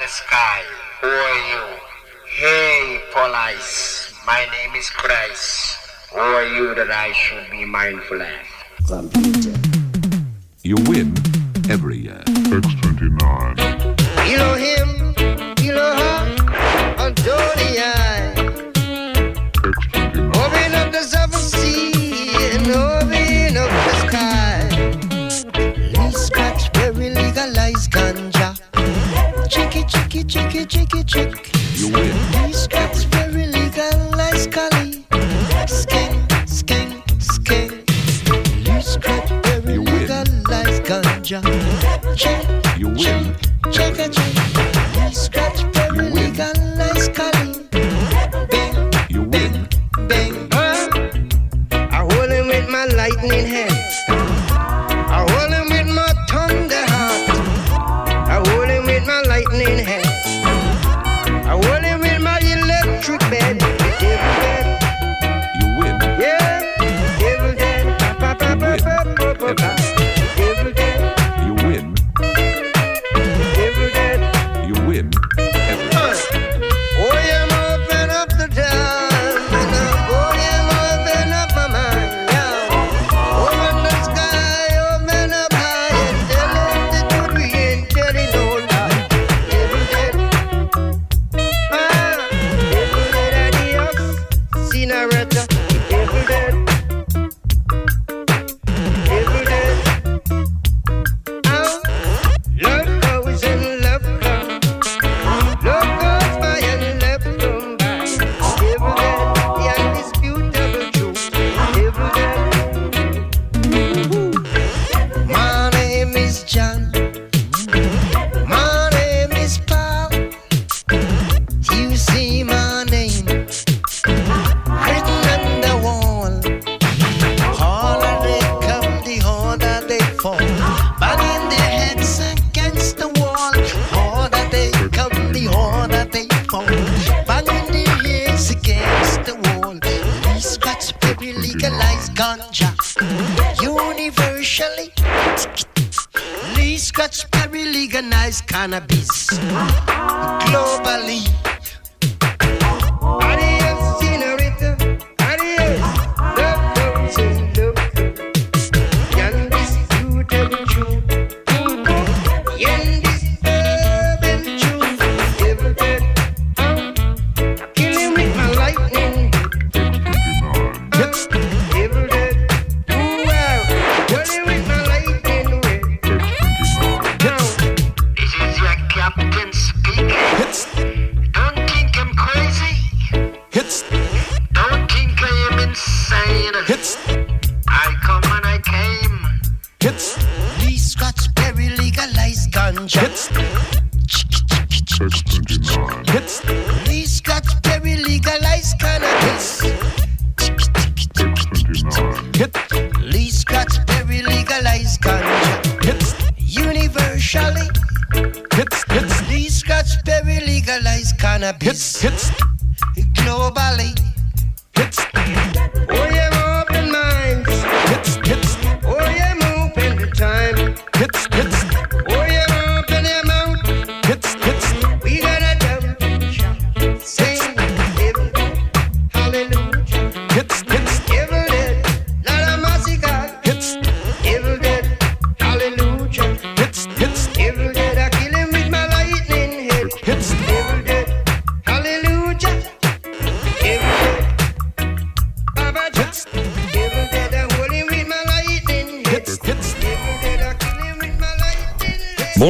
the sky. Who are you? Hey, Police, my name is Christ. Who are you that I should be mindful of? Computer. You win. chicky, chicky, chick. You win. These girls very legal, like Scully. Skank, skank, skank. You girls very legal, like ganja. You win. Chicka, chicka, chicka.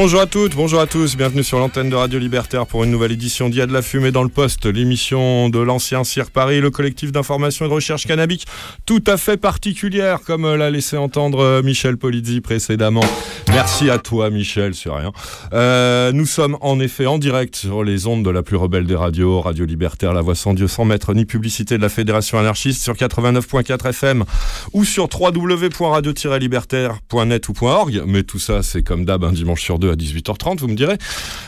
Bonjour à toutes, bonjour à tous, bienvenue sur l'antenne de Radio Libertaire pour une nouvelle édition d'IA de la fumée dans le poste, l'émission de l'ancien CIR Paris, le collectif d'information et de recherche cannabique, tout à fait particulière comme l'a laissé entendre euh, Michel Polizzi précédemment. Merci à toi Michel, sur rien. Euh, nous sommes en effet en direct sur les ondes de la plus rebelle des radios, Radio Libertaire, la voix sans Dieu, sans maître, ni publicité de la Fédération anarchiste sur 89.4 FM ou sur www.radio-libertaire.net ou .org, mais tout ça c'est comme d'hab un dimanche sur deux à 18h30, vous me direz.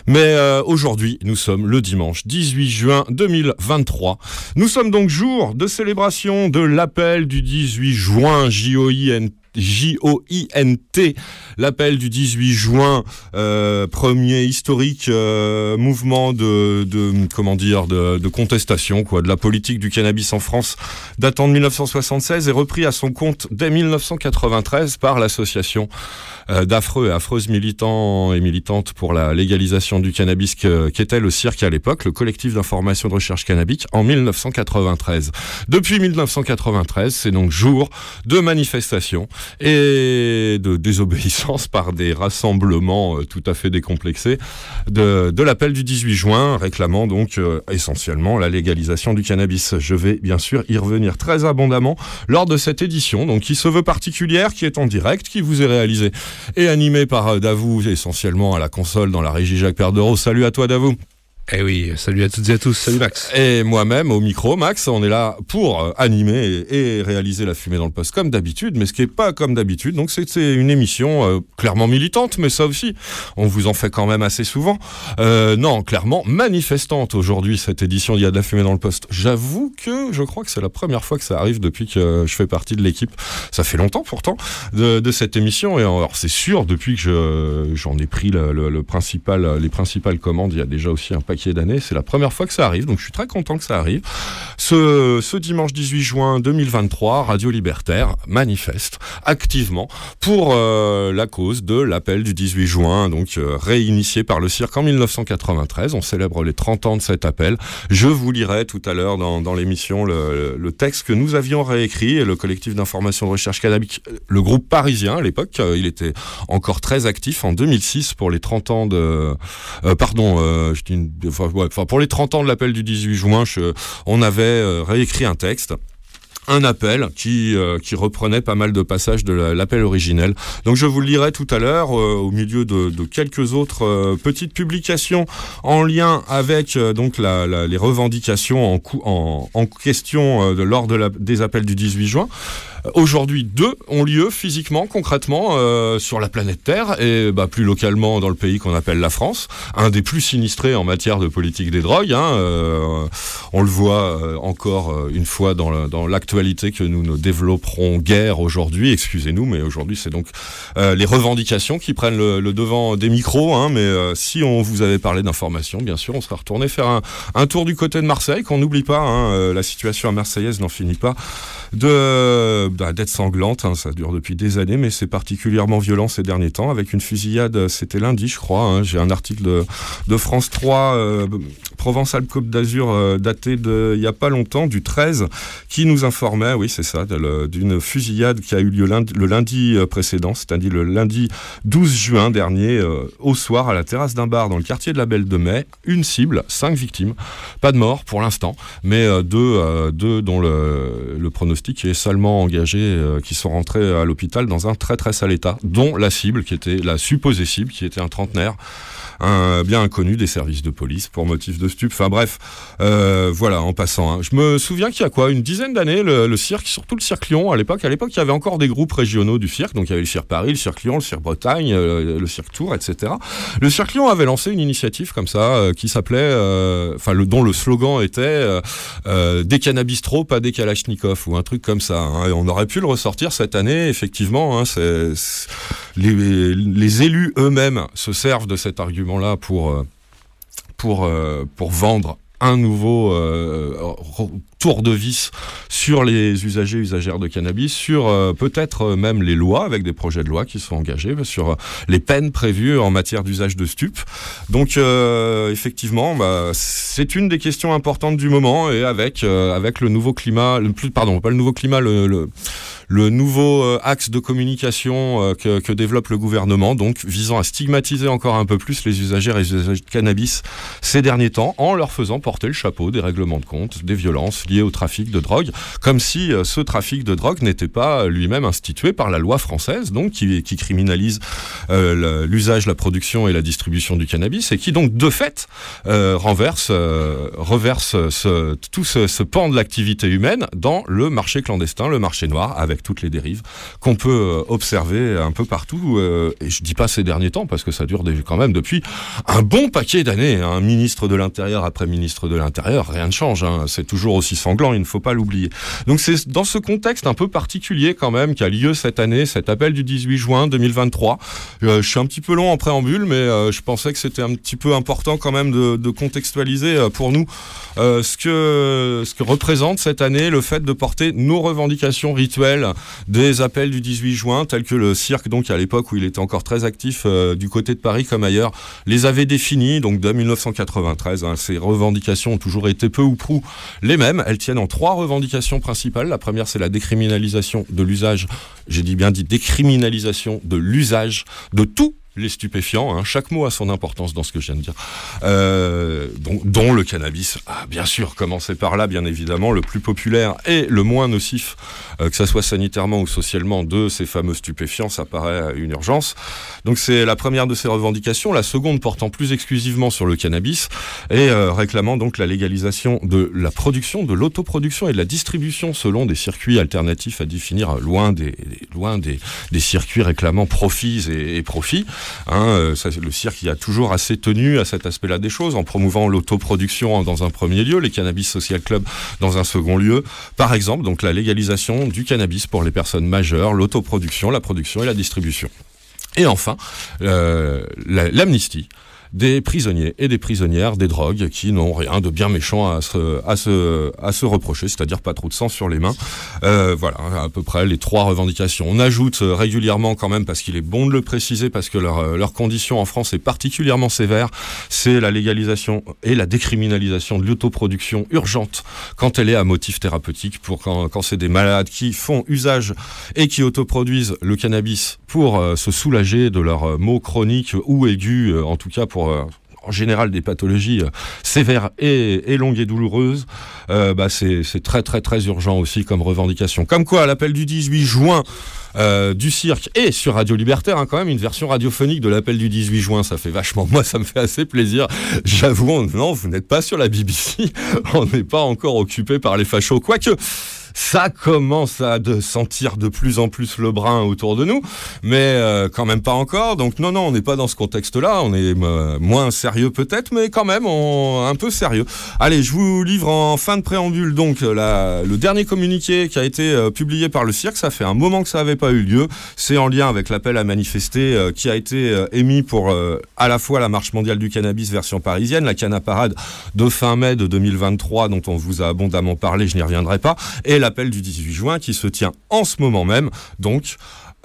Mais euh, aujourd'hui, nous sommes le dimanche 18 juin 2023. Nous sommes donc jour de célébration de l'appel du 18 juin, j o -I -N J-O-I-N-T, l'appel du 18 juin, euh, premier historique euh, mouvement de, de comment dire de, de contestation quoi de la politique du cannabis en France datant de 1976 et repris à son compte dès 1993 par l'association euh, d'affreux et affreuses militants et militantes pour la légalisation du cannabis qu'était le cirque à l'époque, le collectif d'information de recherche cannabique en 1993. Depuis 1993, c'est donc jour de manifestations et de désobéissance par des rassemblements euh, tout à fait décomplexés de, l'appel du 18 juin réclamant donc euh, essentiellement la légalisation du cannabis. Je vais bien sûr y revenir très abondamment lors de cette édition donc qui se veut particulière, qui est en direct, qui vous est réalisée et animée par euh, Davou essentiellement à la console dans la régie Jacques Perdereau. Salut à toi Davou. Eh oui, salut à toutes et à tous, salut Max. Et moi-même au micro, Max, on est là pour euh, animer et, réaliser la fumée dans le poste comme d'habitude, mais ce qui est pas comme d'habitude. Donc c'est une émission euh, clairement militante, mais ça aussi, on vous en fait quand même assez souvent. Euh, non, clairement manifestante aujourd'hui cette édition d'Il y a de la fumée dans le poste. J'avoue que je crois que c'est la première fois que ça arrive depuis que je fais partie de l'équipe. Ça fait longtemps pourtant de, cette émission et alors c'est sûr depuis que je- j'en ai pris le principal, les principales commandes. Il y a déjà aussi un paquet d'années. C'est la première fois que ça arrive, donc je suis très content que ça arrive. Ce, ce dimanche 18 juin 2023, Radio Libertaire manifeste activement pour euh, la cause de l'appel du 18 juin, donc euh, réinitié par le cirque en 1993. On célèbre les 30 ans de cet appel. Je vous lirai tout à l'heure dans, dans l'émission le, texte que nous avions réécrit et le collectif d'information de recherche cannabique, le groupe parisien à l'époque, euh, il était encore très actif en 2006 pour les 30 ans de... pardon, je dis une- enfin, pour les 30 ans de l'appel du 18 juin, on avait euh, réécrit un texte un appel qui, euh, qui reprenait pas mal de passages de la- l'appel originel. Donc je vous le lirai tout à l'heure euh, au milieu de, quelques autres petites publications en lien avec donc les revendications en, question lors de des appels du 18 juin. Euh, Aujourd'hui, deux ont lieu physiquement, concrètement, euh, sur la planète Terre et bah, plus localement dans le pays qu'on appelle la France, un des plus sinistrés en matière de politique des drogues. hein, euh, on le voit euh, encore euh, une fois dans l'actualité que nous ne développerons guère aujourd'hui. Excusez-nous, mais aujourd'hui c'est donc euh, les revendications qui prennent le, le devant des micros. hein, mais si on vous avait parlé d'information, bien sûr, on sera retourné faire un, un tour du côté de Marseille, qu'on n'oublie pas. hein, la situation à Marseillaise n'en finit pas de bah, d'être sanglante. hein, ça dure depuis des années, mais c'est particulièrement violent ces derniers temps avec une fusillade. euh, C'était lundi, je crois. hein, J'ai un article de, de France 3, euh, Provence-Alpes-Côte d'Azur, euh, daté de il y a pas longtemps, du 13, qui nous informait, oui c'est ça, de d'une fusillade qui a eu lieu le lundi précédent, c'est-à-dire le lundi 12 juin dernier, au soir, à la terrasse d'un bar dans le quartier de la Belle de Mai. Une cible, cinq victimes, pas de mort pour l'instant, mais deux, deux dont le, le pronostic est salement engagé, euh, qui sont rentrés à l'hôpital dans un très très sale état, dont la cible qui était la supposée cible, qui était un trentenaire un bien inconnu des services de police pour motif de stup. Enfin bref, euh, voilà, en passant. hein. Je me souviens qu'il y a quoi, une dizaine d'années, le, le cirque, surtout le cirque Lyon, à l'époque, à l'époque, il y avait encore des groupes régionaux du cirque, donc il y avait le cirque Paris, le cirque Lyon, le cirque Bretagne, euh, le cirque Tours, etc. Le cirque Lyon avait lancé une initiative comme ça, euh, qui s'appelait, euh, enfin, le, dont le slogan était euh, des cannabis trop, pas des kalachnikov, ou un truc comme ça. hein. Et on aurait pu le ressortir cette année, effectivement. hein, les, les élus eux-mêmes se servent de cet argument-là pour, euh, pour, euh, pour vendre un nouveau euh, tour de vis sur les usagers usagères de cannabis, sur euh, peut-être euh, même les lois, avec des projets de loi qui sont engagés, sur euh, les peines prévues en matière d'usage de stupes. Donc euh, effectivement, bah, c'est une des questions importantes du moment, et avec, euh, avec le nouveau climat, le plus, pardon, pas le nouveau climat, le, le le nouveau euh, axe de communication euh, que, que développe le gouvernement, donc visant à stigmatiser encore un peu plus les usagers et usagers de cannabis ces derniers temps, en leur faisant porter le chapeau des règlements de compte, des violences liées au trafic de drogue, comme si euh, ce trafic de drogue n'était pas lui-même institué par la loi française, donc qui, qui criminalise euh, l'usage, la production et la distribution du cannabis, et qui donc de fait euh, renverse, reverse tout ce, ce pan de l'activité humaine dans le marché clandestin, le marché noir, avec toutes les dérives qu'on peut observer un peu partout. et je dis pas ces derniers temps parce que ça dure quand même depuis un bon paquet d'années. Un ministre de l'Intérieur après ministre de l'Intérieur, rien ne change. hein. C'est toujours aussi sanglant, il ne faut pas l'oublier. Donc c'est dans ce contexte un peu particulier quand même qu'a lieu cette année cet appel du 18 juin 2023. Euh, je suis un petit peu long en préambule, mais euh, je pensais que c'était un petit peu important quand même de, contextualiser euh, pour nous ce, que, ce que représente cette année le fait de porter nos revendications rituelles des appels du 18 juin, tels que le cirque, donc à l'époque où il était encore très actif du côté de Paris comme ailleurs, les avait définis, donc de 1993. hein. ces revendications ont toujours été peu ou prou les mêmes. Elles tiennent en trois revendications principales. La première, c'est la décriminalisation de l'usage, j'ai dit bien dit décriminalisation de l'usage de tout les stupéfiants, hein. chaque mot a son importance dans ce que je viens de dire, euh, dont, le cannabis, ah, bien sûr, commencer par là, bien évidemment, le plus populaire et le moins nocif, euh, que ça soit sanitairement ou socialement, de ces fameux stupéfiants, ça paraît une urgence. Donc c'est la première de ces revendications, la seconde portant plus exclusivement sur le cannabis et euh, réclamant donc la légalisation de la production, de l'autoproduction et de la distribution selon des circuits alternatifs à définir loin des, loin des, circuits réclamant profits et profits. Hein, euh, le cirque a toujours assez tenu à cet aspect-là des choses, en promouvant l'autoproduction dans un premier lieu, les cannabis social clubs dans un second lieu. Par exemple, donc la légalisation du cannabis pour les personnes majeures, l'autoproduction, la production et la distribution. Et enfin, euh, la- l'amnistie des prisonniers et des prisonnières des drogues qui n'ont rien de bien méchant à se, à se, à se reprocher, c'est-à-dire pas trop de sang sur les mains. Euh, voilà, à peu près les trois revendications. On ajoute euh, régulièrement quand même, parce qu'il est bon de le préciser, parce que leur, euh, leur condition en France est particulièrement sévère, c'est la légalisation et la décriminalisation de l'autoproduction urgente quand elle est à motif thérapeutique, pour quand, quand c'est des malades qui font usage et qui autoproduisent le cannabis pour euh, se soulager de leurs maux chroniques ou aigus, en tout cas pour euh, en général des pathologies euh, sévères et, longues et douloureuses, euh, bah c'est très très très urgent aussi comme revendication. Comme quoi, à l'appel du 18 juin du cirque et sur Radio Libertaire, hein, quand même une version radiophonique de l'appel du 18 juin, ça fait vachement, moi ça me fait assez plaisir. J'avoue, on- non, vous n'êtes pas sur la BBC, on n'est pas encore occupé par les fachos, quoique ça commence à sentir de plus en plus le brin autour de nous, mais euh, quand même pas encore. Donc non, non, on n'est pas dans ce contexte-là. On est euh, moins sérieux peut-être, mais quand même un peu sérieux. Allez, je vous livre en fin de préambule donc euh, le dernier communiqué qui a été publié par le cirque. Ça fait un moment que ça n'avait pas eu lieu. C'est en lien avec l'appel à manifester qui a été émis pour à la fois la marche mondiale du cannabis version parisienne, la Cana Parade de fin mai de 2023 dont on vous a abondamment parlé, je n'y reviendrai pas, et l'appel du 18 juin qui se tient en ce moment même, donc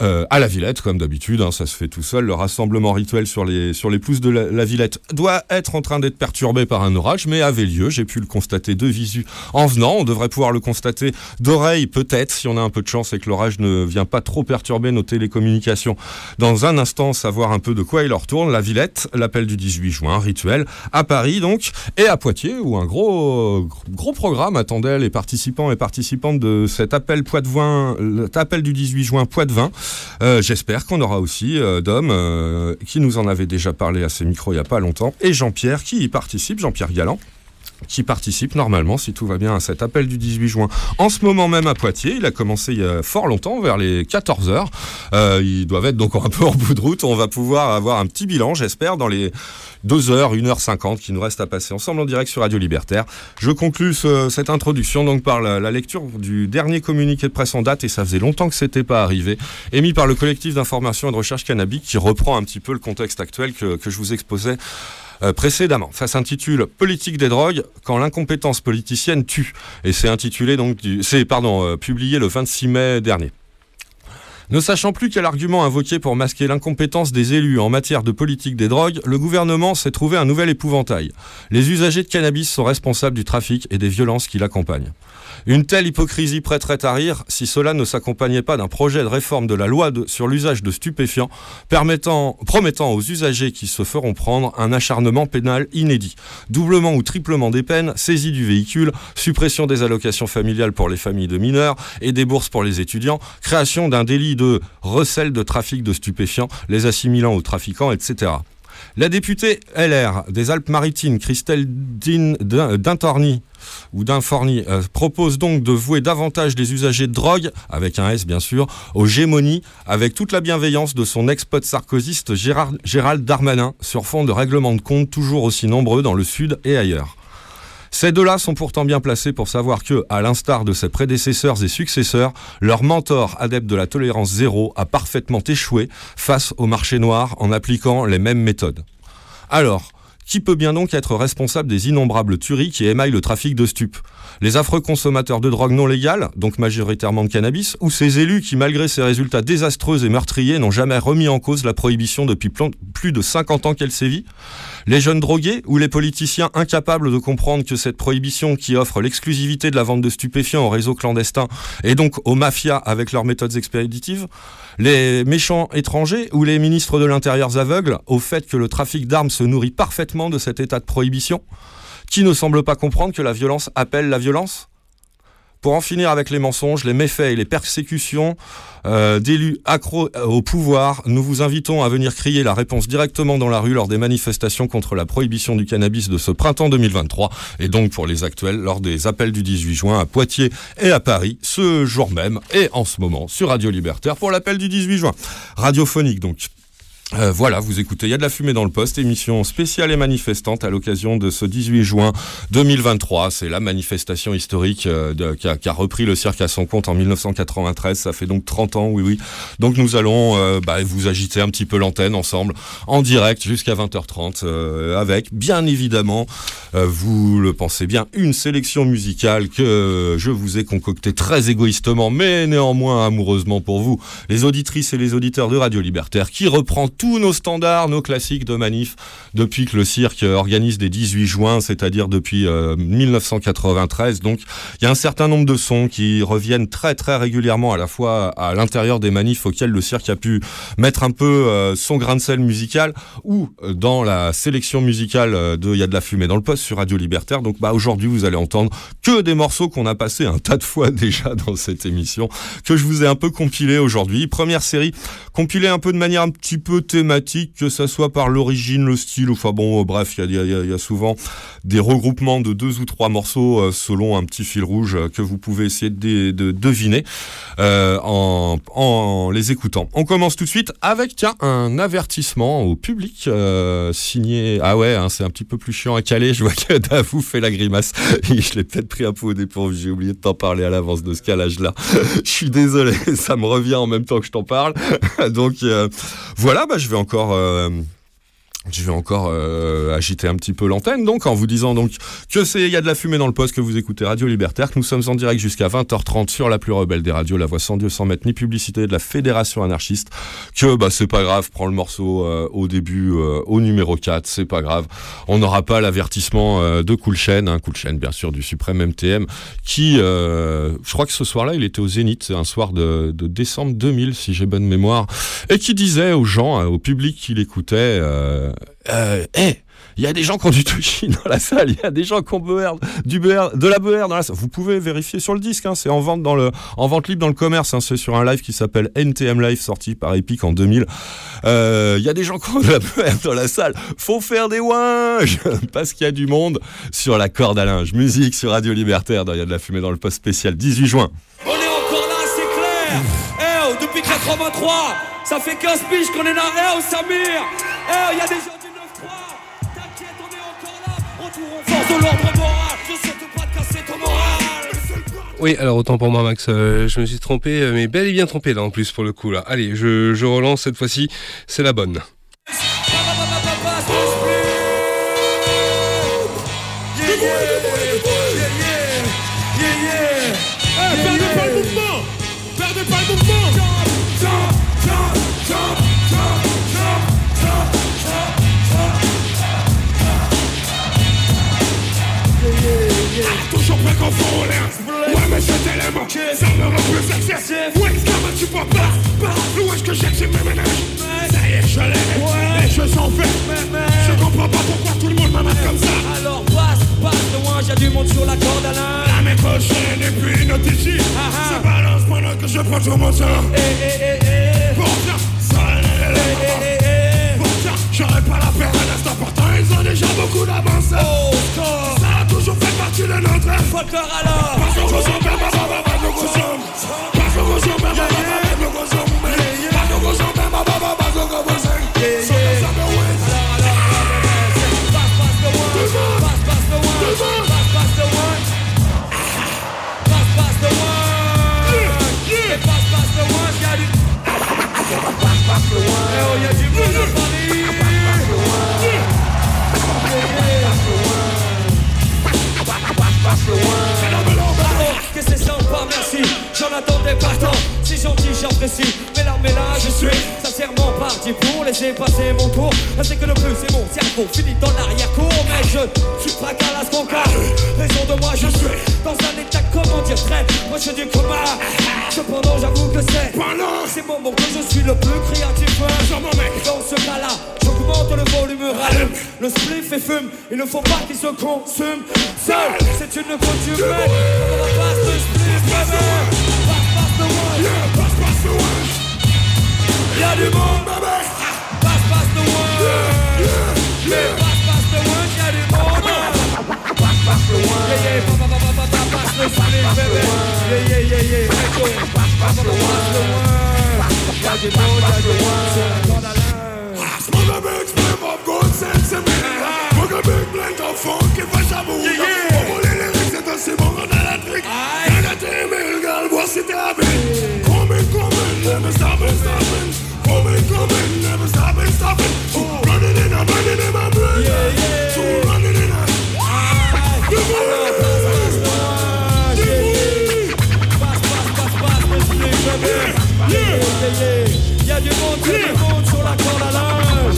euh, à la Villette, comme d'habitude, hein, ça se fait tout seul. Le rassemblement rituel sur les, sur les pelouses de la, Villette doit être en train d'être perturbé par un orage, mais avait lieu. J'ai pu le constater de visu en venant. On devrait pouvoir le constater d'oreille, peut-être, si on a un peu de chance et que l'orage ne vient pas trop perturber nos télécommunications. Dans un instant, savoir un peu de quoi il en retourne. La Villette, l'appel du 18 juin, rituel, à Paris donc, et à Poitiers, où un gros, gros programme attendait les participants et participantes de cet appel Poitvin, appel du 18 juin Poitvin. Euh, J'espère qu'on aura aussi euh, Dom, euh, qui nous en avait déjà parlé à ses micros il n'y a pas longtemps, et Jean-Pierre qui y participe, Jean-Pierre Galland qui participe normalement, si tout va bien, à cet appel du 18 juin. En ce moment même à Poitiers, il a commencé il y a fort longtemps, vers les 14 heures. Euh, ils doivent être donc un peu en bout de route. On va pouvoir avoir un petit bilan, j'espère, dans les 2 heures, 1 heure 50 qui nous reste à passer ensemble en direct sur Radio Libertaire. Je conclus ce- cette introduction donc par la, lecture du dernier communiqué de presse en date, et ça faisait longtemps que c'était pas arrivé, émis par le collectif d'information et de recherche cannabique qui reprend un petit peu le contexte actuel que je vous exposais euh, précédemment. Ça s'intitule Politique des drogues quand l'incompétence politicienne tue. Et c'est intitulé donc c'est euh, publié le 26 mai dernier. Ne sachant plus quel argument invoquer pour masquer l'incompétence des élus en matière de politique des drogues, le gouvernement s'est trouvé un nouvel épouvantail. Les usagers de cannabis sont responsables du trafic et des violences qui l'accompagnent. Une telle hypocrisie prêterait à rire si cela ne s'accompagnait pas d'un projet de réforme de la loi sur l'usage de stupéfiants promettant aux usagers qui se feront prendre un acharnement pénal inédit. Doublement ou triplement des peines, saisie du véhicule, suppression des allocations familiales pour les familles de mineurs et des bourses pour les étudiants, création d'un délit de recel de trafic de stupéfiants, les assimilant aux trafiquants, etc. La députée LR des Alpes-Maritimes, Christelle Din- Din- Dintorni, euh, propose donc de vouer davantage les usagers de drogue, avec un S bien sûr, aux gémonies, avec toute la bienveillance de son ex-pote sarkozyste Gérald Darmanin, sur fond de règlements de compte toujours aussi nombreux dans le sud et ailleurs. Ces deux-là sont pourtant bien placés pour savoir que, à l'instar de ses prédécesseurs et successeurs, leur mentor adepte de la tolérance zéro a parfaitement échoué face au marché noir en appliquant les mêmes méthodes. Alors, qui peut bien donc être responsable des innombrables tueries qui émaillent le trafic de stupes Les affreux consommateurs de drogue non légales, donc majoritairement de cannabis, ou ces élus qui, malgré ces résultats désastreux et meurtriers, n'ont jamais remis en cause la prohibition depuis plus de 50 ans qu'elle sévit Les jeunes drogués ou les politiciens incapables de comprendre que cette prohibition qui offre l'exclusivité de la vente de stupéfiants aux réseaux clandestins et donc aux mafias avec leurs méthodes expéditives les méchants étrangers ou les ministres de l'Intérieur aveugles au fait que le trafic d'armes se nourrit parfaitement de cet état de prohibition Qui ne semble pas comprendre que la violence appelle la violence? Pour en finir avec les mensonges, les méfaits et les persécutions euh, d'élus accros au pouvoir, nous vous invitons à venir crier la réponse directement dans la rue lors des manifestations contre la prohibition du cannabis de ce printemps 2023 et donc pour les actuels lors des appels du 18 juin à Poitiers et à Paris ce jour même et en ce moment sur Radio Libertaire pour l'appel du 18 juin. Radiophonique donc. Euh, voilà, vous écoutez, il y a de la fumée dans le poste, émission spéciale et manifestante à l'occasion de ce 18 juin 2023. C'est la manifestation historique euh, qui, a, repris le cirque à son compte en 1993. Ça fait donc 30 ans, oui, oui. Donc nous allons euh, bah, vous agiter un petit peu l'antenne ensemble, en direct jusqu'à 20h30, euh, avec bien évidemment, vous le pensez bien, une sélection musicale que je vous ai concoctée très égoïstement, mais néanmoins amoureusement pour vous, les auditrices et les auditeurs de Radio Libertaire, qui reprend tous nos standards, nos classiques de manif, depuis que le cirque organise des 18 juin, c'est-à-dire depuis euh, 1993. Donc il y a un certain nombre de sons qui reviennent très très régulièrement à la fois à l'intérieur des manifs auxquels le cirque a pu mettre un peu euh, son grain de sel musical ou euh, dans la sélection musicale euh, de Il y a de la fumée dans le poste sur Radio Libertaire. Donc bah aujourd'hui vous allez entendre que des morceaux qu'on a passés un tas de fois déjà dans cette émission que je vous ai un peu compilé aujourd'hui. Première série compilée un peu de manière un petit peu thématique, que ça soit par l'origine, le style, enfin bon, bref, il y a, souvent des regroupements de deux ou trois morceaux euh, selon un petit fil rouge euh, que vous pouvez essayer de, deviner euh, en, les écoutant. On commence tout de suite avec, un avertissement au public signé... Ah ouais, hein, c'est un petit peu plus chiant à caler, je vois que Davou fait la grimace. je l'ai peut-être pris un peu au dépourvu, j'ai oublié de t'en parler à l'avance de ce calage-là. je suis désolé, ça me revient en même temps que je t'en parle. Donc voilà, bah, je vais encore... euh, je vais encore euh, agiter un petit peu l'antenne, donc en vous disant donc que c'est il y a de la fumée dans le poste que vous écoutez Radio Libertaire, que nous sommes en direct jusqu'à 20h30 sur la plus rebelle des radios, la voix sans Dieu sans mettre ni publicité de la Fédération anarchiste. Que bah c'est pas grave, prends le morceau euh, au début euh, au numéro 4, c'est pas grave. On n'aura pas l'avertissement euh, de Cool Chain, hein, Cool Chain bien sûr du suprême MTM, qui euh, je crois que ce soir-là il était au Zénith, un soir de, de décembre 2000 si j'ai bonne mémoire, et qui disait aux gens, euh, au public qui l'écoutait. Euh, hey, il y a des gens qui ont du touchy dans la salle, il y a des gens qui ont du beurre, de la beurre dans la salle. Vous pouvez vérifier sur le disque, hein, c'est en vente dans le, en vente libre dans le commerce. hein, c'est sur un live qui s'appelle NTM Live, sorti par Epic en 2000. Euh, Il y a des gens qui ont de la beurre dans la salle. Faut faire des ouinges parce qu'il y a du monde sur la corde à linge. Musique sur Radio Libertaire. Il y a de la fumée dans le post spécial 18 juin. On est encore là, c'est clair Eh oh, depuis 83 Ça fait 15 piges qu'on est là Eh oh, Samir Eh, il y a des gens de l'ordre moral. Je souhaite pas de casser ton moral. Oui, alors autant pour moi, Max, euh, je me suis trompé, euh, mais bel et bien trompé là en plus pour le coup là. Allez, je, je relance cette fois-ci, c'est la bonne. Plus excessif Ouais comment tu peux pas? L'ouest que j'ai mes ménages Ça y est je l'ai. Les jeux sont faits Je comprends pas pourquoi tout le monde m'amène comme ça. Alors passe, passe de loin, y'a du monde sur la corde à linge La main prochaine et puis une autre ici. Ah. Ça balance pendant que je prends tout mon temps Eh eh eh eh Pourtant ça n'est Eh eh eh j'aurais pas la peine à l'instant. Pourtant ils ont déjà beaucoup d'avance. Oh, Ça a toujours fait partie de notre Folklore alors. Parce qu'on ressemble, bah, bah, bah, nous monde. C'est la corde à linge. Smoke a big spliff of good sense in me Smoke a big blend of à bout Yeah, yeah. Pour les lyrics c'est aussi bon qu'on a la trick. Y'a la team, il gale, vois si t'es habile Coming, coming, never stopping, stopping Coming, coming, never stopping du monde, y'a du monde sur la corde à linge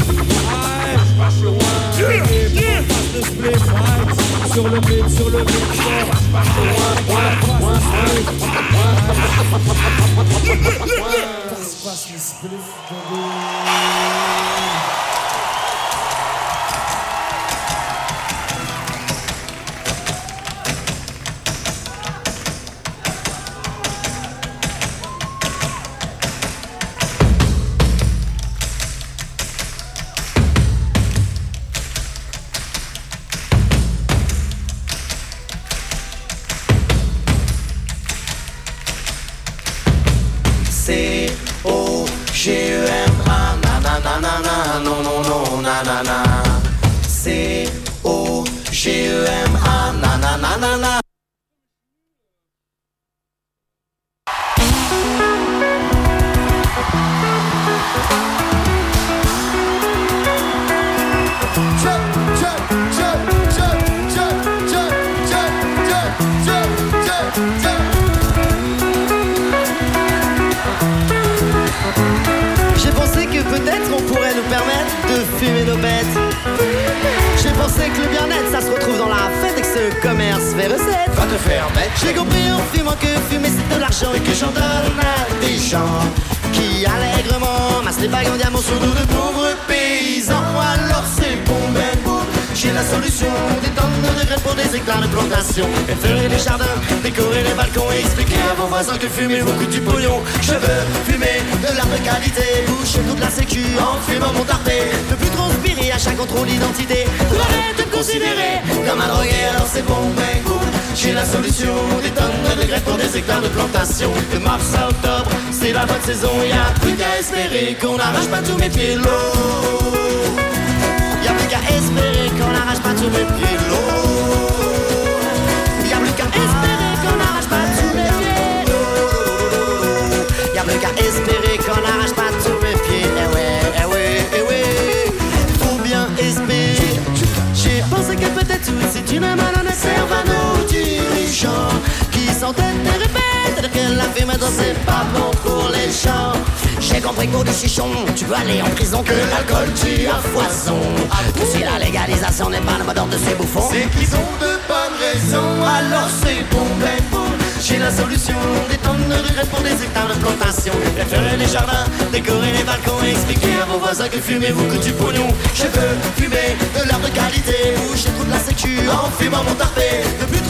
Ouais, yeah passe le split, ouais. Sur le beat, sur le beat, ouais. Passe le split. Ouais. Passe, passe le split, que la fumée c'est pas bon pour les gens. J'ai compris qu'au du chichon, tu peux aller en prison que l'alcool tue à foison. Que si la légalisation n'est pas le d'ordre de ces bouffons, c'est qu'ils ont de bonnes raisons. Alors c'est bon, ben bon. J'ai la solution, des tonnes de graines pour des hectares de plantation. Effleurer les jardins, décorer les balcons et expliquer à vos voisins que fumer vous coûte du pognon. Je veux fumer de l'art de qualité, boucher toute la sécu en fumant mon tarpé. Ne plus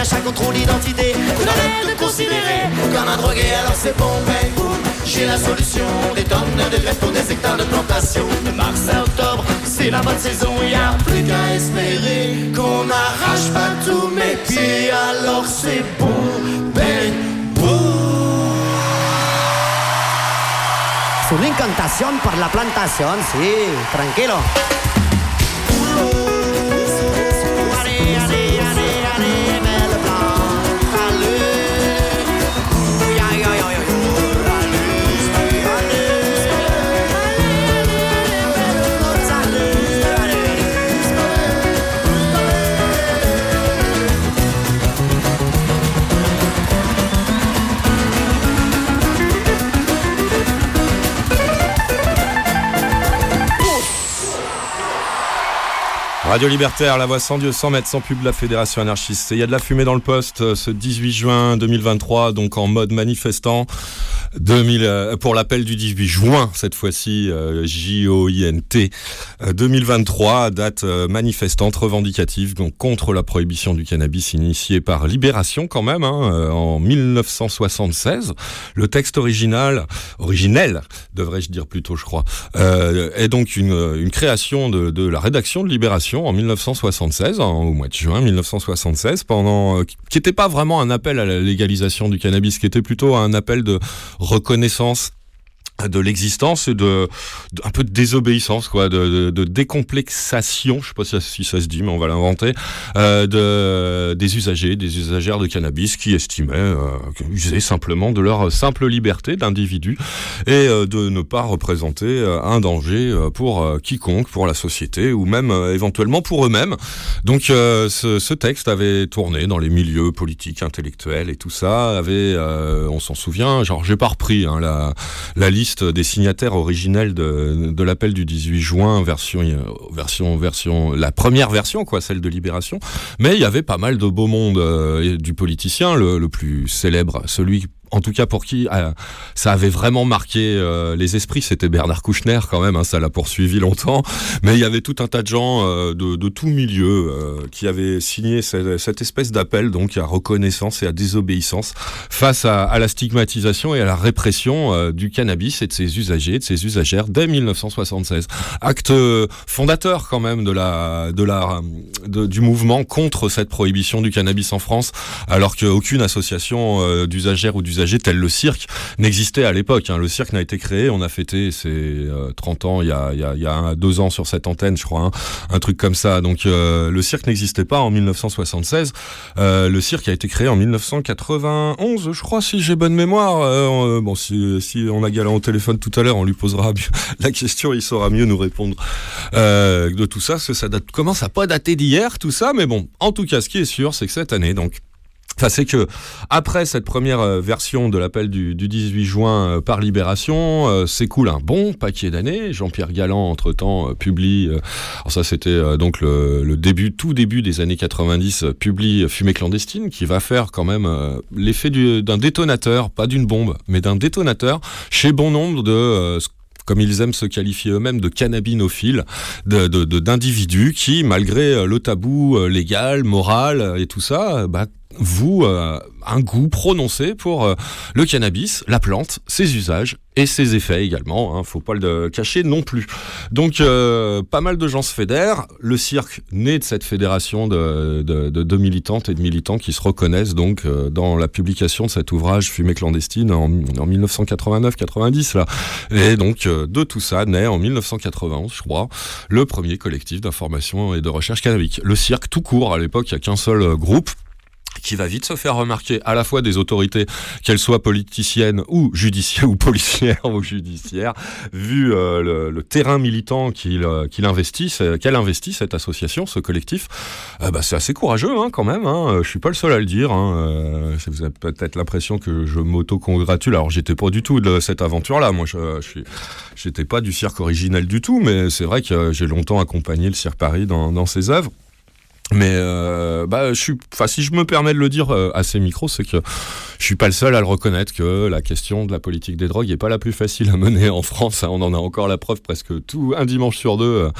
à chaque contrôle d'identité. Arrête de me considérer comme un drogué, alors c'est bon, ben boum. J'ai la solution, des tonnes de graines pour des hectares de plantation. De mars à octobre, c'est la bonne saison, y a plus qu'à espérer qu'on n'arrache pas tous mes pieds, alors c'est bon, ben boum. Una incantación por la plantación, sí, tranquilo. Radio Libertaire, la voix sans Dieu, sans mètres, sans pub de la Fédération anarchiste. Il y a de la fumée dans le poste euh, ce 18 juin 2023, donc en mode manifestant. 2000, euh, pour l'appel du 18 juin, cette fois-ci, euh, J-O-I-N-T, euh, 2023, date manifestante revendicative donc, contre la prohibition du cannabis initiée par Libération quand même, hein, en 1976. Le texte original, originel, devrais-je dire plutôt, je crois, est donc une, création de la rédaction de Libération en 1976, hein, au mois de juin 1976, pendant, euh, qui n'était pas vraiment un appel à la légalisation du cannabis, qui était plutôt un appel de reconnaissance de l'existence et de, de- un peu de désobéissance quoi de, de, de décomplexation je sais pas si ça, ça se dit mais on va l'inventer euh, de des usagers des usagères de cannabis qui estimaient euh, user simplement de leur simple liberté d'individu et euh, de ne pas représenter euh, un danger euh, pour euh, quiconque pour la société ou même éventuellement pour eux-mêmes. Donc ce, ce texte avait tourné dans les milieux politiques intellectuels et tout ça avait on s'en souvient genre j'ai pas repris hein, la la liste des signataires originels de, l'appel du 18 juin, version, version, version, la première version, quoi, celle de Libération. Mais il y avait pas mal de beau monde euh, du politicien, le plus célèbre, celui en tout cas pour qui euh, ça avait vraiment marqué euh, les esprits, c'était Bernard Kouchner quand même, hein, ça l'a poursuivi longtemps. Mais il y avait tout un tas de gens euh, de, de tout milieu euh, qui avaient signé cette, cette espèce d'appel donc à reconnaissance et à désobéissance face à, à la stigmatisation et à la répression euh, du cannabis et de ses usagers, de ses usagères dès 1976. Acte euh, fondateur quand même de la, de la, du mouvement contre cette prohibition du cannabis en France, alors qu'aucune association d'usagères ou d'usagers tel le cirque n'existait à l'époque. hein. Le cirque n'a été créé, on a fêté ses euh, 30 ans il y a, deux ans sur cette antenne, je crois, hein, un truc comme ça. Donc euh, le cirque n'existait pas en 1976. Euh, le cirque a été créé en 1991, je crois, si j'ai bonne mémoire. Euh, euh, bon, si, on a Galant au téléphone tout à l'heure, on lui posera la question, il saura mieux nous répondre euh, de tout ça, parce que ça date, commence à pas dater d'hier, tout ça, mais bon, en tout cas, ce qui est sûr, c'est que cette année, donc, Enfin, c'est que après cette première euh, version de l'appel du, du 18 juin euh, par Libération, euh, s'écoule un bon paquet d'années. Jean-Pierre Galland, entre-temps, publie, alors ça c'était donc le, début, tout début des années 90, euh, publie Fumée clandestine, qui va faire quand même l'effet du- d'un détonateur, pas d'une bombe, mais d'un détonateur chez bon nombre de comme ils aiment se qualifier eux-mêmes, de cannabinophiles, de- de- d'individus qui, malgré le tabou légal, moral et tout ça, bah, vous euh, un goût prononcé pour euh, le cannabis, la plante, ses usages et ses effets également. Hein, faut pas le cacher non plus. Donc euh, pas mal de gens se fédèrent. Le cirque naît de cette fédération de, de, de, militantes et de militants qui se reconnaissent donc euh, dans la publication de cet ouvrage Fumée clandestine en, en 1989-90 là. Et donc euh, de tout ça naît en 1991, je crois, le premier collectif d'information et de recherche cannabique. Le cirque tout court à l'époque, il y a qu'un seul euh, groupe qui va vite se faire remarquer à la fois des autorités, qu'elles soient politiciennes ou judiciaires ou policières ou judiciaires, vu euh, le, terrain militant qu'il euh, qu'elle investit cette association, ce collectif. Euh, bah, c'est assez courageux hein, quand même. Hein. Je suis pas le seul à le dire. Hein. Vous avez peut-être l'impression que je m'auto-congratule. Alors j'étais pas du tout de cette aventure-là. Moi, je, j'étais pas du cirque originel du tout, mais c'est vrai que j'ai longtemps accompagné le cirque Paris dans ses œuvres. Mais euh, bah, je suis, enfin, si je me permets de le dire euh, à ces micros, c'est que je suis pas le seul à le reconnaître que la question de la politique des drogues est pas la plus facile à mener en France. hein. On en a encore la preuve presque tout un dimanche sur deux euh,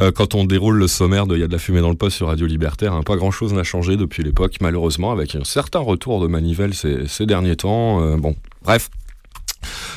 euh, quand on déroule le sommaire de Il y a de la fumée dans le poste sur Radio Libertaire. hein. Pas grand chose n'a changé depuis l'époque, malheureusement, avec un certain retour de manivelle ces, ces derniers temps. Euh, bon, bref.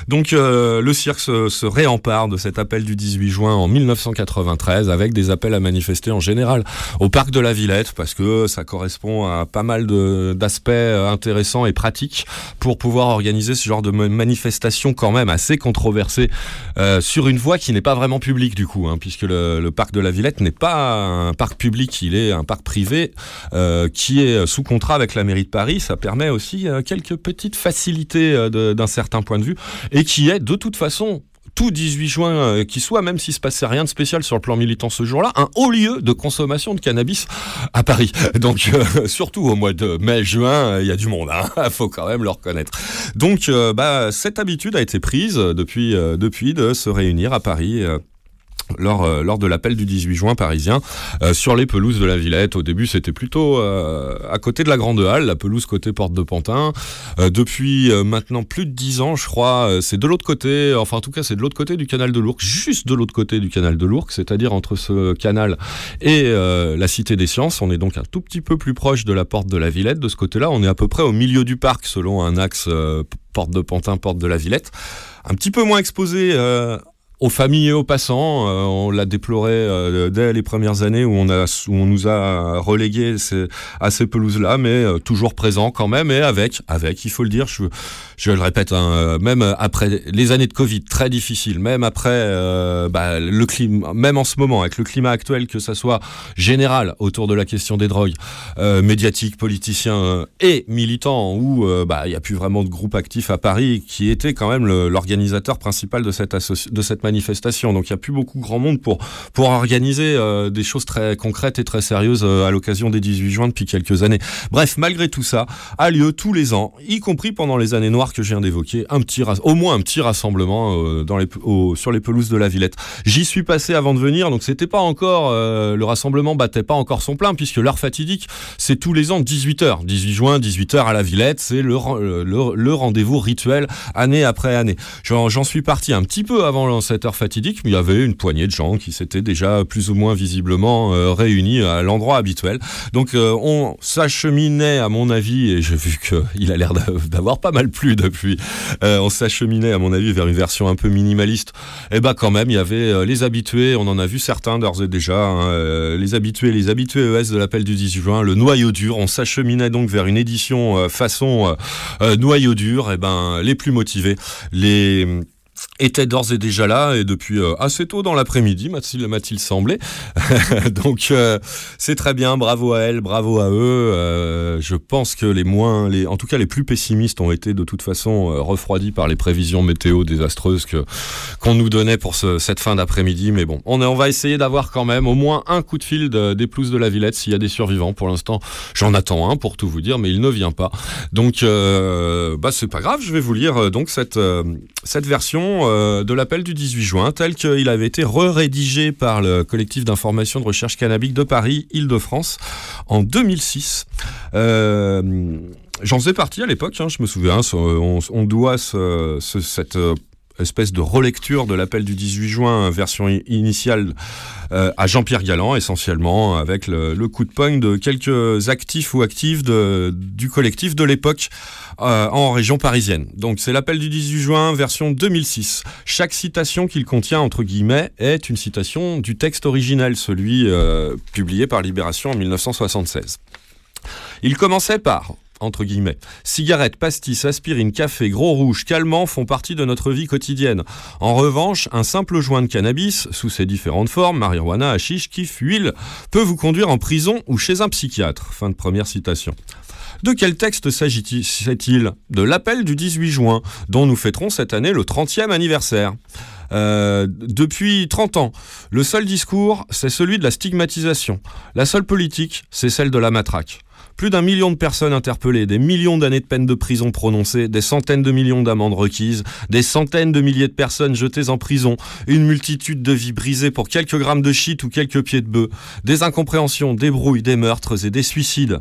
Donc euh, le cirque se, se réempare de cet appel du 18 juin en 1993 avec des appels à manifester en général au parc de la Villette parce que ça correspond à pas mal d'aspects euh, intéressants et pratiques pour pouvoir organiser ce genre de ma- manifestation quand même assez controversée euh, sur une voie qui n'est pas vraiment publique du coup hein, puisque le, le parc de la Villette n'est pas un parc public, il est un parc privé euh, qui est sous contrat avec la mairie de Paris. Ça permet aussi euh, quelques petites facilités euh, d'un certain point de vue et qui est de toute façon tout 18 juin euh, qui soit, même s'il se passait rien de spécial sur le plan militant ce jour-là, un haut lieu de consommation de cannabis à Paris. Donc euh, surtout au mois de mai-juin, euh, il y a du monde, hein, faut quand même le reconnaître. Donc bah, cette habitude a été prise depuis, depuis de se réunir à Paris. Lors, euh, lors de l'appel du 18 juin parisien euh, sur les pelouses de la Villette. Au début, c'était plutôt euh, à côté de la Grande Halle, la pelouse côté Porte de Pantin. Euh, depuis euh, maintenant plus de 10 ans, je crois, euh, c'est de l'autre côté, enfin en tout cas c'est de l'autre côté du canal de l'Ourcq, juste de l'autre côté du canal de l'Ourcq, c'est-à-dire entre ce canal et la Cité des Sciences. On est donc un tout petit peu plus proche de la Porte de la Villette. De ce côté-là, on est à peu près au milieu du parc selon un axe Porte de Pantin, Porte de la Villette. Un petit peu moins exposé aux familles et aux passants. Euh, on l'a déploré euh, dès les premières années où on, a, où on nous a relégués à ces pelouses-là, mais euh, toujours présent quand même et avec, avec, il faut le dire, je, je le répète, hein, même après les années de Covid très difficiles, même après bah, le climat, même en ce moment avec le climat actuel, que ça soit général autour de la question des drogues, médiatique, politicien et militant, où bah, il n'y a plus vraiment de groupe actif à Paris qui était quand même l'organisateur principal de cette, de cette manifestation. Donc il n'y a plus beaucoup grand monde pour, pour organiser euh, des choses très concrètes et très sérieuses euh, à l'occasion des 18 juin depuis quelques années. Bref, malgré tout ça, a lieu tous les ans, y compris pendant les années noires que je viens d'évoquer, un petit au moins un petit rassemblement euh, sur les pelouses de la Villette. J'y suis passé avant de venir, donc c'était pas encore le rassemblement battait pas encore son plein puisque l'heure fatidique c'est tous les ans 18h, 18 juin 18h à la Villette, c'est le, le, rendez-vous rituel année après année. J'en suis parti un petit peu avant cette heure fatidique, mais il y avait une poignée de gens qui s'étaient déjà plus ou moins visiblement euh, réunis à l'endroit habituel. Donc euh, on s'acheminait à mon avis, et j'ai vu qu'il a l'air d'a- d'avoir pas mal plu depuis, euh, on s'acheminait à mon avis vers une version un peu minimaliste. Et bah quand même, il y avait les habitués, on en a vu certains d'ores et déjà, hein, les habitués, les habitués ES de l'appel du 18 juin, le noyau dur. On s'acheminait donc vers une édition façon noyau dur. Et ben les plus motivés, les étaient d'ores et déjà là et depuis euh, assez tôt dans l'après-midi, m'a-t-il semblé. Donc euh, c'est très bien, bravo à elle, bravo à eux. Euh, je pense que les moins, les, en tout cas les plus pessimistes ont été de toute façon euh, refroidis par les prévisions météo désastreuses que qu'on nous donnait pour ce- cette fin d'après-midi. Mais bon, on, on va essayer d'avoir quand même au moins un coup de fil de- des pelouses de la Villette s'il y a des survivants. Pour l'instant, j'en attends un pour tout vous dire, mais il ne vient pas. Donc, euh, bah c'est pas grave. Je vais vous lire donc cette cette version euh, de l'appel du 18 juin, tel qu'il avait été re-rédigé par le collectif d'information de recherche cannabique de Paris, Île-de-France, en 2006. Euh, J'en faisais partie à l'époque, hein, je me souviens, on, doit ce- cette euh, espèce de relecture de l'appel du 18 juin, version initiale, euh, à Jean-Pierre Galland, essentiellement, avec le, coup de poing de quelques actifs ou actives du collectif de l'époque euh, en région parisienne. Donc c'est l'appel du 18 juin, version 2006. Chaque citation qu'il contient, entre guillemets, est une citation du texte originel, celui euh, publié par Libération en 1976. Il commençait par entre guillemets. Cigarettes, pastis, aspirine, café, gros rouge, calmants font partie de notre vie quotidienne. En revanche, un simple joint de cannabis, sous ses différentes formes, marijuana, hashish, kiff, huile, peut vous conduire en prison ou chez un psychiatre. De quel texte s'agit-il De l'appel du 18 juin, dont nous fêterons cette année le 30e anniversaire. Euh, depuis 30 ans, le seul discours, c'est celui de la stigmatisation. La seule politique, c'est celle de la matraque. Plus d'un million de personnes interpellées, des millions d'années de peine de prison prononcées, des centaines de millions d'amendes requises, des centaines de milliers de personnes jetées en prison, une multitude de vies brisées pour quelques grammes de shit ou quelques pieds de bœuf, des incompréhensions, des brouilles, des meurtres et des suicides.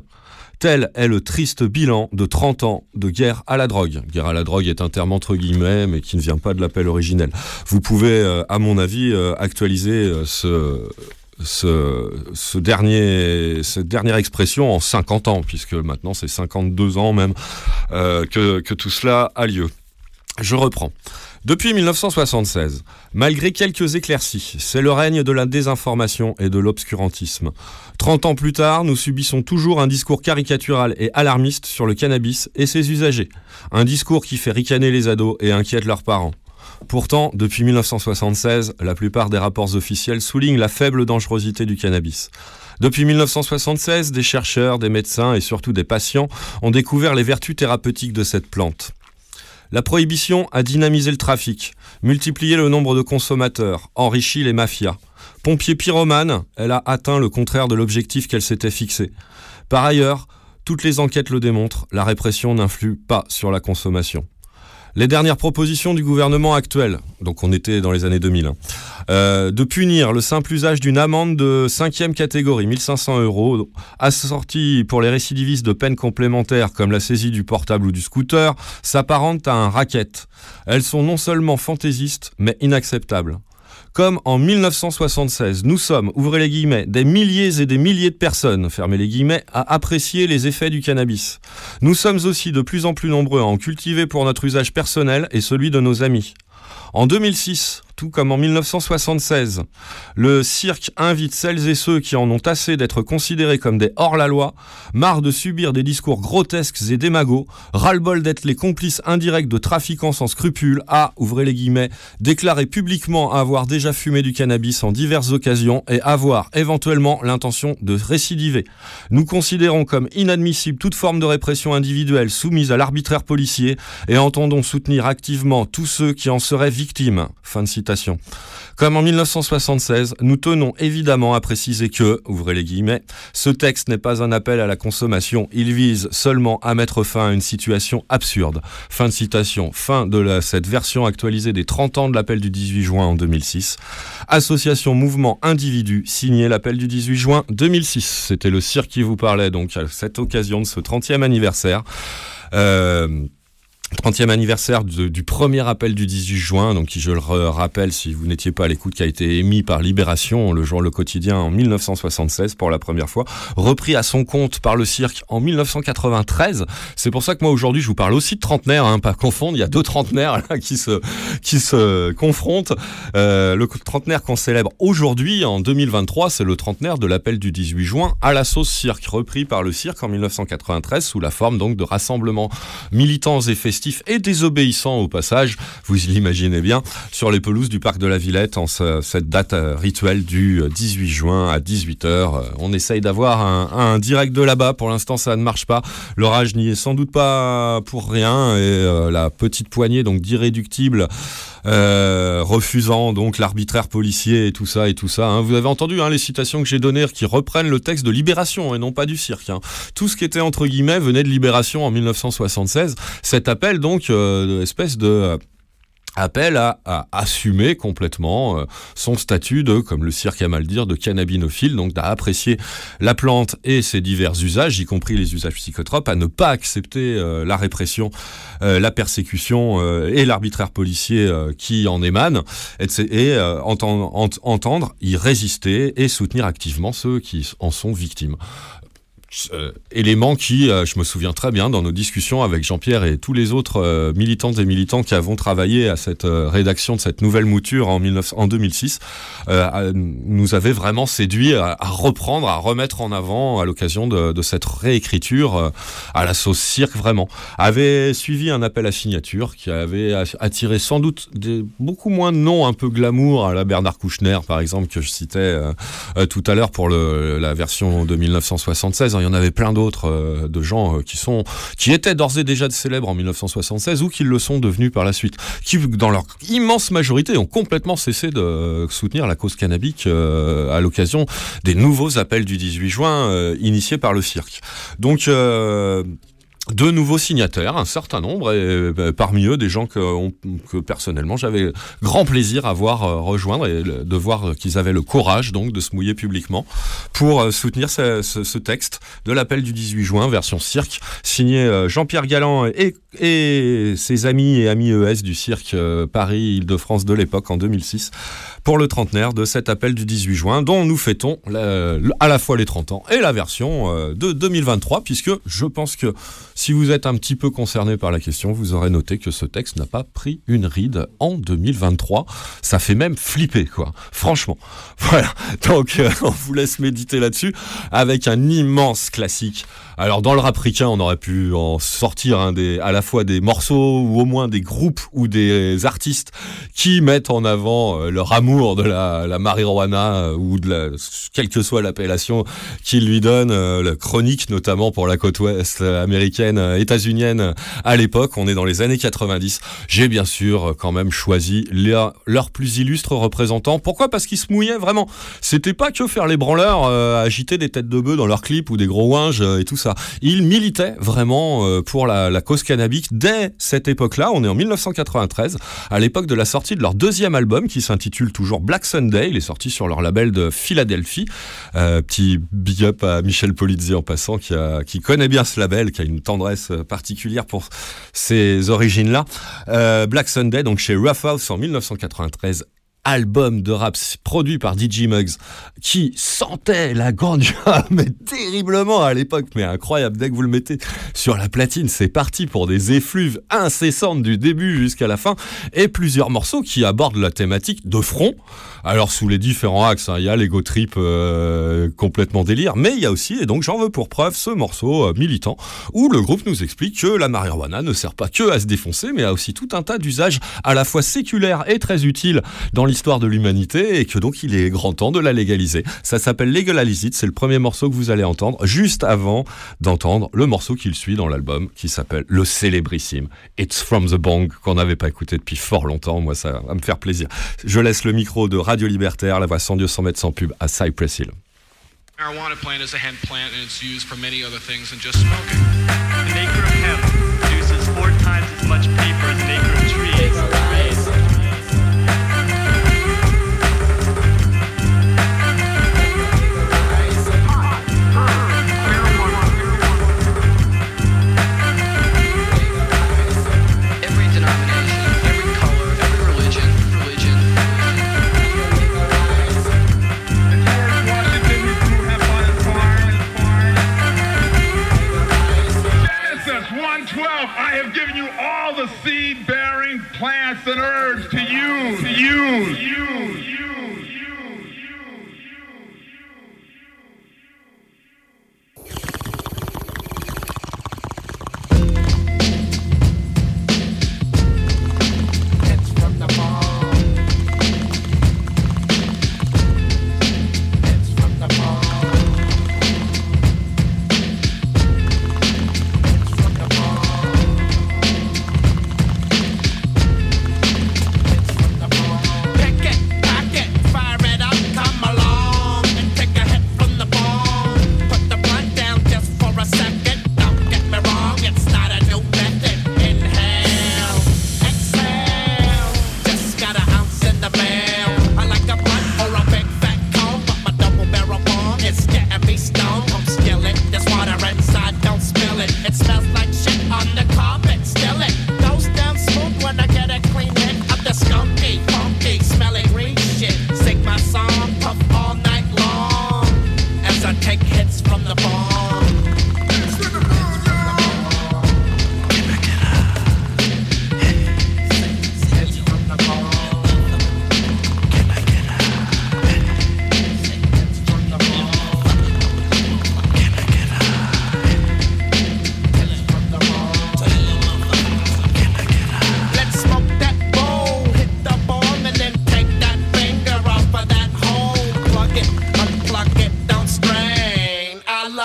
Tel est le triste bilan de 30 ans de guerre à la drogue. Guerre à la drogue est un terme entre guillemets, mais qui ne vient pas de l'appel originel. Vous pouvez, euh, à mon avis, euh, actualiser euh, ce, ce, dernier, cette dernière expression en 50 ans, puisque maintenant c'est 52 ans même euh, que, que tout cela a lieu. Je reprends. Depuis 1976, malgré quelques éclaircies, c'est le règne de la désinformation et de l'obscurantisme. 30 ans plus tard, nous subissons toujours un discours caricatural et alarmiste sur le cannabis et ses usagers. Un discours qui fait ricaner les ados et inquiète leurs parents. Pourtant, depuis 1976, la plupart des rapports officiels soulignent la faible dangerosité du cannabis. Depuis 1976, des chercheurs, des médecins et surtout des patients ont découvert les vertus thérapeutiques de cette plante. La prohibition a dynamisé le trafic, multiplié le nombre de consommateurs, enrichi les mafias. Pompier pyromane, elle a atteint le contraire de l'objectif qu'elle s'était fixé. Par ailleurs, toutes les enquêtes le démontrent, la répression n'influe pas sur la consommation. Les dernières propositions du gouvernement actuel, donc on était dans les années 2000, hein, euh, de punir le simple usage d'une amende de cinquième catégorie, 1500 euros, assortie pour les récidivistes de peines complémentaires comme la saisie du portable ou du scooter, s'apparentent à un racket. Elles sont non seulement fantaisistes, mais inacceptables. Comme en 1976, nous sommes, ouvrez les guillemets, des milliers et des milliers de personnes, fermez les guillemets, à apprécier les effets du cannabis. Nous sommes aussi de plus en plus nombreux à en cultiver pour notre usage personnel et celui de nos amis. En 2006, tout comme en 1976, le cirque invite celles et ceux qui en ont assez d'être considérés comme des hors-la-loi, marre de subir des discours grotesques et démagos, ras-le-bol d'être les complices indirects de trafiquants sans scrupules, à, ouvrez les guillemets, déclarer publiquement avoir déjà fumé du cannabis en diverses occasions et avoir éventuellement l'intention de récidiver. Nous considérons comme inadmissible toute forme de répression individuelle soumise à l'arbitraire policier et entendons soutenir activement tous ceux qui en seraient victimes. Fin de citation. Comme en 1976, nous tenons évidemment à préciser que, ouvrez les guillemets, ce texte n'est pas un appel à la consommation, il vise seulement à mettre fin à une situation absurde. Fin de citation, fin de cette version actualisée des 30 ans de l'appel du 18 juin en 2006. Association Mouvement Individu, signé l'appel du 18 juin 2006. C'était le cirque qui vous parlait donc à cette occasion de ce 30e anniversaire. Euh, 30e anniversaire du premier appel du 18 juin, donc qui, je le rappelle, si vous n'étiez pas à l'écoute, qui a été émis par Libération, le jour Le Quotidien, en 1976 pour la première fois, repris à son compte par le cirque en 1993. C'est pour ça que moi aujourd'hui je vous parle aussi de trentenaire, hein, pas confondre, il y a deux trentenaires qui se qui se confrontent. Euh, le trentenaire qu'on célèbre aujourd'hui en 2023, c'est le trentenaire de l'appel du 18 juin à la sauce cirque, repris par le cirque en 1993 sous la forme donc de rassemblements militants et festifs et désobéissants au passage, vous l'imaginez bien, sur les pelouses du parc de la Villette en ce- cette date euh, rituelle du euh, 18 juin à 18h. Euh, On essaye d'avoir un, direct de là-bas, pour l'instant ça ne marche pas. L'orage n'y est sans doute pas pour rien et euh, la petite poignée donc d'irréductibles euh, refusant donc l'arbitraire policier et tout ça et tout ça. hein. Vous avez entendu hein, les citations que j'ai données qui reprennent le texte de Libération et non pas du cirque. hein. Tout ce qui était entre guillemets venait de Libération en 1976. Cet appel donc, euh, espèce de euh, appel à, à assumer complètement euh, son statut de, comme le cirque à le dire, de cannabinophile, donc à apprécier la plante et ses divers usages, y compris les usages psychotropes, à ne pas accepter euh, la répression, euh, la persécution et l'arbitraire policier qui en émane, et, entendre y résister et soutenir activement ceux qui en sont victimes. Euh, élément qui, euh, je me souviens très bien dans nos discussions avec Jean-Pierre et tous les autres euh, militantes et militants qui avons travaillé à cette euh, rédaction de cette nouvelle mouture en, 19 en 2006, euh, nous avait vraiment séduit à, reprendre, à remettre en avant à l'occasion de, cette réécriture à la sauce cirque vraiment. Avait suivi un appel à signature qui avait attiré sans doute beaucoup moins de noms un peu glamour à la Bernard Kouchner par exemple que je citais tout à l'heure pour la version de 1976. Il y en avait plein d'autres euh, de gens euh, qui sont qui étaient d'ores et déjà célèbres en 1976 ou qui le sont devenus par la suite, qui dans leur immense majorité ont complètement cessé de soutenir la cause cannabique euh, à l'occasion des nouveaux appels du 18 juin euh, initiés par le cirque. Donc deux nouveaux signataires, un certain nombre, et euh, parmi eux des gens que, on- que personnellement j'avais grand plaisir à voir euh, rejoindre et de voir qu'ils avaient le courage donc de se mouiller publiquement pour euh, soutenir ce, texte de l'appel du 18 juin version cirque signé Jean-Pierre Galland et, et ses amis et amis ES du cirque euh, Paris-Île-de-France de l'époque en 2006 pour le trentenaire de cet appel du 18 juin dont nous fêtons à la fois les 30 ans et la version euh, de 2023 puisque je pense que si vous êtes un petit peu concerné par la question, vous aurez noté que ce texte n'a pas pris une ride en 2023. Ça fait même flipper, quoi. Franchement. Voilà. Donc, euh, on vous laisse méditer là-dessus avec un immense classique. Alors, dans le rap ricain, on aurait pu en sortir un des, à la fois des morceaux ou au moins des groupes ou des artistes qui mettent en avant euh, leur amour de la, la marijuana euh, ou de la, quelle que soit l'appellation qu'ils lui donnent, euh, la chronique notamment pour la côte ouest américaine, états-unienne à l'époque, on est dans les années 90. J'ai bien sûr quand même choisi leur, plus illustre représentant. Pourquoi? Parce qu'ils se mouillaient vraiment. C'était pas que faire les branleurs, agiter des têtes de bœuf dans leurs clips ou des gros winges et tout ça. Ça. Ils militaient vraiment euh, pour la, la cause cannabique dès cette époque-là. On est en 1993, à l'époque de la sortie de leur deuxième album qui s'intitule toujours Black Sunday. Il est sorti sur leur label de Philadelphie. Euh, petit big up à Michel Polizzi en passant, qui, a- qui connaît bien ce label, qui a une tendresse euh, particulière pour ces origines-là. Euh, Black Sunday, donc chez Rough House en 1993 album de rap produit par DJ Muggs qui sentait la ganja mais terriblement à l'époque mais incroyable. Dès que vous le mettez sur la platine c'est parti pour des effluves incessantes du début jusqu'à la fin et plusieurs morceaux qui abordent la thématique de front. Alors sous les différents axes hein, il y a l'ego trip euh, complètement délire mais il y a aussi et donc j'en veux pour preuve ce morceau euh, militant où le groupe nous explique que la marijuana ne sert pas que à se défoncer mais a aussi tout un tas d'usages à la fois séculaires et très utiles dans l'histoire de l'humanité et que donc il est grand temps de la légaliser. Ça s'appelle Legalize c'est le premier morceau que vous allez entendre juste avant d'entendre le morceau qu'il suit dans l'album qui s'appelle le célébrissime It's From The Bong qu'on n'avait pas écouté depuis fort longtemps. Moi ça va me faire plaisir. Je laisse le micro de Radio Libertaire, la voix sans Dieu sans mètres sans pub à Cypress Hill. Plants and herbs to use. To use. to use.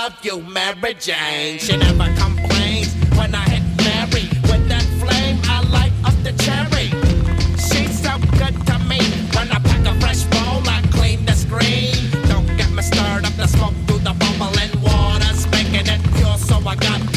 Love you, Mary Jane. She never complains when I hit Mary with that flame. I light up the cherry. She's so good to me. When I pack a fresh bowl, I clean the screen. Don't get me stirred up the smoke through the bubbling water's making it pure. So I got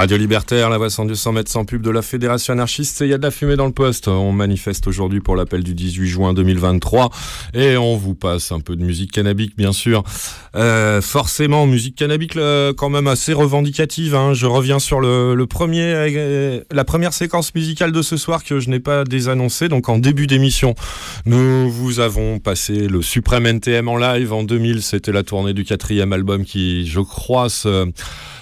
Radio Libertaire, la voix sans sans mètres sans pub de la Fédération anarchiste, il y a de la fumée dans le poste. On manifeste aujourd'hui pour l'appel du 18 juin 2023 et on vous passe un peu de musique cannabique bien sûr. Euh, forcément, musique cannabique quand même assez revendicative. Hein. Je reviens sur le, le premier, euh, la première séquence musicale de ce soir que je n'ai pas désannoncée. Donc en début d'émission, nous vous avons passé le Suprême NTM en live en 2000. C'était la tournée du quatrième album qui, je crois, se-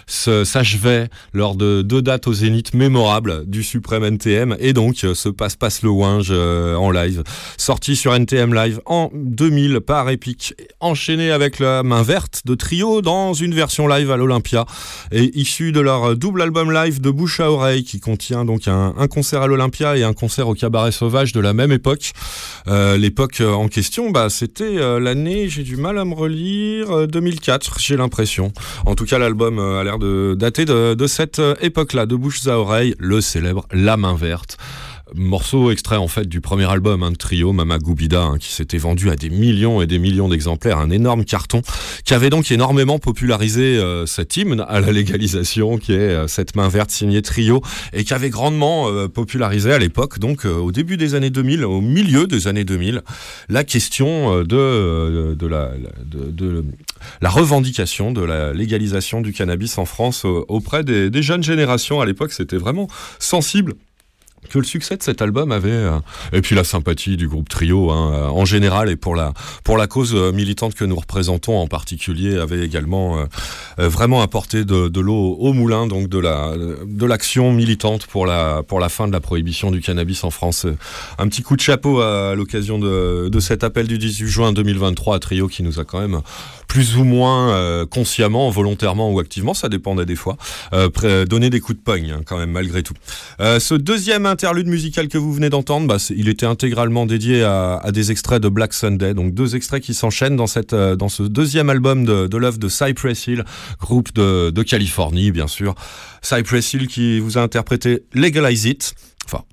s'achevait lors de deux dates au Zénith mémorables du Suprême NTM et donc euh, ce passe-passe le Winge euh, en live, sorti sur NTM Live en 2000 par Epic, enchaîné avec la main verte de Trio dans une version live à l'Olympia et issu de leur double album live de bouche à oreille qui contient donc un, concert à l'Olympia et un concert au Cabaret Sauvage de la même époque. Euh, L'époque en question, bah, c'était l'année, j'ai du mal à me relire, euh, 2004, j'ai l'impression. En tout cas, l'album a l'air de dater de, cette euh, époque-là, de bouche à oreille, le célèbre La Main Verte. Morceau extrait en fait du premier album hein, de trio Mama Goubida hein, qui s'était vendu à des millions et des millions d'exemplaires, un énorme carton qui avait donc énormément popularisé euh, cet hymne à la légalisation qui est euh, cette main verte signée trio et qui avait grandement popularisé à l'époque donc au début des années 2000, au milieu des années 2000, la question de, la- de, de la revendication de la légalisation du cannabis en France euh, auprès des, des jeunes générations. À l'époque, c'était vraiment sensible que le succès de cet album avait euh, et puis la sympathie du groupe Trio hein, euh, en général et pour la pour la cause euh, militante que nous représentons en particulier avait également vraiment apporté de, l'eau au moulin donc de la de l'action militante pour la pour la fin de la prohibition du cannabis en France. Un petit coup de chapeau à l'occasion de, de cet appel du 18 juin 2023 à Trio qui nous a quand même plus ou moins consciemment, volontairement ou activement, ça dépendait des fois, donné des coups de pogne hein, quand même malgré tout. Ce deuxième interlude musical que vous venez d'entendre, bah, il était intégralement dédié à, des extraits de Black Sunday, donc deux extraits qui s'enchaînent dans, euh, ce deuxième album de, de l'œuvre de Cypress Hill, groupe de, de Californie bien sûr. Cypress Hill qui vous a interprété Legalize It, enfin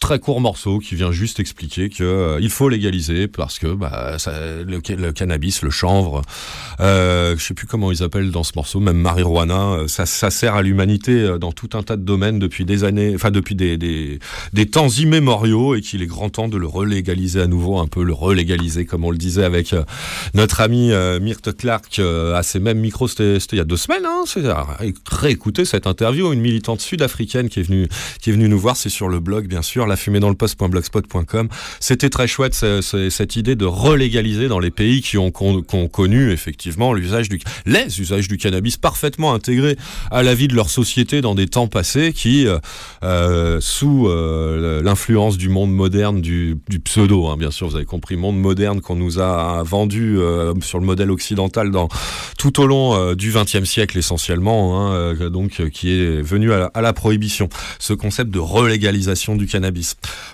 très court morceau qui vient juste expliquer que euh, il faut légaliser parce que bah, le, ca- le cannabis, le chanvre, euh, je sais plus comment ils appellent dans ce morceau, même marijuana, euh, ça, ça sert à l'humanité euh, dans tout un tas de domaines depuis des années, enfin depuis des, des, des temps immémoriaux et qu'il est grand temps de le relégaliser à nouveau, un peu le relégaliser comme on le disait avec notre ami euh, Myrte Clark à ces mêmes micros, c'était il y a deux semaines, hein, c'est réécouter cette interview, une militante sud-africaine qui qui est venue nous voir, c'est sur le blog bien sûr, la fumée dans le poste.blogspot.com. C'était très chouette ce- ce- cette idée de relégaliser dans les pays qui ont, connu effectivement l'usage du les usages du cannabis parfaitement intégrés à la vie de leur société dans des temps passés qui euh, euh, sous euh, l'influence du monde moderne du, pseudo hein, bien sûr vous avez compris monde moderne qu'on nous a vendu sur le modèle occidental tout au long du XXe siècle essentiellement hein, donc qui est venu à la prohibition ce concept de relégalisation du cannabis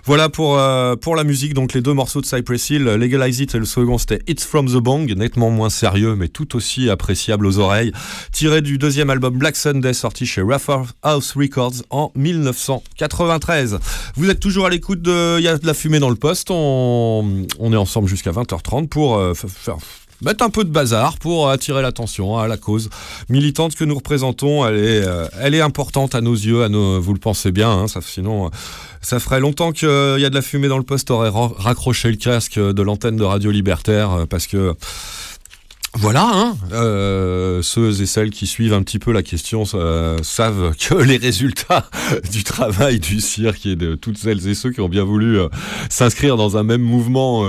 voilà pour euh, pour la musique. Donc les deux morceaux de Cypress Hill Legalize It et le second c'était It's From The Bong nettement moins sérieux mais tout aussi appréciable aux oreilles. Tiré du deuxième album Black Sunday sorti chez Rough House Records en 1993 vous êtes toujours à l'écoute de Il de la fumée dans le poste. On, est ensemble jusqu'à 20h30 pour euh, faire mettre un peu de bazar pour attirer l'attention à la cause militante que nous représentons. Elle est, euh, elle est importante à nos yeux, à vous le pensez bien. hein, sinon, euh, ça ferait longtemps qu'il y a de la fumée dans le poste aurait ra- raccroché le casque de l'antenne de Radio Libertaire euh, parce que voilà, hein, euh, ceux et celles qui suivent un petit peu la question euh, savent que les résultats du travail du cirque et de toutes celles et ceux qui ont bien voulu euh, s'inscrire dans un même mouvement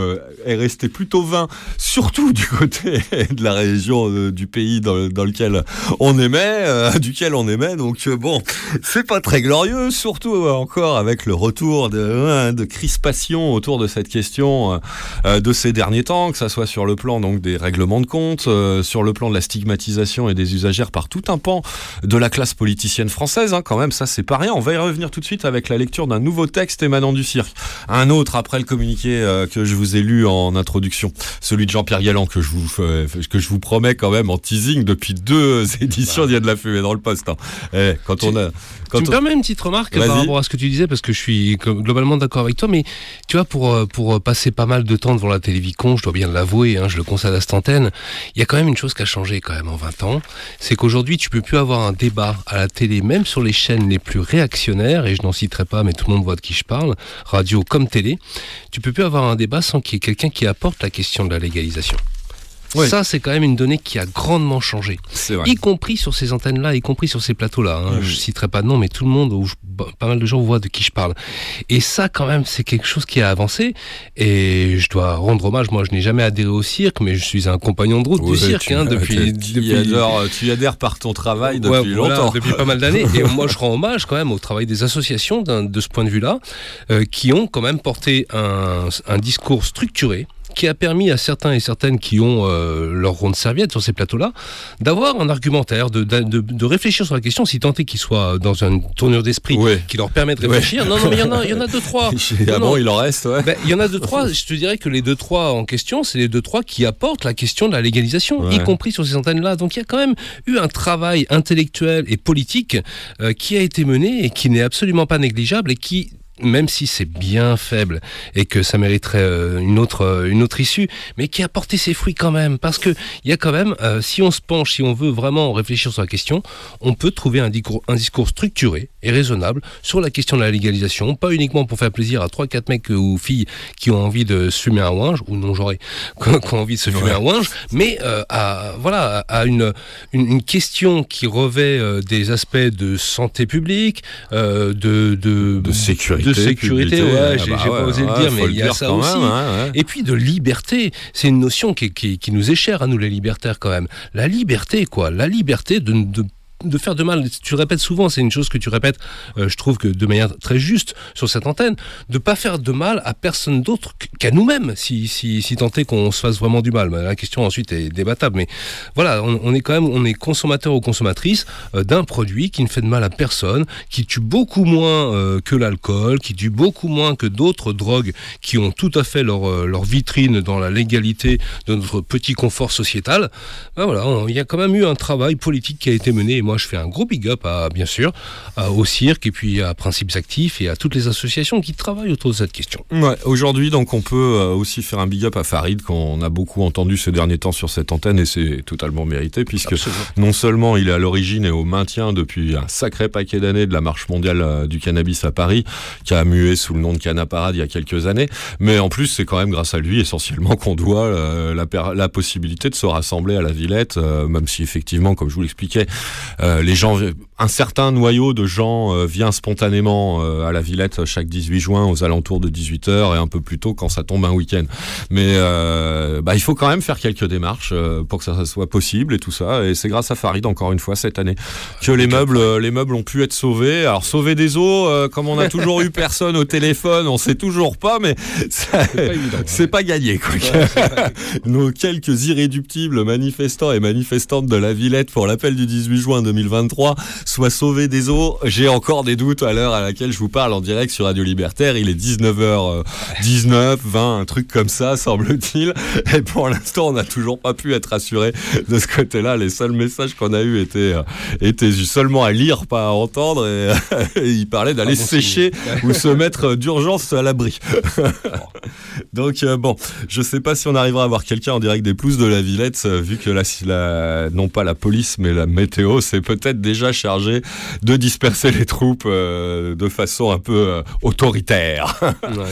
est resté plutôt vain, surtout du côté de la région du pays dans, lequel on aimait, duquel on aimait. Donc bon, c'est pas très glorieux, surtout encore avec le retour de, euh, de crispation autour de cette question de ces derniers temps, que ça soit sur le plan donc des règlements de compte, euh, sur le plan de la stigmatisation et des usagères par tout un pan de la classe politicienne française. hein, quand même, ça c'est pas rien. On va y revenir tout de suite avec la lecture d'un nouveau texte émanant du cirque. Un autre après le communiqué euh, que je vous ai lu en introduction, celui de Jean-Pierre Galland que je vous que je vous promets quand même en teasing depuis deux éditions. Il y a de la fumée dans le poste. hein. Eh, quand on a Quand tu me permets une petite remarque par rapport à ce que tu disais, parce que je suis globalement d'accord avec toi, mais tu vois, pour, euh, pour passer pas mal de temps devant la télévision, je dois bien l'avouer, hein, je le concède à cette antenne, il y a quand même une chose qui a changé quand même en 20 ans, c'est qu'aujourd'hui, tu peux plus avoir un débat à la télé, même sur les chaînes les plus réactionnaires, et je n'en citerai pas, mais tout le monde voit de qui je parle, radio comme télé, tu peux plus avoir un débat sans qu'il y ait quelqu'un qui apporte la question de la légalisation. Oui. Ça, c'est quand même une donnée qui a grandement changé. Vrai. Y compris sur ces antennes-là, y compris sur ces plateaux-là. hein. Je citerai pas de nom, mais tout le monde, ou bah, pas mal de gens voient de qui je parle. Et ça, quand même, c'est quelque chose qui a avancé. Et je dois rendre hommage. Moi, je n'ai jamais adhéré au cirque, mais je suis un compagnon de route Ouais, du cirque tu- hein, depuis, tu, depuis- adhères, tu y adhères par ton travail depuis Ouais, voilà, longtemps. depuis pas mal d'années. Et moi, je rends hommage quand même au travail des associations de ce point de vue-là, euh, qui ont quand même porté un, un discours structuré qui a permis à certains et certaines qui ont euh, leur rond de serviette sur ces plateaux-là d'avoir un argumentaire, de, de, de- de réfléchir sur la question, si tant est qu'ils soient dans une tournure d'esprit Ouais. qui leur permet de Ouais. réfléchir. Non, non, mais il y en a, il y en a deux, trois. Ah bon, il en reste, ouais. Ben, Il y en a deux, trois. Je te dirais que les deux, trois en question, c'est les deux, trois qui apportent la question de la légalisation, y compris sur ces antennes-là. Donc il y a quand même eu un travail intellectuel et politique euh, qui a été mené et qui n'est absolument pas négligeable et qui même si c'est bien faible et que ça mériterait euh, une autre euh, une autre issue, mais qui a porté ses fruits quand même, parce que il y a quand même, euh, si on se penche, si on veut vraiment réfléchir sur la question, on peut trouver un discours structuré et raisonnable sur la question de la légalisation, pas uniquement pour faire plaisir à trois quatre mecs ou filles qui ont envie de se fumer un ouinge ou non j'aurais qui ont envie de se fumer un ouinge, mais euh, à voilà à une, une une question qui revêt euh, des aspects de santé publique, euh, de, de De sécurité. de sécurité, publicité, ouais, ah j'ai bah j'ai ouais, pas osé ouais, le dire, mais il y a ça aussi. même, ouais. Et puis de liberté, c'est une notion qui, qui, qui nous est chère à nous les libertaires quand même. La liberté, quoi, la liberté de, de de faire de mal, tu répètes souvent, c'est une chose que tu répètes, euh, je trouve que de manière très juste sur cette antenne, de pas faire de mal à personne d'autre qu'à nous-mêmes, si, si, si tant est qu'on se fasse vraiment du mal. La question ensuite est débattable, mais voilà, on, est quand même, on est consommateur ou consommatrice euh, d'un produit qui ne fait de mal à personne, qui tue beaucoup moins euh, que l'alcool, qui tue beaucoup moins que d'autres drogues qui ont tout à fait leur, leur vitrine dans la légalité de notre petit confort sociétal. Ben voilà, il y a quand même eu un travail politique qui a été mené, et moi je fais un gros big up à, bien sûr, à- au cirque et puis à Principes Actifs et à toutes les associations qui travaillent autour de cette question. Ouais, aujourd'hui, donc, on peut euh, aussi faire un big up à Farid qu'on a beaucoup entendu ces derniers temps sur cette antenne et c'est totalement mérité puisque Absolument. non seulement il est à l'origine et au maintien depuis un sacré paquet d'années de la marche mondiale euh, du cannabis à Paris, qui a mué sous le nom de Canaparade il y a quelques années, mais en plus, c'est quand même grâce à lui essentiellement qu'on doit euh, la, la possibilité de se rassembler à la Villette, euh, même si effectivement, comme je vous l'expliquais, les gens, un certain noyau de gens euh, vient spontanément euh, à la Villette chaque 18 juin aux alentours de 18h et un peu plus tôt quand ça tombe un week-end. Mais euh, bah, il faut quand même faire quelques démarches euh, pour que ça soit possible et tout ça. Et c'est grâce à Farid encore une fois cette année que les meubles, euh, les meubles ont pu être sauvés. Alors sauver des eaux, euh, comme on a toujours eu personne au téléphone, on sait toujours pas, mais ça- C'est pas évident. c'est pas gagné. Quoi. Nos quelques irréductibles manifestants et manifestantes de la Villette pour l'appel du 18 juin 2023 soient sauvés des eaux. J'ai encore des doutes à l'heure à laquelle je vous parle en direct sur Radio Libertaire. Il est 19h19, 20, un truc comme ça, semble-t-il. Et pour l'instant, on n'a toujours pas pu être assuré de ce côté-là. Les seuls messages qu'on a eus étaient, euh, étaient seulement à lire, pas à entendre. Et, et il parlait d'aller Ah bon sécher ou se mettre d'urgence à l'abri. Donc euh, bon, je sais pas si on arrivera à voir quelqu'un en direct des pelouses de la Villette, euh, vu que la- non pas la police, mais la météo s'est peut-être déjà de disperser les troupes euh, de façon un peu euh, autoritaire. Ouais.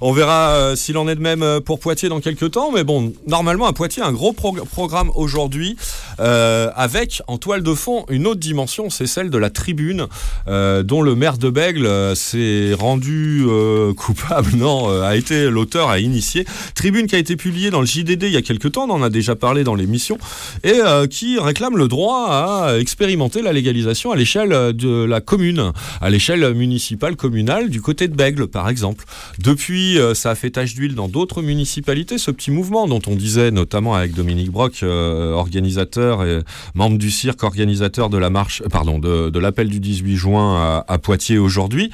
On verra euh, s'il en est de même pour Poitiers dans quelques temps, mais bon, normalement à Poitiers, un gros prog- programme aujourd'hui, euh, avec en toile de fond une autre dimension, c'est celle de la tribune, euh, dont le maire de Bègle s'est rendu euh, coupable, non, a été l'auteur, a initié. Tribune qui a été publiée dans le JDD il y a quelques temps, on en a déjà parlé dans l'émission, et qui réclame le droit à expérimenter la légalisation à l'échelle euh, de la commune, à l'échelle municipale, communale, du côté de Bègle, par exemple. Depuis, euh, ça a fait tache d'huile dans d'autres municipalités, ce petit mouvement dont on disait, notamment avec Dominique Brock, euh, organisateur et membre du cirque, organisateur de la marche, pardon, de, l'appel du 18 juin à, Poitiers aujourd'hui,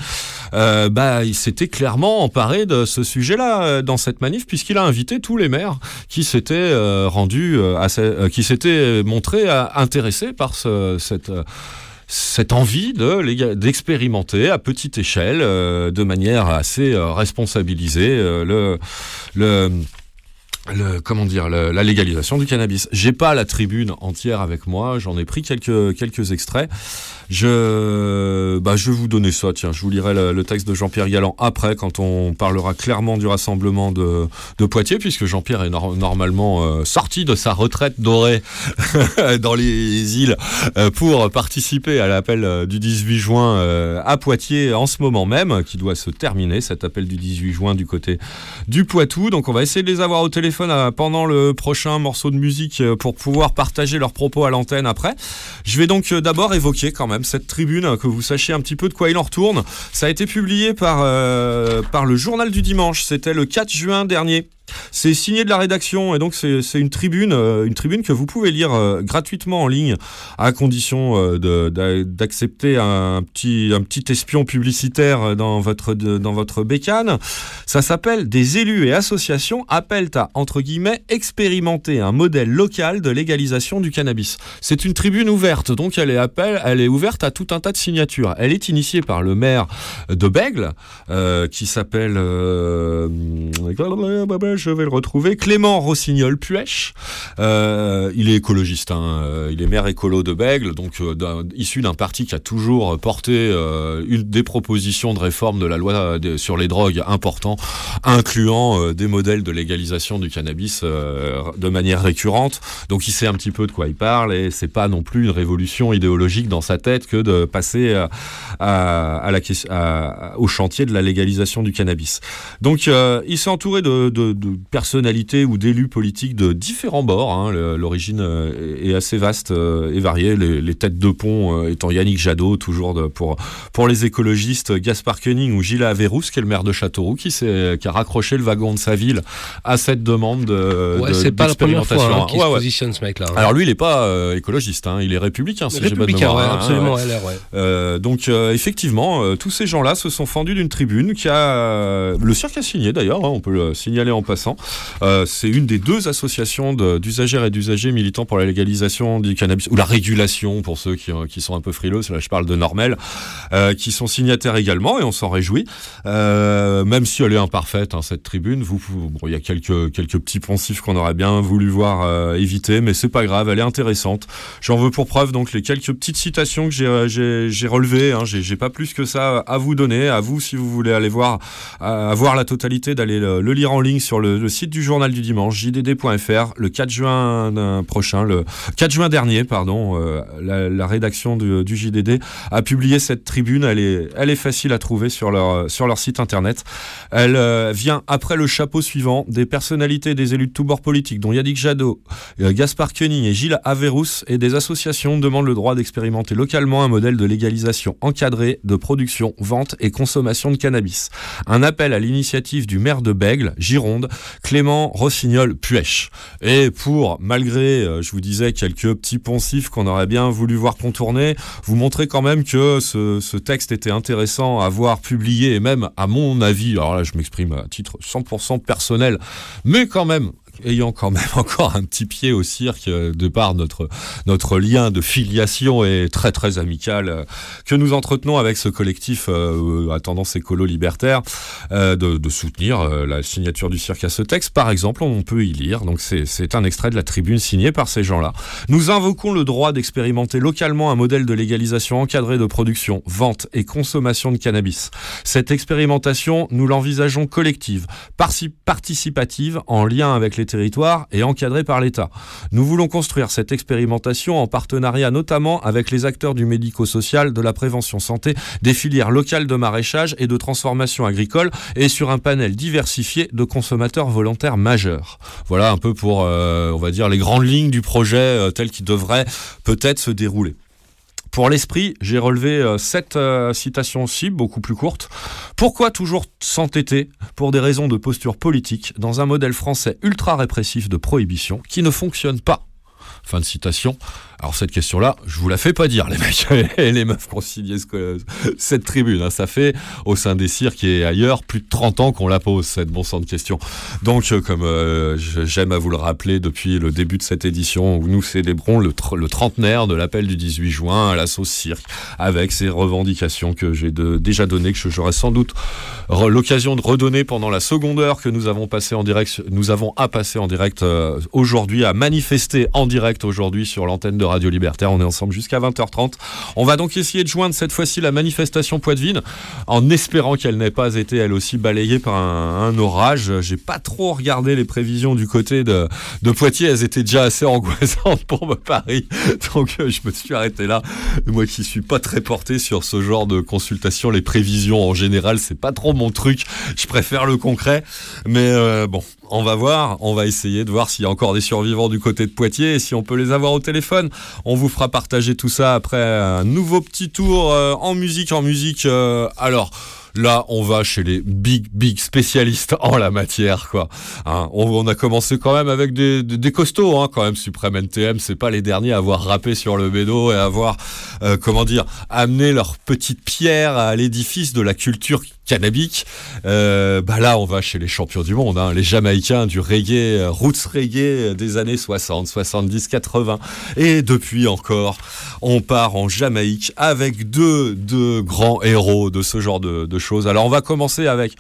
bah, il s'était clairement emparé de ce sujet-là dans cette manif, puisqu'il a invité tous les maires qui s'étaient rendus, qui s'étaient montrés intéressés par ce, cette, cette envie d'expérimenter à petite échelle, euh, de manière assez euh, responsabilisée, euh, comment dire, la légalisation du cannabis. J'ai pas la tribune entière avec moi, j'en ai pris quelques extraits. Je, bah, je vais vous donner ça, tiens, je vous lirai le, texte de Jean-Pierre Galland après, quand on parlera clairement du rassemblement de, de Poitiers, puisque Jean-Pierre est nor- normalement euh, sorti de sa retraite dorée dans les îles euh, pour participer à l'appel euh, du 18 juin à Poitiers en ce moment même, qui doit se terminer, cet appel du 18 juin du côté du Poitou. Donc on va essayer de les avoir au téléphone pendant le prochain morceau de musique pour pouvoir partager leurs propos à l'antenne après. Je vais donc d'abord évoquer quand même cette tribune, euh, que vous sachiez un petit peu de quoi il en retourne. Ça a été publié par, euh, par le journal du dimanche, c'était le 4 juin dernier. C'est signé de la rédaction et donc c'est une tribune, euh, une tribune que vous pouvez lire euh, gratuitement en ligne à condition euh, d'accepter un petit, un petit espion publicitaire dans votre, dans votre bécane. Ça s'appelle Des élus et associations appellent à, entre guillemets, expérimenter un modèle local de légalisation du cannabis. C'est une tribune ouverte, donc elle est, appel, elle est ouverte à tout un tas de signatures. Elle est initiée par le maire de Bègle, qui s'appelle, je vais le retrouver, Clément Rossignol Puech. Euh, il est écologiste, hein, euh, il est maire écolo de Bègle, donc euh, issu d'un parti qui a toujours porté des propositions de réforme de la loi sur les drogues important, incluant des modèles de légalisation du cannabis de manière récurrente. Donc il sait un petit peu de quoi il parle et c'est pas non plus une révolution idéologique dans sa tête que de passer au chantier de la légalisation du cannabis. Donc il s'est entouré de personnalités ou d'élus politiques de différents bords. hein. L'origine euh, est assez vaste euh, et variée. Les, les têtes de pont euh, étant Yannick Jadot, toujours de- pour, pour les écologistes, Gaspard Koenig ou Gilles Averroux, qui est le maire de Châteauroux, qui, qui a raccroché le wagon de sa ville à cette demande de, Ouais, c'est pas la première fois hein, qu'il Ouais, se positionne ce mec-là. hein. Alors lui, il n'est pas euh, écologiste, hein, il est républicain, si j'ai mémoire, ouais, absolument. LR. Euh, donc euh, effectivement, tous ces gens-là se sont fendus d'une tribune qui a le cirque a signé d'ailleurs, on peut le signaler en passant. Euh, c'est une des deux associations d'usagères et d'usagers militants pour la légalisation du cannabis ou la régulation pour ceux qui, euh, sont un peu frileux. Là, je parle de Normel, euh, qui sont signataires également et on s'en réjouit. Même si elle est imparfaite, hein, cette tribune, vous, vous- il y a quelques petits poncifs qu'on aurait bien voulu voir éviter, mais c'est pas grave, elle est intéressante. J'en veux pour preuve donc les quelques petites citations que j'ai relevées. Hein, j'ai pas plus que ça à vous donner. À vous si vous voulez aller voir à, à voir la totalité d'aller le, le lire en ligne sur le, site du journal du dimanche jdd.fr le 4 juin euh, prochain, le 4 juin dernier pardon. euh, la, rédaction du, JDD a publié cette tribune. Elle est facile à trouver sur leur site internet. Elle euh, vient après le chapeau suivant des personnalités des élus de tous bords politiques, dont Yannick Jadot, Gaspard Koenig et Gilles Averrousse, et des associations demandent le droit d'expérimenter localement un modèle de légalisation encadrée de production, vente et consommation de cannabis. Un appel à l'initiative du maire de Bègle, Gironde, Clément Rossignol Puech. Et pour, malgré, euh, je vous disais, quelques petits poncifs qu'on aurait bien voulu voir contourner, vous montrer quand même que ce, ce texte était intéressant à voir publié, et même à mon avis, alors là je m'exprime à titre 100% personnel, mais quand même ayant quand même encore un petit pied au cirque euh, de par notre notre lien de filiation et très très amical euh, que nous entretenons avec ce collectif euh, à tendance écolo libertaire euh, de, soutenir euh, la signature du cirque à ce texte. Par exemple on peut y lire. Donc c'est un extrait de la tribune signée par ces gens-là. Nous invoquons le droit d'expérimenter localement un modèle de légalisation encadrée de production vente et consommation de cannabis. Cette expérimentation nous l'envisageons collective participative en lien avec les territoires et encadrée par l'État. Nous voulons construire cette expérimentation en partenariat notamment avec les acteurs du médico-social, de la prévention santé, des filières locales de maraîchage et de transformation agricole et sur un panel diversifié de consommateurs volontaires majeurs. Voilà un peu pour, euh, on va dire, les grandes lignes du projet euh, tel qu'il devrait peut-être se dérouler. Pour l'esprit, j'ai relevé euh, sept euh, citations cibles, beaucoup plus courtes. Pourquoi toujours s'entêter, pour des raisons de posture politique, dans un modèle français ultra répressif de prohibition qui ne fonctionne pas? Fin de citation. Alors cette question-là, je vous la fais pas dire, les mecs et les meufs ce- cette tribune. hein. Ça fait au sein des cirques et ailleurs plus de 30 ans qu'on la pose, cette bon sang de question. Donc, euh, comme euh, j'aime à vous le rappeler depuis le début de cette édition, où nous célébrons le, le trentenaire de l'appel du 18 juin à la cirque, avec ces revendications que j'ai déjà données, que j'aurai sans doute l'occasion de redonner pendant la seconde heure que nous avons passé en direct, nous avons à passer en direct euh, aujourd'hui, à manifester en direct aujourd'hui sur l'antenne de Radio Libertaire. On est ensemble jusqu'à 20h30. On va donc essayer de joindre cette fois-ci la manifestation Poitvine, en espérant qu'elle n'ait pas été elle aussi balayée par un, orage. J'ai pas trop regardé les prévisions du côté de, de Poitiers, elles étaient déjà assez angoissantes pour me Paris, donc euh, je me suis arrêté là. Moi qui suis pas très porté sur ce genre de consultation, les prévisions en général, c'est pas trop mon truc. Je préfère le concret, mais euh, bon, on va voir, on va essayer de voir s'il y a encore des survivants du côté de Poitiers et si on peut les avoir au téléphone. On vous fera partager tout ça après un nouveau petit tour euh, en musique, en musique. euh, alors. Là, on va chez les big, big spécialistes en la matière, quoi. Hein, on, a commencé quand même avec des, des, costauds, hein, quand même. Supreme NTM, c'est pas les derniers à avoir rappé sur le bédo et à avoir, euh, comment dire, amené leur petite pierre à l'édifice de la culture cannabique. Euh, bah là, on va chez les champions du monde, hein, les Jamaïcains du reggae, euh, roots reggae des années 60, 70, 80. Et depuis encore, on part en Jamaïque avec deux, deux grands héros de ce genre de choses. Alors, on va commencer avec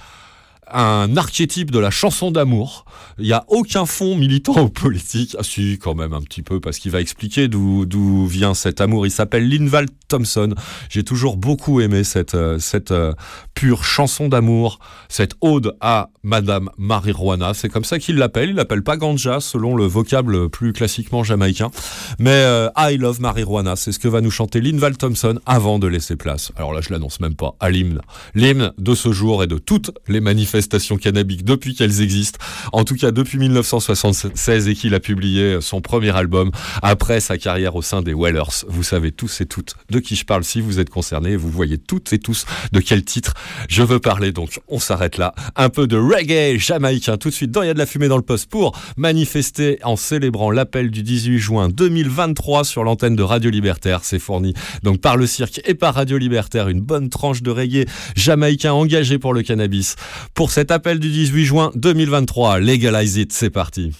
un archétype de la chanson d'amour. Il n'y a aucun fond militant ou politique. Ah si, quand même un petit peu, parce qu'il va expliquer d'où vient cet amour. Il s'appelle Linval Thompson. J'ai toujours beaucoup aimé cette, euh, cette euh, pure chanson d'amour, cette ode à Madame Marijuana. C'est comme ça qu'il l'appelle. Il l'appelle pas ganja, selon le vocable plus classiquement jamaïcain. Mais euh, I Love Marijuana, c'est ce que va nous chanter Linval Thompson avant de laisser place. Alors là, je l'annonce même pas à l'hymne. L'hymne de ce jour et de toutes les manifestations cannabiques depuis qu'elles existent. En tout cas, depuis 1976 et qu'il a publié son premier album après sa carrière au sein des Wellers. Vous savez tous et toutes de qui je parle si vous êtes concernés. Vous voyez toutes et tous de quel titre je veux parler. Donc, on s'arrête là. Un peu de reggae jamaïcain tout de suite dans Il y a de la fumée dans le poste pour manifester en célébrant l'appel du 18 juin 2023 sur l'antenne de Radio Libertaire. C'est fourni donc par le cirque et par Radio Libertaire une bonne tranche de reggae jamaïcain engagé pour le cannabis. Pour cet appel du 18 juin 2023, Legalize It, c'est parti.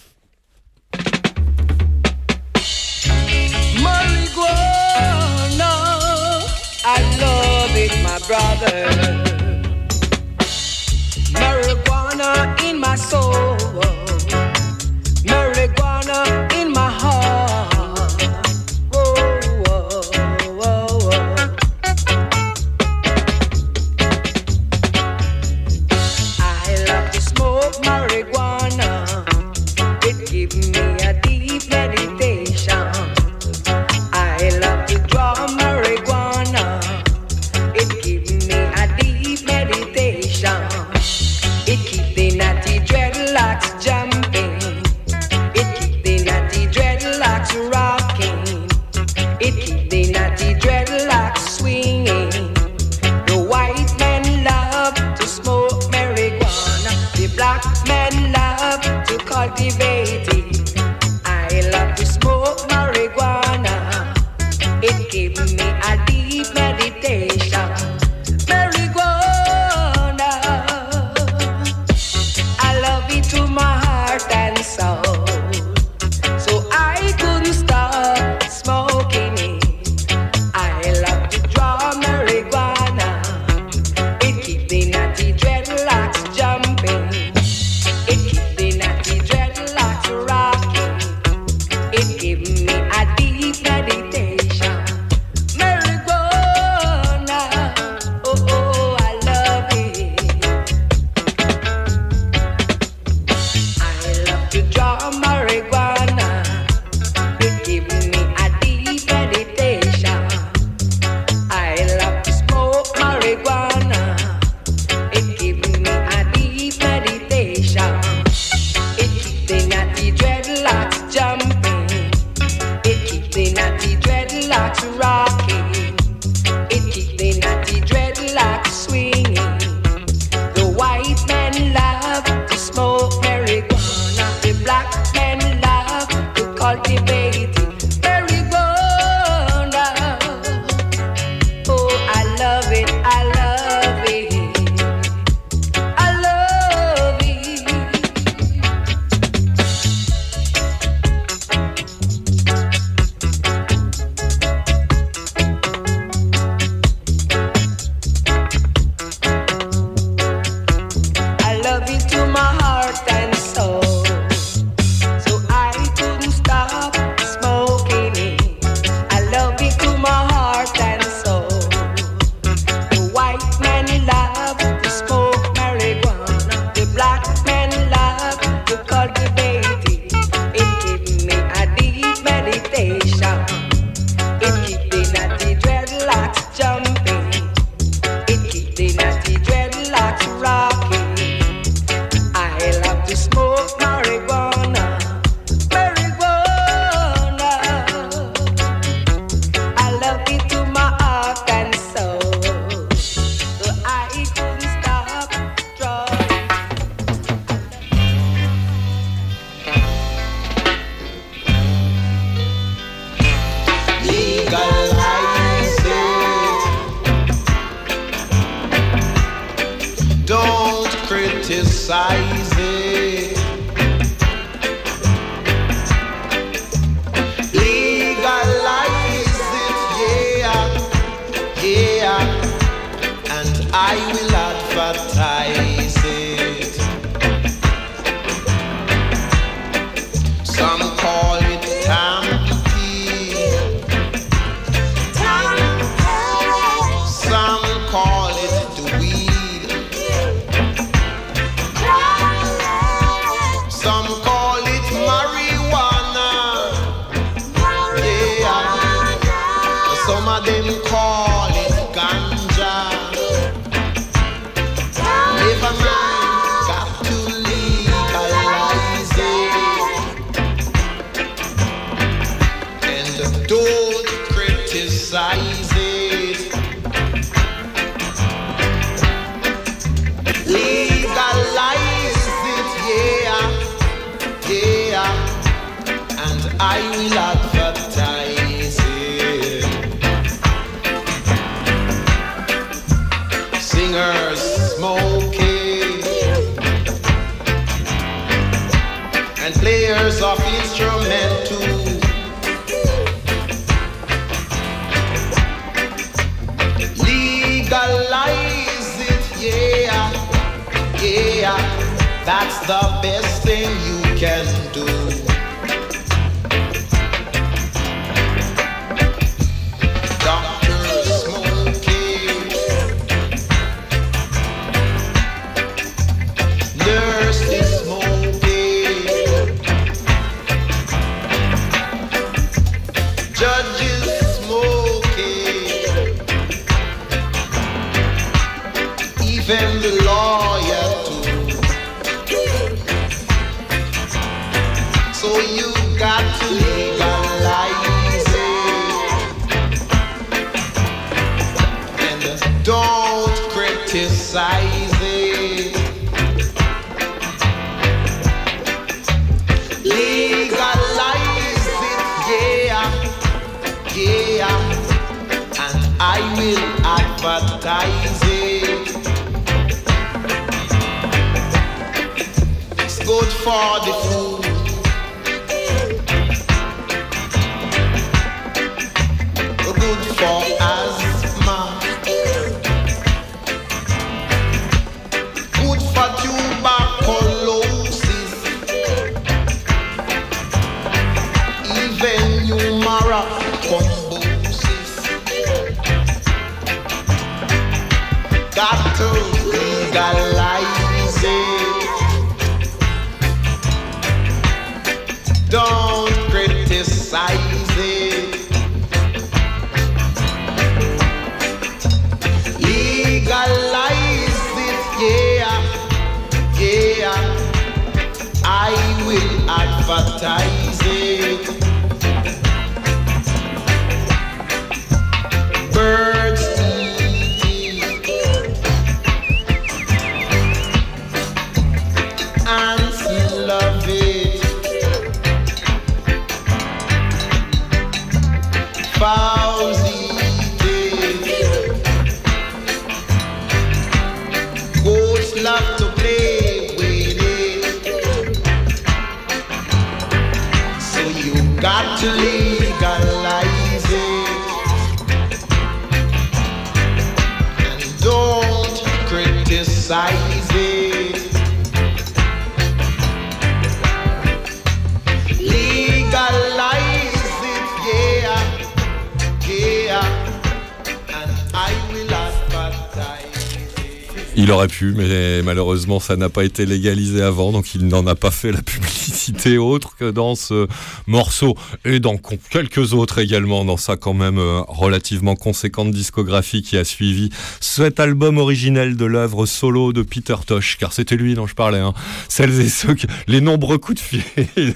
ça n'a pas été légalisé avant, donc il n'en a pas fait la publicité autre que dans ce morceau et dans quelques autres également, dans sa quand même euh, relativement conséquente discographie qui a suivi cet album originel de l'œuvre solo de Peter Tosh, car c'était lui dont je parlais, hein. celles et ceux, qui, les nombreux coups de fil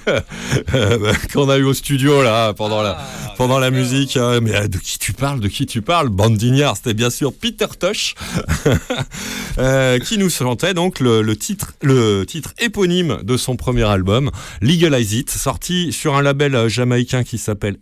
euh, qu'on a eu au studio là pendant ah. la pendant la musique. Euh, mais euh, de qui tu parles De qui tu parles? Bandignard, c'était bien sûr Peter Tosh, euh, qui nous chantait donc le, le, titre, le titre éponyme de son premier album, Legalize It, sorti sur un label euh, jamaïcain qui s'appelle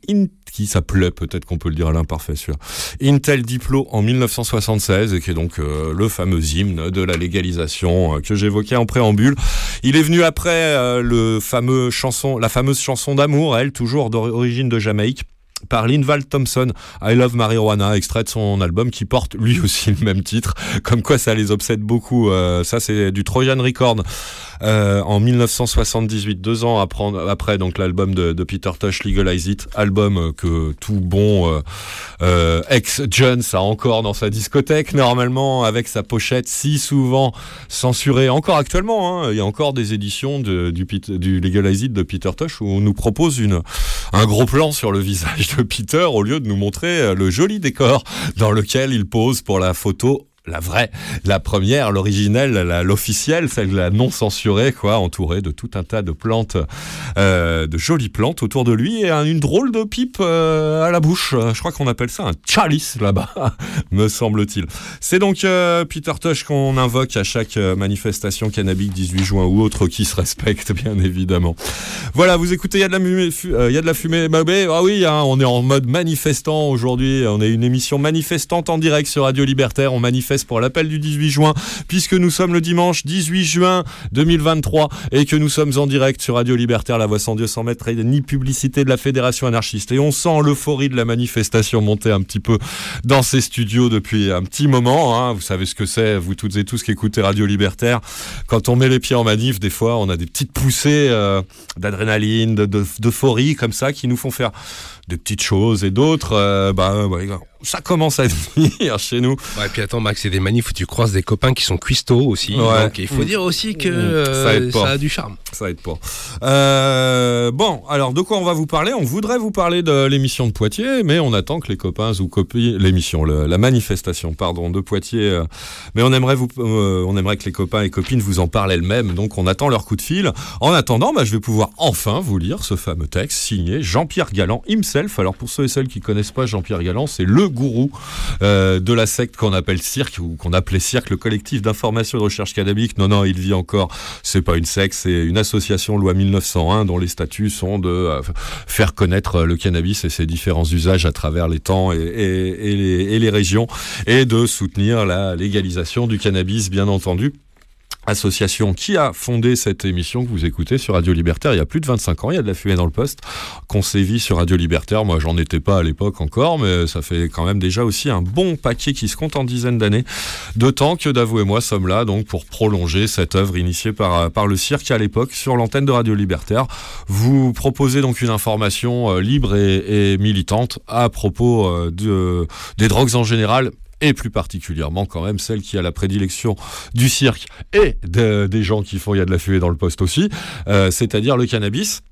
qui s'appelait, peut-être qu'on peut le dire à l'imparfait sûr, Intel Diplo en 1976, et qui est donc euh, le fameux hymne de la légalisation euh, que j'évoquais en préambule. Il est venu après le fameux chanson, la fameuse chanson d'amour, elle, toujours d'origine de Jamaïque, par Linval Thompson, I Love Marijuana, extrait de son album qui porte lui aussi le même titre, comme quoi ça les obsède beaucoup. Euh, ça c'est du Trojan Record euh, en 1978, deux ans après, donc l'album de, de Peter Tosh, Legalize It, album euh, que tout bon euh, euh, ex-Jones a encore dans sa discothèque normalement, avec sa pochette si souvent censurée, encore actuellement. Hein, il y a encore des éditions du, du Legalize It de Peter Tosh où on nous propose une, un gros plan sur le visage de Peter au lieu de nous montrer le joli décor dans lequel il pose pour la photo la vraie, la première, l'originelle, l'officielle, celle la non censurée, quoi, entourée de tout un tas de plantes, euh, de jolies plantes autour de lui et un- une drôle de pipe euh, à la bouche. Je crois qu'on appelle ça un chalice là-bas, me semble-t-il. C'est donc euh, Peter Tosh qu'on invoque à chaque euh, manifestation cannabique 18 juin ou autre qui se respecte, bien évidemment. Voilà, vous écoutez, il y a de la fumée, fu- euh, il y a de la fumée. Bah, ah oui, hein, on est en mode manifestant aujourd'hui. On est une émission manifestante en direct sur Radio Libertaire. On manifeste pour l'appel du 18 juin, puisque nous sommes le dimanche 18 juin 2023 et que nous sommes en direct sur Radio Libertaire, la voix sans Dieu, sans et ni publicité de la Fédération anarchiste. Et on sent l'euphorie de la manifestation monter un petit peu dans ces studios depuis un petit moment. hein. Vous savez ce que c'est, vous toutes et tous qui écoutez Radio Libertaire. Quand on met les pieds en manif, des fois, on a des petites poussées euh, d'adrénaline, de- de- d'euphorie comme ça, qui nous font faire des petites choses et d'autres, euh, bah, ouais, ça commence à venir chez nous. Ouais, et puis attends, Max, c'est des manifs où tu croises des copains qui sont cuistots aussi. Ouais. Donc il faut Mm. dire aussi que Mm. euh, Ça a du charme. Ça aide pas. Euh, bon, alors de quoi on va vous parler? On voudrait vous parler de l'émission de Poitiers, mais on attend que les copains ou copines, l'émission, la manifestation, pardon, de Poitiers. euh, mais on aimerait vous, euh, on aimerait que les copains et copines vous en parlent elles-mêmes. Donc on attend leur coup de fil. En attendant, bah, je vais pouvoir enfin vous lire ce fameux texte signé Jean-Pierre Galland himself. Alors pour ceux et celles qui connaissent pas Jean-Pierre Galland, c'est le gourou euh, de la secte qu'on appelle Cirque ou qu'on appelait Cirque, le collectif d'information et de recherche cannabique. Non, non, il vit encore. C'est pas une secte, c'est une association loi 1901 dont les statuts sont de euh, faire connaître euh, le cannabis et ses différents usages à travers les temps et, les régions et de soutenir la légalisation du cannabis, bien entendu association qui a fondé cette émission que vous écoutez sur Radio Libertaire il y a plus de 25 ans. Il y a de la fumée dans le poste qu'on sévit sur Radio Libertaire. Moi, j'en étais pas à l'époque encore, mais ça fait quand même déjà aussi un bon paquet qui se compte en dizaines d'années de temps que Davo et moi sommes là donc pour prolonger cette œuvre initiée par, par le cirque à l'époque sur l'antenne de Radio Libertaire. Vous proposez donc une information euh, libre et, et militante à propos euh, de, des drogues en général et plus particulièrement quand même celle qui a la prédilection du cirque et de- des gens qui font il y a de la fumée dans le poste aussi, euh, c'est-à-dire le cannabis.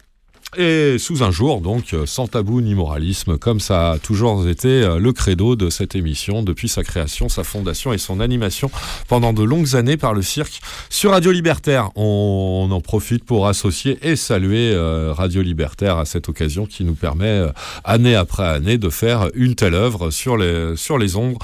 Et sous un jour, donc, euh, sans tabou ni moralisme, comme ça a toujours été euh, le credo de cette émission depuis sa création, sa fondation et son animation pendant de longues années par le cirque sur Radio Libertaire. On, en profite pour associer et saluer euh, Radio Libertaire à cette occasion qui nous permet, année après année, de faire une telle œuvre sur les, sur les ombres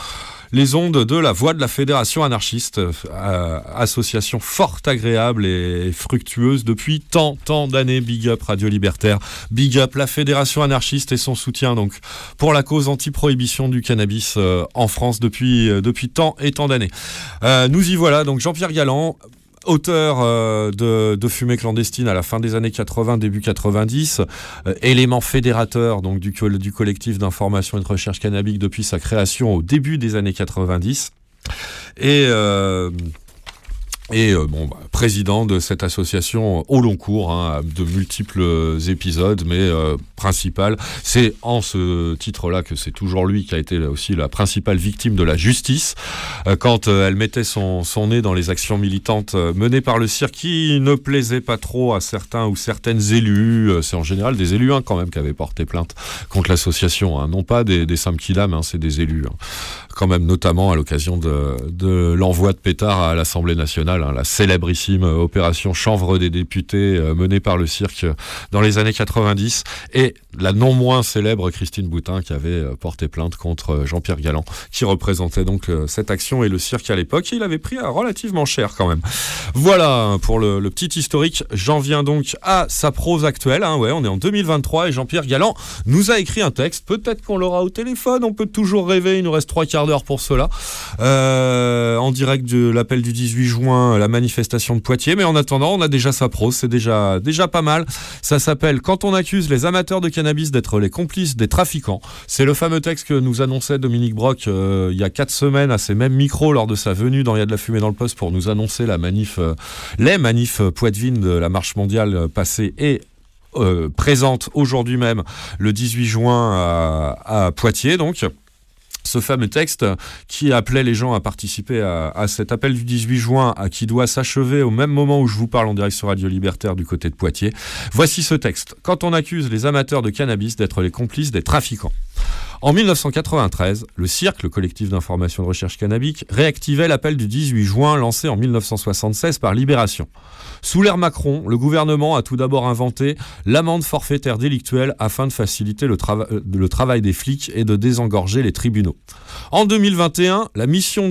les ondes de la voix de la Fédération anarchiste, euh, association fort agréable et fructueuse depuis tant, tant d'années. Big up Radio Libertaire, big up la Fédération anarchiste et son soutien donc pour la cause anti-prohibition du cannabis euh, en France depuis, euh, depuis tant et tant d'années. Nous y voilà, donc Jean-Pierre Galland, auteur euh, de, Fumée clandestine à la fin des années 80, début 90, euh, élément fédérateur donc du, du collectif d'information et de recherche cannabique depuis sa création au début des années 90. Et euh, et euh, bon, bah, président de cette association au long cours, hein, de multiples épisodes, mais euh, principal, c'est en ce titre-là que c'est toujours lui qui a été aussi la principale victime de la justice, euh, quand euh, elle mettait son, son nez dans les actions militantes euh, menées par le cirque, qui ne plaisait pas trop à certains ou certaines élus, euh, c'est en général des élus hein, quand même qui avaient porté plainte contre l'association, hein, non pas des, des kidam, hein, c'est des élus. Quand même notamment à l'occasion de, de l'envoi de pétards à l'Assemblée nationale, hein, la célébrissime opération Chanvre des députés euh, menée par le cirque dans les années 90, et la non moins célèbre Christine Boutin qui avait euh, porté plainte contre euh, Jean-Pierre Galland, qui représentait donc euh, cette action et le cirque à l'époque. Il avait pris relativement cher quand même. Voilà pour le, petit historique. J'en viens donc à sa prose actuelle. hein. ouais, on est en 2023 et Jean-Pierre Galland nous a écrit un texte. Peut-être qu'on l'aura au téléphone. On peut toujours rêver. Il nous reste trois quarts d'heure pour cela. En direct de l'appel du 18 juin, la manifestation de Poitiers. Mais en attendant, on a déjà sa prose. C'est déjà, déjà pas mal. Ça s'appelle Quand on accuse les amateurs de cannabis d'être les complices des trafiquants. C'est le fameux texte que nous annonçait Dominique Brock euh, il y a quatre semaines à ces mêmes micros lors de sa venue dans Il y a de la fumée dans le poste pour nous annoncer la manif, euh, les manifs euh, Poitvin de la marche mondiale passée et présente aujourd'hui même le 18 juin à, à Poitiers donc ce fameux texte qui appelait les gens à participer à, cet appel du 18 juin, à qui doit s'achever au même moment où je vous parle en direct sur Radio Libertaire du côté de Poitiers. Voici ce texte. Quand on accuse les amateurs de cannabis d'être les complices des trafiquants. En 1993, le CIRC, le collectif d'information de recherche cannabique, réactivait l'appel du 18 juin lancé en 1976 par Libération. Sous l'ère Macron, le gouvernement a tout d'abord inventé l'amende forfaitaire délictuelle afin de faciliter le, euh, travail des flics et de désengorger les tribunaux. En 2021, la mission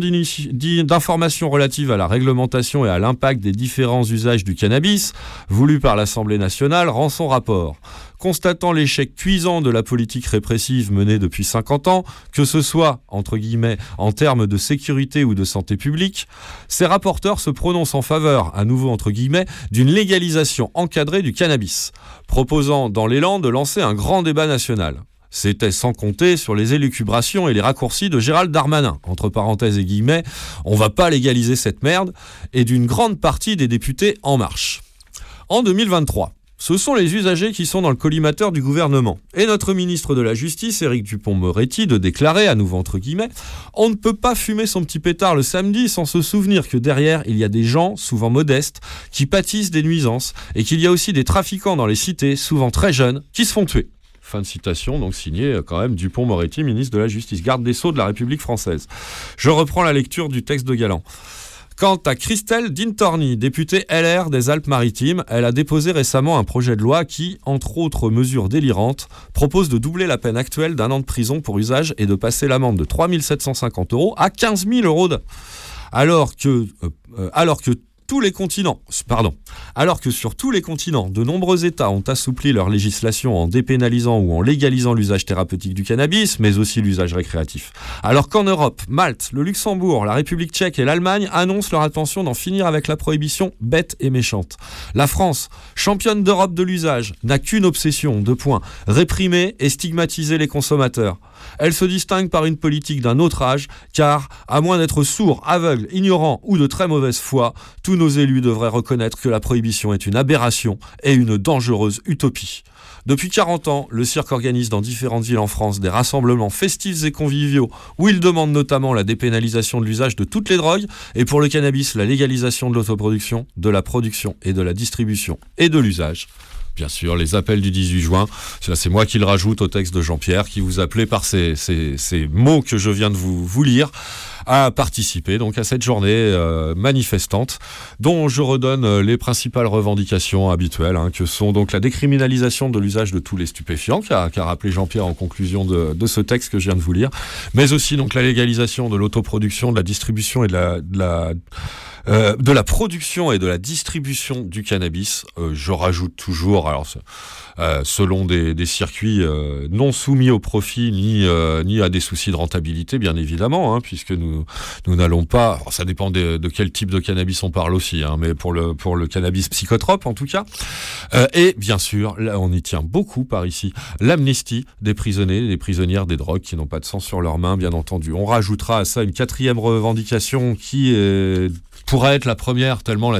d'information relative à la réglementation et à l'impact des différents usages du cannabis, voulue par l'Assemblée nationale, rend son rapport. Constatant l'échec cuisant de la politique répressive menée depuis 50 ans, que ce soit, entre guillemets, en termes de sécurité ou de santé publique, ces rapporteurs se prononcent en faveur, à nouveau d'une légalisation encadrée du cannabis, proposant dans l'élan de lancer un grand débat national. C'était sans compter sur les élucubrations et les raccourcis de Gérald Darmanin, entre parenthèses et guillemets, on va pas légaliser cette merde, et d'une grande partie des députés En Marche. En 2023, ce sont les usagers qui sont dans le collimateur du gouvernement. Et notre ministre de la Justice, Éric Dupont-Moretti, de déclarer, à nouveau entre guillemets, on ne peut pas fumer son petit pétard le samedi sans se souvenir que derrière, il y a des gens, souvent modestes, qui pâtissent des nuisances, et qu'il y a aussi des trafiquants dans les cités, souvent très jeunes, qui se font tuer. Fin de citation, donc signé euh, quand même Dupont-Moretti, ministre de la Justice, garde des Sceaux de la République française. Je reprends la lecture du texte de Galland. Quant à Christelle Dintorni, députée LR des Alpes-Maritimes, elle a déposé récemment un projet de loi qui, entre autres mesures délirantes, propose de doubler la peine actuelle d'un an de prison pour usage et de passer l'amende de 3 750 euros à 15 000 euros. de- Alors que, euh, euh, alors que tous les continents, pardon, alors que sur tous les continents, de nombreux États ont assoupli leur législation en dépénalisant ou en légalisant l'usage thérapeutique du cannabis, mais aussi l'usage récréatif. Alors qu'en Europe, Malte, le Luxembourg, la République tchèque et l'Allemagne annoncent leur intention d'en finir avec la prohibition bête et méchante. La France, championne d'Europe de l'usage, n'a qu'une obsession, deux points, réprimer et stigmatiser les consommateurs. Elle se distingue par une politique d'un autre âge, car, à moins d'être sourd, aveugle, ignorant ou de très mauvaise foi, tous nos élus devraient reconnaître que la prohibition est une aberration et une dangereuse utopie. Depuis 40 ans, le cirque organise dans différentes villes en France des rassemblements festifs et conviviaux où il demande notamment la dépénalisation de l'usage de toutes les drogues et pour le cannabis la légalisation de l'autoproduction, de la production et de la distribution et de l'usage. Bien sûr, les appels du 18 juin, c'est moi qui le rajoute au texte de Jean-Pierre, qui vous appelait par ces, mots que je viens de vous lire à participer donc à cette journée euh, manifestante dont je redonne euh, les principales revendications habituelles hein, que sont donc la décriminalisation de l'usage de tous les stupéfiants qu'a rappelé Jean-Pierre en conclusion de, de ce texte que je viens de vous lire mais aussi donc la légalisation de l'autoproduction de la distribution et de la, de la euh, de la production et de la distribution du cannabis. Euh, je rajoute toujours, alors euh, selon des, des circuits euh, non soumis au profit ni euh, ni à des soucis de rentabilité, bien évidemment, hein, puisque nous nous n'allons pas. ça dépend de, de quel type de cannabis on parle aussi, hein, mais pour le pour le cannabis psychotrope en tout cas. Euh, et bien sûr, là, on y tient beaucoup par ici, l'amnistie des prisonniers, des prisonnières des drogues qui n'ont pas de sang sur leurs mains, bien entendu. On rajoutera à ça une quatrième revendication qui est- pourrait être la première, tellement la,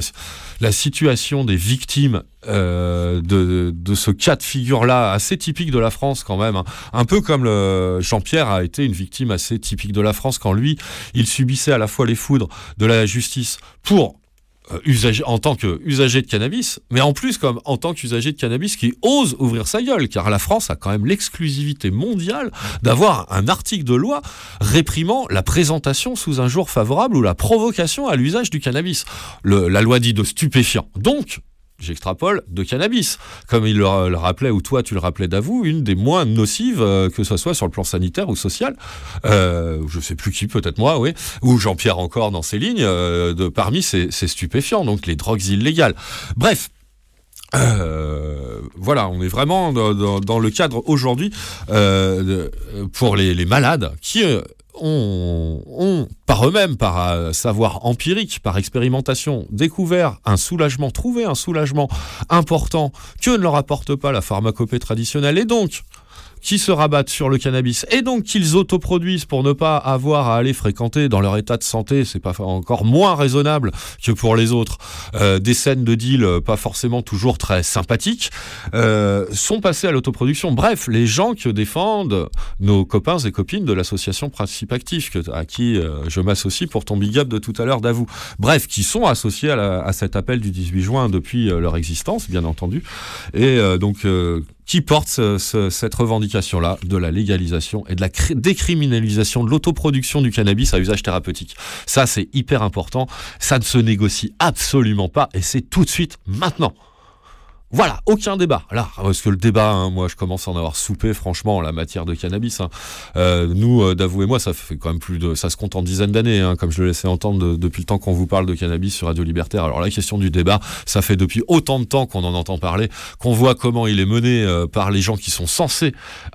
la situation des victimes euh, de, de ce cas de figure-là, assez typique de la France quand même. hein. Un peu comme Jean-Pierre a été une victime assez typique de la France quand lui, il subissait à la fois les foudres de la justice pour euh, en tant qu'usager de cannabis, mais en plus comme en tant qu'usager de cannabis qui ose ouvrir sa gueule, car la France a quand même l'exclusivité mondiale d'avoir un article de loi réprimant la présentation sous un jour favorable ou la provocation à l'usage du cannabis. La loi dit de stupéfiant. Donc, j'extrapole, de cannabis. Comme il le, rappelait, ou toi tu le rappelais d'avou, une des moins nocives, euh, que ce soit sur le plan sanitaire ou social. Euh, je sais plus qui, peut-être moi, oui. Ou Jean-Pierre encore dans ses lignes, euh, de, parmi ces, stupéfiants, donc les drogues illégales. Bref. Euh, voilà, on est vraiment dans, le cadre aujourd'hui euh, pour les, les malades qui ont, par eux-mêmes, par euh, savoir empirique, par expérimentation, découvert un soulagement, trouvé un soulagement important que ne leur apporte pas la pharmacopée traditionnelle. Et donc qui se rabattent sur le cannabis et donc qu'ils autoproduisent pour ne pas avoir à aller fréquenter dans leur état de santé, c'est pas encore moins raisonnable que pour les autres, euh, des scènes de deal euh, pas forcément toujours très sympathiques, euh, sont passés à l'autoproduction. Bref, les gens que défendent nos copains et copines de l'association Principe Actif, à qui euh, je m'associe pour ton big up de tout à l'heure d'avoue. Bref, qui sont associés à, la- à cet appel du 18 juin depuis euh, leur existence, bien entendu, et donc qui porte ce- ce- cette revendication-là de la légalisation et de la décriminalisation de l'autoproduction du cannabis à usage thérapeutique. Ça, c'est hyper important. Ça ne se négocie absolument pas et c'est tout de suite maintenant. Voilà, aucun débat. Là, parce que le débat, hein, moi, je commence à en avoir soupé, franchement, en la matière de cannabis. hein. Euh, nous, euh, d'avouer moi, ça fait quand même plus de, ça se compte en dizaines d'années, hein, comme je le laissais entendre de- depuis le temps qu'on vous parle de cannabis sur Radio Libertaire. Alors la question du débat, ça fait depuis autant de temps qu'on en entend parler, qu'on voit comment il est mené euh, par les gens qui sont censés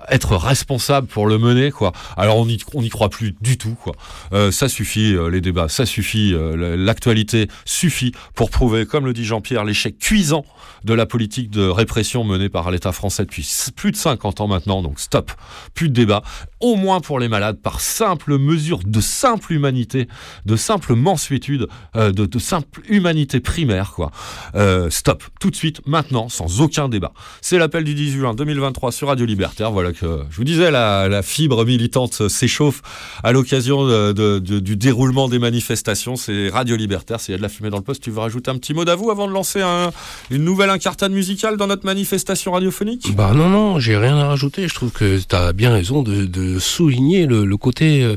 être responsables pour le mener, quoi. Alors on n'y on n'y croit plus du tout, quoi. Euh, ça suffit, les débats, ça suffit, l'actualité suffit pour prouver, comme le dit Jean-Pierre, l'échec cuisant de la politique de répression menée par l'État français depuis plus de 50 ans maintenant, donc stop, plus de débat, au moins pour les malades, par simple mesure de simple humanité, de simple mansuétude, euh, de, simple humanité primaire, quoi. Euh, stop, tout de suite, maintenant, sans aucun débat. C'est l'appel du 18 juin 2023 sur Radio Libertaire, voilà que, je vous disais, la, fibre militante s'échauffe à l'occasion de- du déroulement des manifestations, c'est Radio Libertaire, s'il y a de la fumée dans le poste, tu veux rajouter un petit mot d'avoue avant de lancer un- une nouvelle incartade musicale dans notre manifestation radiophonique? Bah non, non, j'ai rien à rajouter. Je trouve que tu as bien raison de, de souligner le, le côté euh,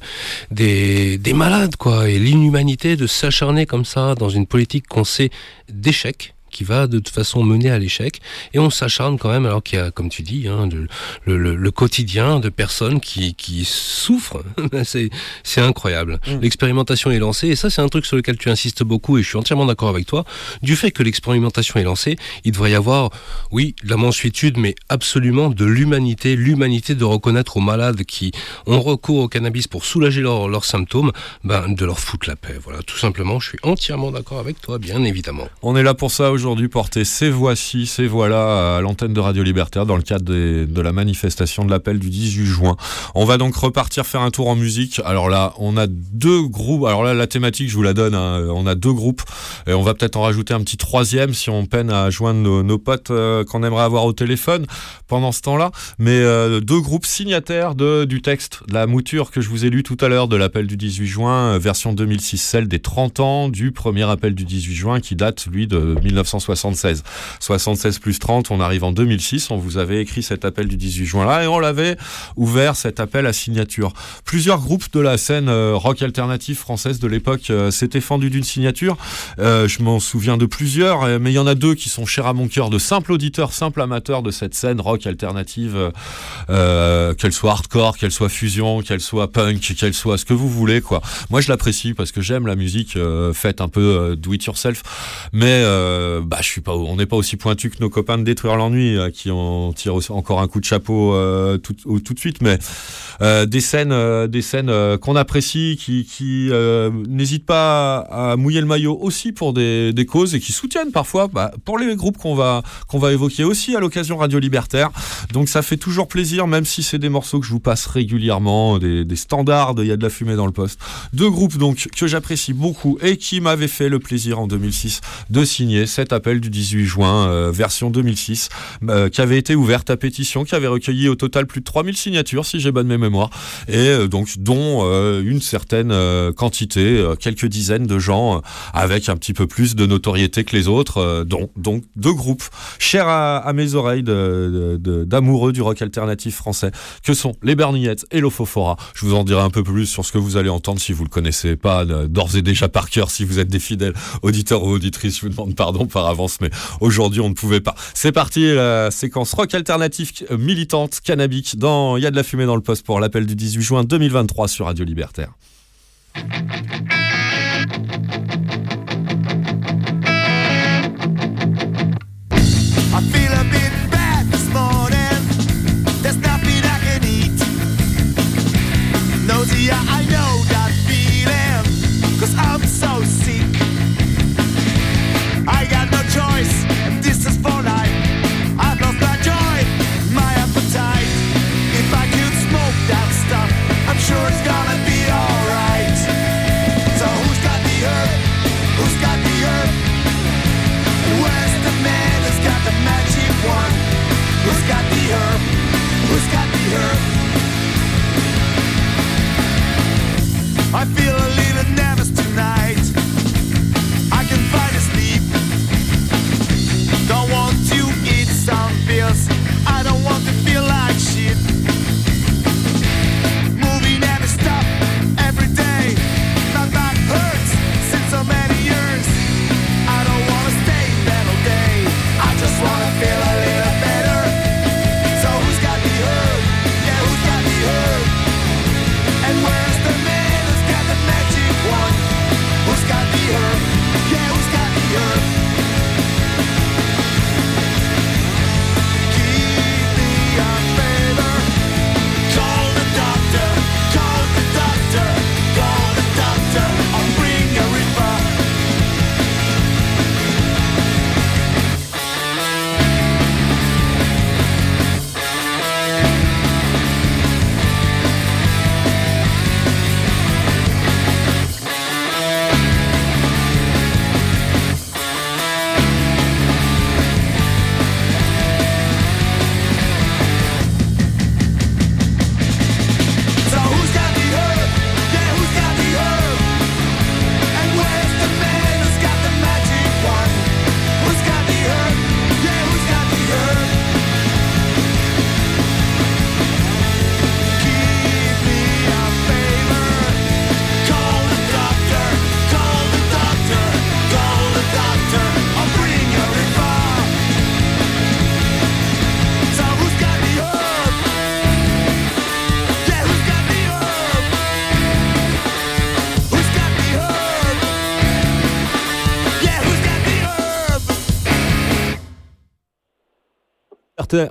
des, des malades, quoi, et l'inhumanité de s'acharner comme ça dans une politique qu'on sait d'échec qui va de toute façon mener à l'échec. Et on s'acharne quand même alors qu'il y a comme tu dis hein, le, le- le- le quotidien de personnes qui, qui souffrent. C'est c'est incroyable. L'expérimentation est lancée et ça c'est un truc sur lequel tu insistes beaucoup et je suis entièrement d'accord avec toi. Du fait que l'expérimentation est lancée il devrait y avoir oui de la mansuétude mais absolument de l'humanité l'humanité de reconnaître aux malades qui ont recours au cannabis pour soulager leurs leurs symptômes ben, de leur foutre la paix. Voilà tout simplement je suis entièrement d'accord avec toi bien évidemment. On est là pour ça aujourd'hui, porter ces voix-ci, ces voix-là à l'antenne de Radio Libertaire dans le cadre de la manifestation de l'appel du 18 juin. On va donc repartir faire un tour en musique. Alors là, on a deux groupes. Alors là, la thématique, je vous la donne. hein. On a deux groupes et on va peut-être en rajouter un petit troisième si on peine à joindre nos, potes euh, qu'on aimerait avoir au téléphone pendant ce temps-là. Mais euh, deux groupes signataires de, du texte, de la mouture que je vous ai lu tout à l'heure de l'appel du 18 juin, euh, version 2006, celle des 30 ans du premier appel du 18 juin qui date, lui, de 1976. 76 plus 30, on arrive en 2006. On vous avait écrit cet appel du 18 juin là et on l'avait ouvert cet appel à signature. Plusieurs groupes de la scène euh, rock alternative française de l'époque euh, s'étaient fendus d'une signature. Euh, je m'en souviens de plusieurs, mais il y en a deux qui sont chers à mon cœur, de simples auditeurs, simples amateurs de cette scène rock alternative, qu'elle soit hardcore, qu'elle soit fusion, qu'elle soit punk, qu'elle soit ce que vous voulez, quoi. Moi, je l'apprécie parce que j'aime la musique faite un peu do it yourself, mais euh, bah, je suis pas, on n'est pas aussi pointu que nos copains de détruire l'ennui, euh, qui en tirent encore un coup de chapeau euh, tout, tout, de suite, mais euh, des scènes, des scènes qu'on apprécie, qui, qui n'hésitent pas à mouiller le maillot aussi pour des, des causes et qui soutiennent parfois, bah, pour les groupes qu'on va, qu'on va évoquer aussi à l'occasion Radio Libertaire. Donc ça fait toujours plaisir, même si c'est des morceaux que je vous passe régulièrement, des, des standards, il y a de la fumée dans le poste. Deux groupes donc que j'apprécie beaucoup et qui m'avaient fait le plaisir en 2006 de signer 7 appels du 18 juin, euh, version 2006, euh, qui avait été ouverte à pétition, qui avait recueilli au total plus de 3000 signatures, si j'ai bonne mémoire, et euh, donc dont une certaine quantité, quelques dizaines de gens avec un petit peu plus de notoriété que les autres, dont donc deux groupes chers à, mes oreilles d'amoureux du rock alternatif français, que sont les Bernillettes et l'Ophophora. Je vous en dirai un peu plus sur ce que vous allez entendre si vous le connaissez pas d'ores et déjà par cœur, si vous êtes des fidèles auditeurs ou auditrices, je vous demande pardon avance, mais aujourd'hui on ne pouvait pas. C'est parti, la séquence rock alternatif euh, militante, cannabique, dans Il y a de la fumée dans le poste pour l'appel du 18 juin 2023 sur Radio Libertaire.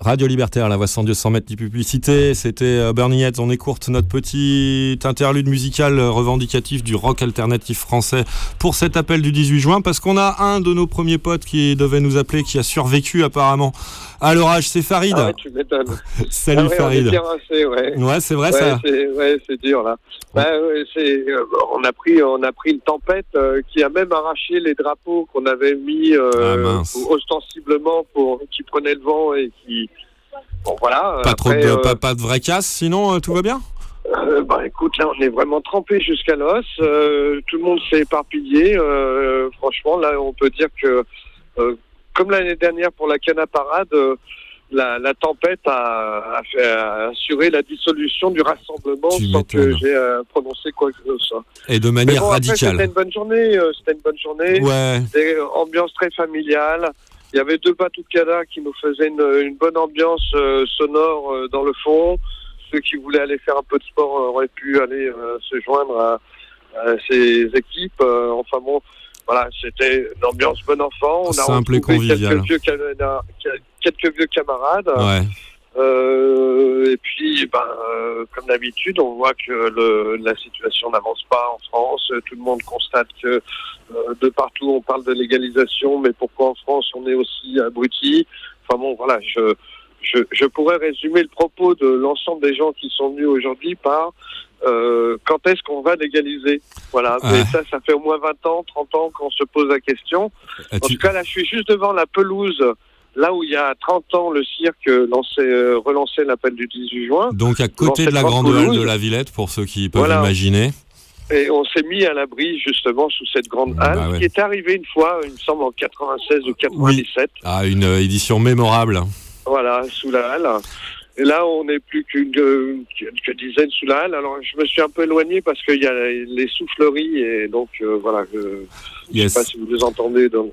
Radio Libertaire, la voix sans Dieu sans mettre ni publicité. C'était euh, Bernie Heads. On écourte notre petit interlude musical euh, revendicatif du rock alternatif français pour cet appel du 18 juin parce qu'on a un de nos premiers potes qui devait nous appeler qui a survécu apparemment à l'orage. C'est Farid. Ah ouais, tu m'étonnes. Salut, Ah ouais, Farid. On est ouais. Ouais, c'est vrai, ça. c'est- Ouais, c'est dur là. Bah, c'est, euh, on a pris, on a pris une tempête euh, qui a même arraché les drapeaux qu'on avait mis euh, Ah, ostensiblement pour qui prenaient le vent et qui, bon voilà. Pas trop de, pas, pas de vraie casse, sinon tout va bien? Euh, bah écoute, là on est vraiment trempé jusqu'à l'os. Euh, tout le monde s'est éparpillé. Euh, franchement, là on peut dire que, comme l'année dernière pour la canne à parade, euh, la, la tempête a, a fait- a assuré la dissolution du rassemblement Tu sans que j'ai euh, prononcé quoi que ce soit. Et de manière bon, radicale. C'était une bonne journée. euh, C'était une bonne journée. Ouais. Ambiance très familiale. Il y avait deux Batucada qui nous faisaient une, une bonne ambiance euh, sonore euh, dans le fond. Ceux qui voulaient aller faire un peu de sport auraient pu aller euh, se joindre à, à ces équipes. Euh, enfin bon, voilà, c'était une ambiance bon enfant. On a Simple et retrouvé convivial. Quelques vieux, quelques vieux camarades. Ouais. Euh, et puis, ben, euh, comme d'habitude, on voit que le, la situation n'avance pas en France. Tout le monde constate que euh, de partout on parle de légalisation, mais pourquoi en France on est aussi abruti? Enfin bon, voilà, je, je, je pourrais résumer le propos de l'ensemble des gens qui sont venus aujourd'hui par euh, quand est-ce qu'on va légaliser Voilà, Ouais. et ça, ça fait au moins 20 ans, 30 ans qu'on se pose la question. Ah, En tout cas, là, je suis juste devant la pelouse, là où il y a 30 ans, le cirque lançait, euh, relançait l'appel du 18 juin. Donc à côté de la grande halle de la Villette, pour ceux qui peuvent Voilà. imaginer. Et on s'est mis à l'abri justement sous cette grande halle Bah ouais. qui est arrivée une fois, il me semble en 96 ou 97. Ah, une euh, édition mémorable. Voilà, sous la halle. Et là, on n'est plus qu'une euh, quelques dizaines sous la halle. Alors, je me suis un peu éloigné parce qu'il y a les souffleries et donc euh, voilà. Je ne Yes. sais pas si vous les entendez dans,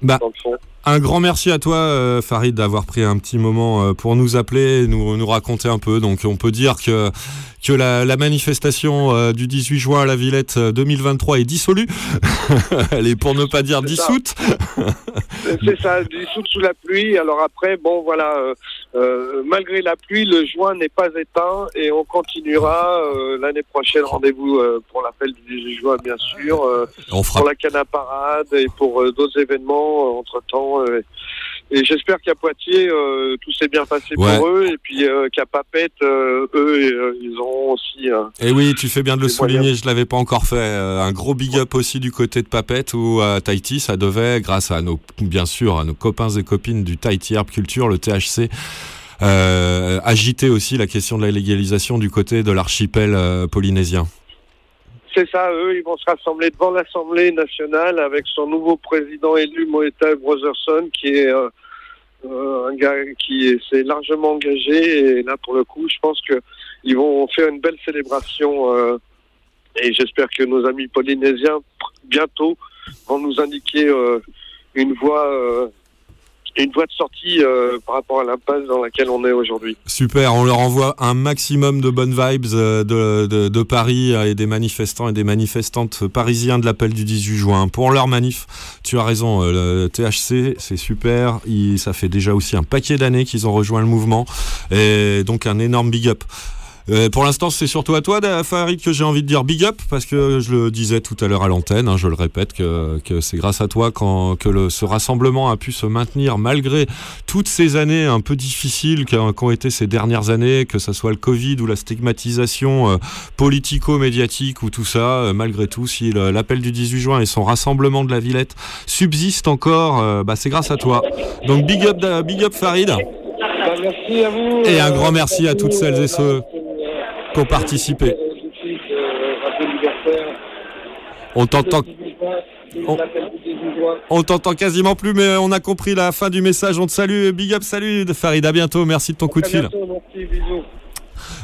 Bah, dans le fond. Un grand merci à toi, euh, Farid, d'avoir pris un petit moment euh, pour nous appeler, et nous, nous raconter un peu. Donc, on peut dire que, que la, la manifestation euh, du 18 juin à la Villette euh, 2023 est dissolue. Elle est pour ne pas dire dissoute. C'est ça, dissoute sous la pluie. Alors après, bon, voilà, malgré la pluie, le joint n'est pas éteint et on continuera l'année prochaine. Rendez-vous pour l'appel du 18 juin, bien sûr, On fera- pour la canne à parade et pour d'autres événements entre temps. Et j'espère qu'à Poitiers, euh, tout s'est bien passé Ouais. pour eux et puis euh, qu'à Papette, euh, eux, euh, ils auront aussi. euh, Et oui, tu fais bien de le souligner, moyens. je l'avais pas encore fait. Euh, un gros big up aussi du côté de Papette où à Tahiti, ça devait, grâce à nos, bien sûr, à nos copains et copines du Tahiti Herb Culture, le THC, euh, agiter aussi la question de la légalisation du côté de l'archipel euh, polynésien. C'est ça, eux, ils vont se rassembler devant l'Assemblée nationale avec son nouveau président élu, Moeta Brotherson, qui est euh, euh, un gars qui est- s'est largement engagé. Et là, pour le coup, je pense que ils vont faire une belle célébration. euh, et j'espère que nos amis polynésiens, bientôt, vont nous indiquer une voie, euh, une voie de sortie euh, par rapport à l'impasse dans laquelle on est aujourd'hui. Super, on leur envoie un maximum de bonnes vibes euh, de, de, Paris euh, et des manifestants et des manifestantes parisiens de l'appel du 18 juin. Pour leur manif, tu as raison, le THC, c'est super. Ça fait déjà aussi un paquet d'années qu'ils ont rejoint le mouvement. Et donc un énorme big up. Euh, pour l'instant, c'est surtout à toi, Farid, que j'ai envie de dire big up, parce que je le disais tout à l'heure à l'antenne, hein, je le répète, que, que c'est grâce à toi quand, que le, ce rassemblement a pu se maintenir malgré toutes ces années un peu difficiles qu'ont été ces dernières années, que ce soit le Covid ou la stigmatisation euh, politico-médiatique ou tout ça, euh, malgré tout, si l'appel du 18 juin et son rassemblement de la Villette subsistent encore, bah, c'est grâce à toi. Donc big up, big up Farid. merci à vous. Et un grand merci à toutes celles et ceux qui ont participé. On t'entend. Quasiment plus, mais on a compris la fin du message. On te salue. Big up, salut Farid. À bientôt. Merci de ton coup de fil.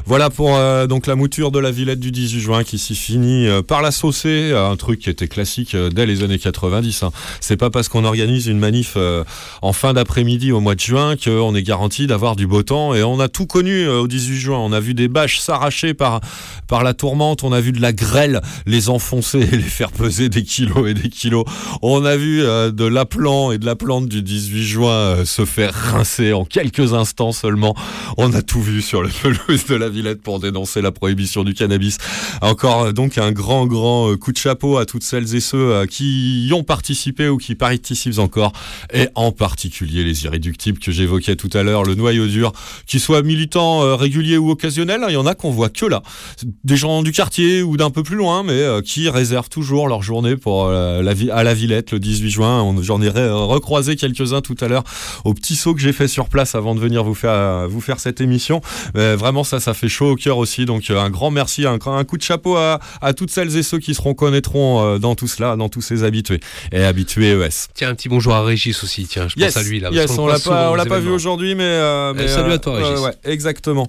Voilà pour euh, donc la mouture de la Villette du 18 juin qui s'y finit euh, par la saucée, euh, un truc qui était classique euh, dès les années 90. hein. C'est pas parce qu'on organise une manif en fin d'après-midi au mois de juin qu'on est garanti d'avoir du beau temps. Et on a tout connu au 18 juin. On a vu des bâches s'arracher par par la tourmente. On a vu de la grêle les enfoncer et les faire peser des kilos et des kilos. On a vu de l'appelant et de la plante du 18 juin se faire rincer en quelques instants seulement. On a tout vu sur le pelouse de la Villette pour dénoncer la prohibition du cannabis. Encore euh, donc un grand grand euh, coup de chapeau à toutes celles et ceux euh, qui y ont participé ou qui participent encore, et en particulier les irréductibles que j'évoquais tout à l'heure, le noyau dur, qu'ils soient militants réguliers ou occasionnels, hein, il y en a qu'on voit que là, des gens du quartier ou d'un peu plus loin, mais qui réservent toujours leur journée pour la à la Villette le 18 juin. J'en ai re- recroisé quelques-uns tout à l'heure au petit saut que j'ai fait sur place avant de venir vous faire vous faire cette émission. Euh, vraiment ça fait chaud au cœur aussi. Donc euh, un grand merci, un, un coup de chapeau à, à toutes celles et ceux qui se reconnaîtront euh, dans tout cela, dans tous ces habitués et habitués ES. Tiens, un petit bonjour à Régis aussi, tiens, je Yes, pense à lui là. yes, on l'a pas, on l'a pas vu aujourd'hui, mais, euh, mais, salut à toi, Régis. ouais, exactement.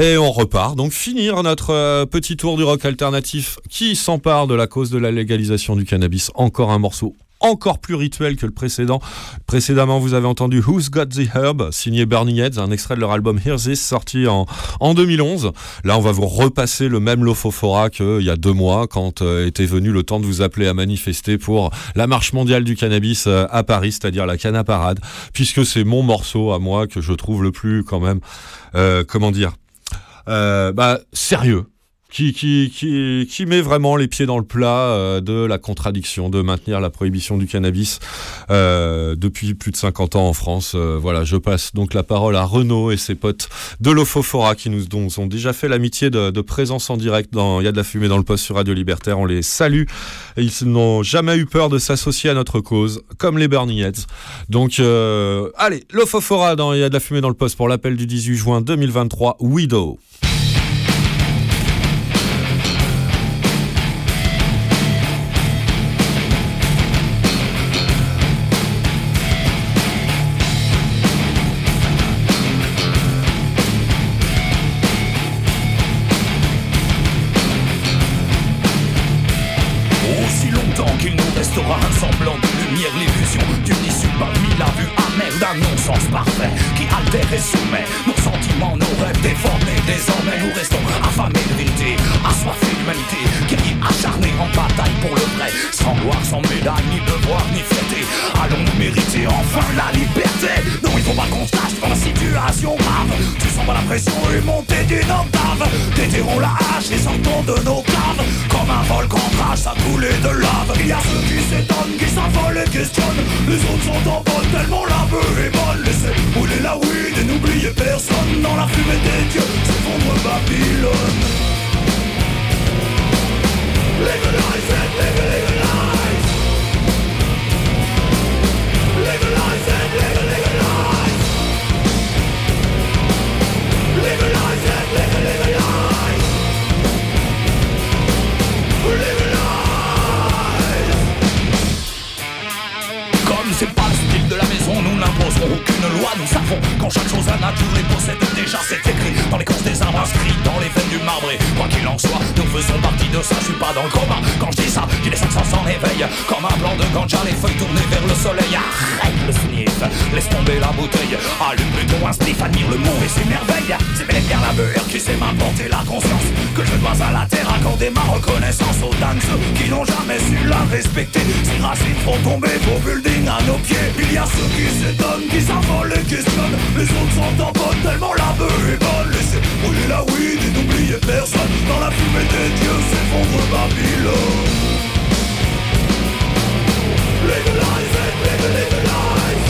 Et on repart. Donc finir notre petit tour du rock alternatif qui s'empare de la cause de la légalisation du cannabis. Encore un morceau encore plus rituel que le précédent. Précédemment, vous avez entendu Who's Got the Herb, signé Burning Heads, un extrait de leur album Here's This, sorti en, en 2011. Là, on va vous repasser le même Lofofora qu'il y a deux mois, quand euh, était venu le temps de vous appeler à manifester pour la marche mondiale du cannabis euh, à Paris, c'est-à-dire la Canna Parade, puisque c'est mon morceau à moi que je trouve le plus, quand même, euh, comment dire, euh, bah, sérieux qui, qui, qui, qui met vraiment les pieds dans le plat euh, de la contradiction, de maintenir la prohibition du cannabis euh, depuis plus de 50 ans en France. Euh, voilà, je passe donc la parole à Renaud et ses potes de l'Ofofora qui nous ont déjà fait l'amitié de, de présence en direct dans Il y a de la fumée dans le poste sur Radio Libertaire. On les salue. Ils n'ont jamais eu peur de s'associer à notre cause, comme les Burning Heads. Donc, euh, allez, l'Ofofora dans Il y a de la fumée dans le poste pour l'appel du 18 juin 2023, Widow. Restera un lumière, l'illusion d'une issue parmi la vue amère d'un non-sens parfait qui altère et soumet nos sentiments, nos rêves déformés. Désormais, nous restons affamés de vérité, assoiffés d'humanité, guerriers acharnés en bataille pour le vrai, sans gloire, sans médaille, ni devoir, ni fierté. Allons-nous mériter enfin la liberté Non, il faut pas qu'on se lâche dans la situation grave. Tu sens pas la pression et monter d'une octave. Déterrons la hache et sortons de nos caves. Comme un volcan crache, ça coule de lave. Il y a ceux qui s'étonnent, qui s'affolent et questionnent. Les autres sont en bonne, tellement la vue est bonne. Laissez rouler la weed et n'oubliez personne. Dans la fumée des dieux, s'effondre Babylone. Aucune loi. Nous savons qu'en chaque chose la nature les possède déjà. C'est écrit dans les corses des arbres, inscrit dans les veines du marbré. Quoi qu'il en soit, nous faisons partie de ça. Je suis pas dans le coma. Quand je dis ça, j'ai les 500 s'en éveillent. Comme un blanc de ganja, les feuilles tournées vers le soleil. Arrête le sniff, laisse tomber la bouteille. Allume plutôt un spliff, admire le monde et ses merveilles. C'est bel et bien la beurre qui sait m'apporter la conscience. Que je dois à la terre accorder ma reconnaissance aux ceux qui n'ont jamais su la respecter. Ces racines font tomber vos buildings à nos pieds. Il y a ceux qui s'étonnent, qui s'affolent et questionnent. Les autres sont en bonne, tellement la beuh est bonne. Laissez brûler la weed et n'oubliez personne. Dans la fumée des dieux s'effondre Babylone. Legalize it, legal- legalize.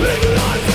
Legalize it, legal-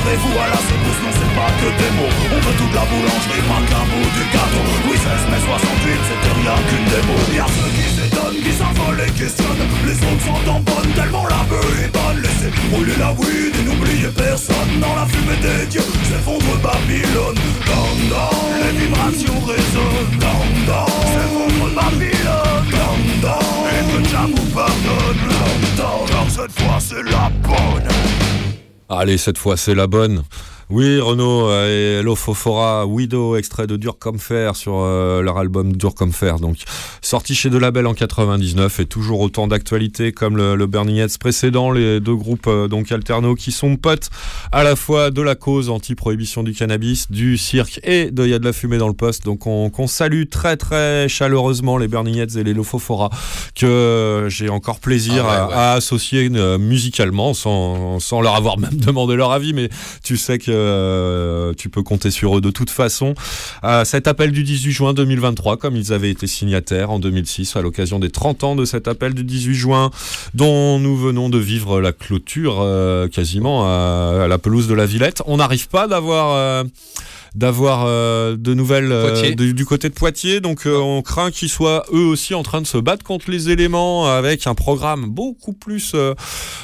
Préparez-vous à la secousse, non c'est pas que des mots. On veut toute la boulangerie, pas qu'un bout du gâteau. Louis XVI mai 68, c'était rien qu'une démo. Y'a ceux qui s'étonnent, qui s'envolent et questionnent. Les autres sont en bonne, tellement la beuh est bonne. Laissez brûler la weed et n'oubliez personne. Dans la fumée des dieux, s'effondre Babylone. Down, down, les vibrations résonnent. Down, down, s'effondre Babylone. Down, down, et que Jah vous pardonne Down, down, cette fois c'est la bonne Allez, cette fois, c'est la bonne. Oui, Renaud euh, et Lofofora, Widow, extrait de Dur comme fer sur euh, leur album Dur comme fer. Donc, sorti chez De Label en 99 et toujours autant d'actualité comme le, le Burning Heads précédent, les deux groupes euh, donc alternaux qui sont potes à la fois de la cause anti-prohibition du cannabis, du cirque et de y a de la fumée dans le poste. Donc, on, salue très très chaleureusement les Burning Heads et les Lofofora que j'ai encore plaisir Ah ouais, à, ouais. à associer musicalement sans, sans leur avoir même demandé leur avis, mais tu sais que euh, tu peux compter sur eux de toute façon. Cet appel du 18 juin 2023, comme ils avaient été signataires en 2006 à l'occasion des 30 ans de cet appel du 18 juin, dont nous venons de vivre la clôture euh, quasiment à, à la pelouse de la Villette. On n'arrive pas d'avoir... d'avoir euh, de nouvelles euh, du, côté de Poitiers. Donc euh, on craint qu'ils soient eux aussi en train de se battre contre les éléments avec un programme beaucoup plus euh,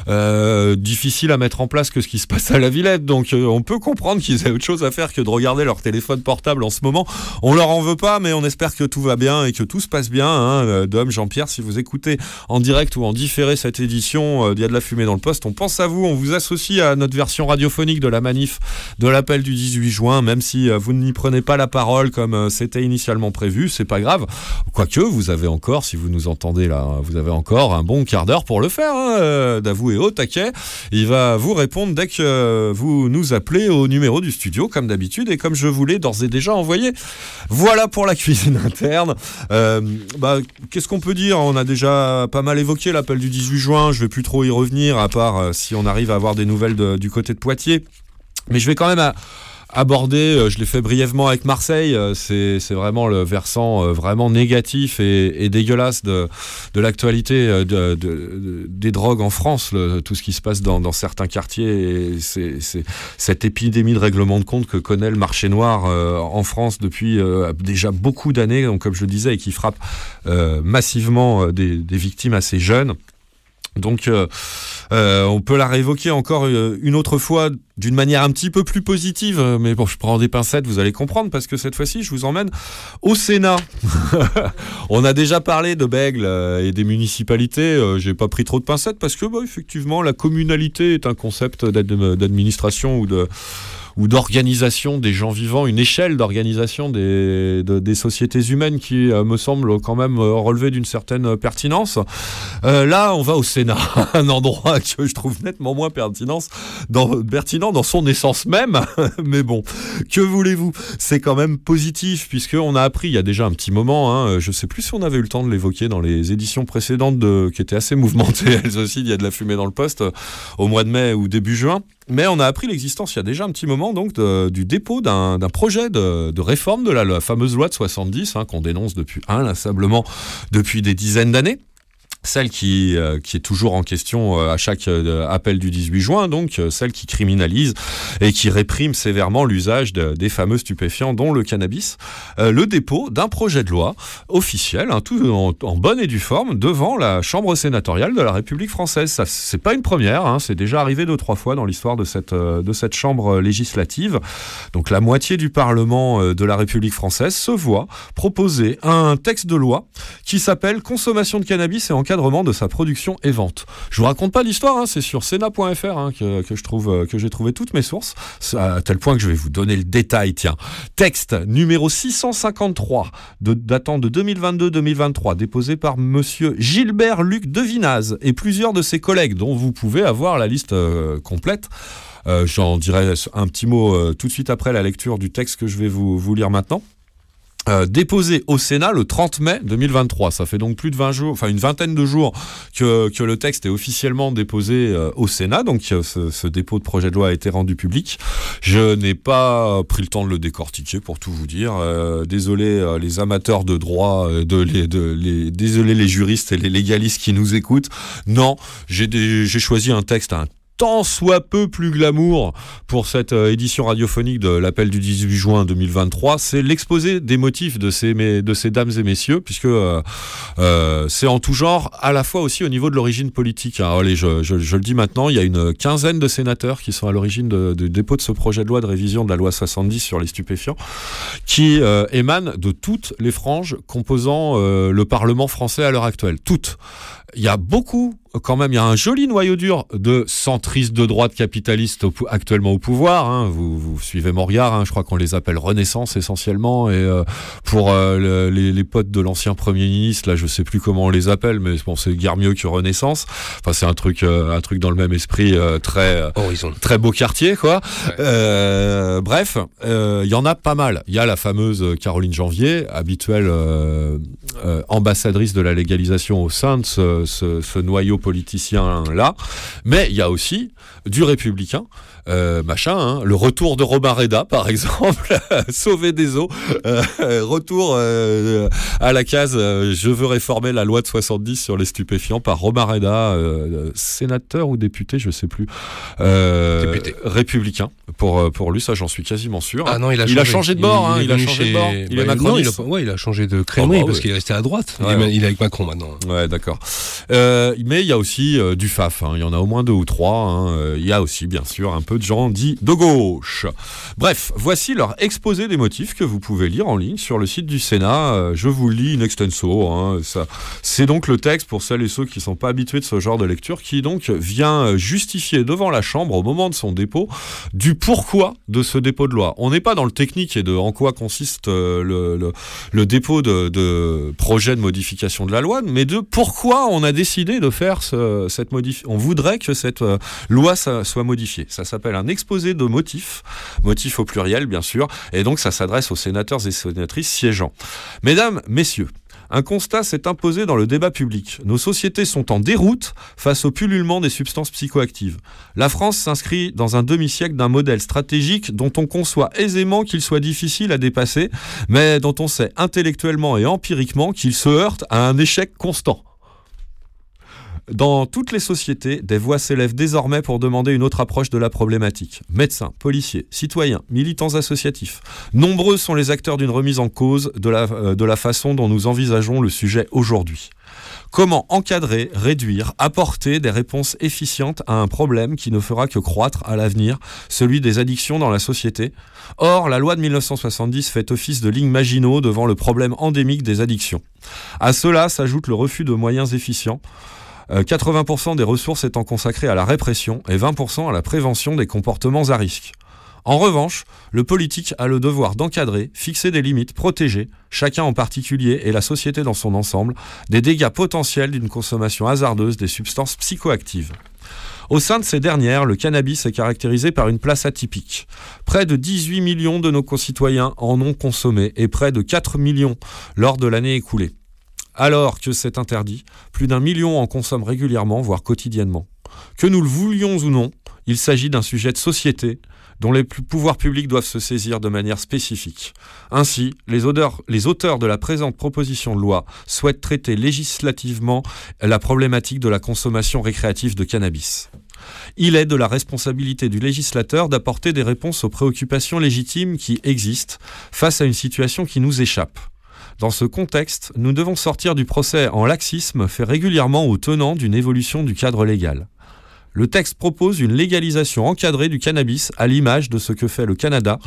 euh, difficile à mettre en place que ce qui se passe à la Villette. Donc euh, on peut comprendre qu'ils aient autre chose à faire que de regarder leur téléphone portable en ce moment. On leur en veut pas, mais on espère que tout va bien et que tout se passe bien. Hein. Dom, Jean-Pierre, si vous écoutez en direct ou en différé cette édition d'Il y a de la fumée dans le poste, on pense à vous, on vous associe à notre version radiophonique de la manif de l'appel du 18 juin, même si si euh, vous n'y prenez pas la parole comme euh, c'était initialement prévu, c'est pas grave. Quoique, vous avez encore, si vous nous entendez là, vous avez encore un bon quart d'heure pour le faire, hein, euh, d'avouer au taquet. Il va vous répondre dès que vous nous appelez au numéro du studio, comme d'habitude, et comme je vous l'ai d'ores et déjà envoyé. Voilà pour la cuisine interne. Bah, Qu'est-ce qu'on peut dire? On a déjà pas mal évoqué l'appel du 18 juin, je vais plus trop y revenir, à part si on arrive à avoir des nouvelles du côté de Poitiers. Mais je vais quand même à- aborder, euh, je l'ai fait brièvement avec Marseille, euh, c'est vraiment le versant euh, vraiment négatif et, dégueulasse de, de l'actualité de, de- de- des drogues en France, tout ce qui se passe dans, certains quartiers, c'est cette épidémie de règlement de compte que connaît le marché noir en France depuis déjà beaucoup d'années, comme je le disais, et qui frappe massivement des, des victimes assez jeunes. Donc, euh, euh, on peut la réévoquer encore euh, une autre fois d'une manière un petit peu plus positive, mais bon, je prends des pincettes, vous allez comprendre, parce que cette fois-ci, je vous emmène au Sénat. on a déjà parlé de Bègle et des municipalités. J'ai pas pris trop de pincettes parce que, bah, effectivement, la communalité est un concept d'ad- d'administration ou de ou d'organisation des gens vivants, une échelle d'organisation des, de- des sociétés humaines qui euh, me semble quand même euh, relever d'une certaine euh, pertinence. Là, on va au Sénat, un endroit que je trouve nettement moins dans, pertinent dans son essence même. Mais bon, que voulez-vous? C'est quand même positif puisqu'on a appris il y a déjà un petit moment, hein, je sais plus si on avait eu le temps de l'évoquer dans les éditions précédentes de, qui étaient assez mouvementées, elles aussi, il y a de la fumée dans le poste, au mois de mai ou début juin. Mais on a appris l'existence il y a déjà un petit moment donc du dépôt d'un projet de, réforme de la, la fameuse loi de 70 hein, qu'on dénonce depuis inlassablement depuis des dizaines d'années. Celle qui, euh, qui est toujours en question euh, à chaque euh, appel du 18 juin, donc celle qui criminalise et qui réprime sévèrement l'usage de- des fameux stupéfiants, dont le cannabis, le dépôt d'un projet de loi officiel, hein, tout en, en bonne et due forme, devant la Chambre sénatoriale de la République française. Ça, c'est pas une première, hein, c'est déjà arrivé deux trois fois dans l'histoire de cette de cette Chambre législative. Donc la moitié du Parlement de la République française se voit proposer un texte de loi qui s'appelle Consommation de cannabis et encadrement de sa production et vente. Je vous raconte pas l'histoire, hein, c'est sur Sénat.fr hein, que, je trouve euh, que j'ai trouvé toutes mes sources, à tel point que je vais vous donner le détail. Tiens, texte numéro 653 de, datant de 2022-2023, déposé par Monsieur Gilbert Luc Devinaz et plusieurs de ses collègues, dont vous pouvez avoir la liste euh, complète. Euh, J'en dirai un petit mot tout de suite après la lecture du texte que je vais vous lire maintenant. Euh, déposé au Sénat le 30 mai 2023. Ça fait donc plus de 20 jours, enfin une vingtaine de jours que, que le texte est officiellement déposé euh, au Sénat. Donc euh, ce, ce dépôt de projet de loi a été rendu public. Je n'ai pas pris le temps de le décortiquer pour tout vous dire. Euh, désolé euh, les amateurs de droit, de les, de les, désolé les juristes et les légalistes qui nous écoutent. Non, j'ai choisi un texte un tant soit peu plus glamour pour cette euh, édition radiophonique de l'appel du 18 juin 2023, c'est l'exposé des motifs de ces, de ces dames et messieurs, puisque euh, euh, c'est en tout genre, à la fois aussi au niveau de l'origine politique. Alors, allez, je, je- je le dis maintenant, il y a une quinzaine de sénateurs qui sont à l'origine du dépôt de ce projet de loi de révision de la loi 70 sur les stupéfiants, qui euh, émanent de toutes les franges composant euh, le Parlement français à l'heure actuelle. Toutes. Il y a beaucoup, quand même, il y a un joli noyau dur de centristes de droite capitalistes au actuellement au pouvoir. hein. Vous, vous suivez mon regard, hein. je crois qu'on les appelle Renaissance essentiellement. Et euh, pour euh, le- les, les potes de l'ancien Premier ministre, là je sais plus comment on les appelle, mais bon, c'est guère mieux que Renaissance. Enfin, c'est un truc, euh, un truc dans le même esprit, euh, très, euh, très beau quartier, quoi. Euh, bref, euh, il y en a pas mal. Il y a la fameuse Caroline Janvier, habituelle euh, euh, ambassadrice de la légalisation au sein de ce, ce- noyau politicien-là. Mais il y a aussi du républicain, euh, machin, hein, le retour de Robin Reda, par exemple, sauver des eaux, euh, retour euh, à la case je veux réformer la loi de 70 sur les stupéfiants par Robin Reda, euh, sénateur ou député, je sais plus, républicain pour pour lui, ça j'en suis quasiment sûr. Ah non, il a changé, de bord, hein, il, a changé chez- de bord. Il bah, est non, macroniste. il a, pas- ouais, il a changé de crémerie Oh, bah parce qu'il est resté à droite. Ouais, il, est, il avec Macron maintenant. Ouais, d'accord. Mais il y a aussi du FAF. hein. Il y en a au moins deux ou trois. hein. Il y a aussi, bien sûr, un peu de gens dits de gauche. Bref, voici leur exposé des motifs que vous pouvez lire en ligne sur le site du Sénat. Euh, je vous lis in extenso. hein, C'est donc le texte pour celles et ceux qui ne sont pas habitués de ce genre de lecture qui donc vient euh, justifier devant la Chambre au moment de son dépôt du pourquoi de ce dépôt de loi. On n'est pas dans le technique et de en quoi consiste euh, le, dépôt de, projet de modification de la loi, mais de pourquoi on a décidé de faire ce- cette modification. On voudrait que cette loi soit modifiée. Ça un exposé de motifs, motifs au pluriel bien sûr, et donc ça s'adresse aux sénateurs et sénatrices siégeants. Mesdames, messieurs, un constat s'est imposé dans le débat public. Nos sociétés sont en déroute face au pullulement des substances psychoactives. La France s'inscrit dans un demi-siècle d'un modèle stratégique dont on conçoit aisément qu'il soit difficile à dépasser, mais dont on sait intellectuellement et empiriquement qu'il se heurte à un échec constant. Dans toutes les sociétés, des voix s'élèvent désormais pour demander une autre approche de la problématique. Médecins, policiers, citoyens, militants associatifs. Nombreux sont les acteurs d'une remise en cause de la, euh, de la façon dont nous envisageons le sujet aujourd'hui. Comment encadrer, réduire, apporter des réponses efficientes à un problème qui ne fera que croître à l'avenir, celui des addictions dans la société? Or, la loi de 1970 fait office de ligne Maginot devant le problème endémique des addictions. À cela s'ajoute le refus de moyens efficients. Euh, 80% des ressources étant consacrées à la répression et 20% à la prévention des comportements à risque. En revanche, le politique a le devoir d'encadrer, fixer des limites, protéger, chacun en particulier et la société dans son ensemble, des dégâts potentiels d'une consommation hasardeuse des substances psychoactives. Au sein de ces dernières, le cannabis est caractérisé par une place atypique. Près de 18 millions de nos concitoyens en ont consommé et près de 4 millions lors de l'année écoulée. Alors que c'est interdit, plus d'un million en consomment régulièrement, voire quotidiennement. Que nous le voulions ou non, il s'agit d'un sujet de société dont les pouvoirs publics doivent se saisir de manière spécifique. Ainsi, les auteurs de la présente proposition de loi souhaitent traiter législativement la problématique de la consommation récréative de cannabis. Il est de la responsabilité du législateur d'apporter des réponses aux préoccupations légitimes qui existent face à une situation qui nous échappe. Dans ce contexte, nous devons sortir du procès en laxisme fait régulièrement aux tenants d'une évolution du cadre légal. Le texte propose une légalisation encadrée du cannabis à l'image de ce que fait le Canada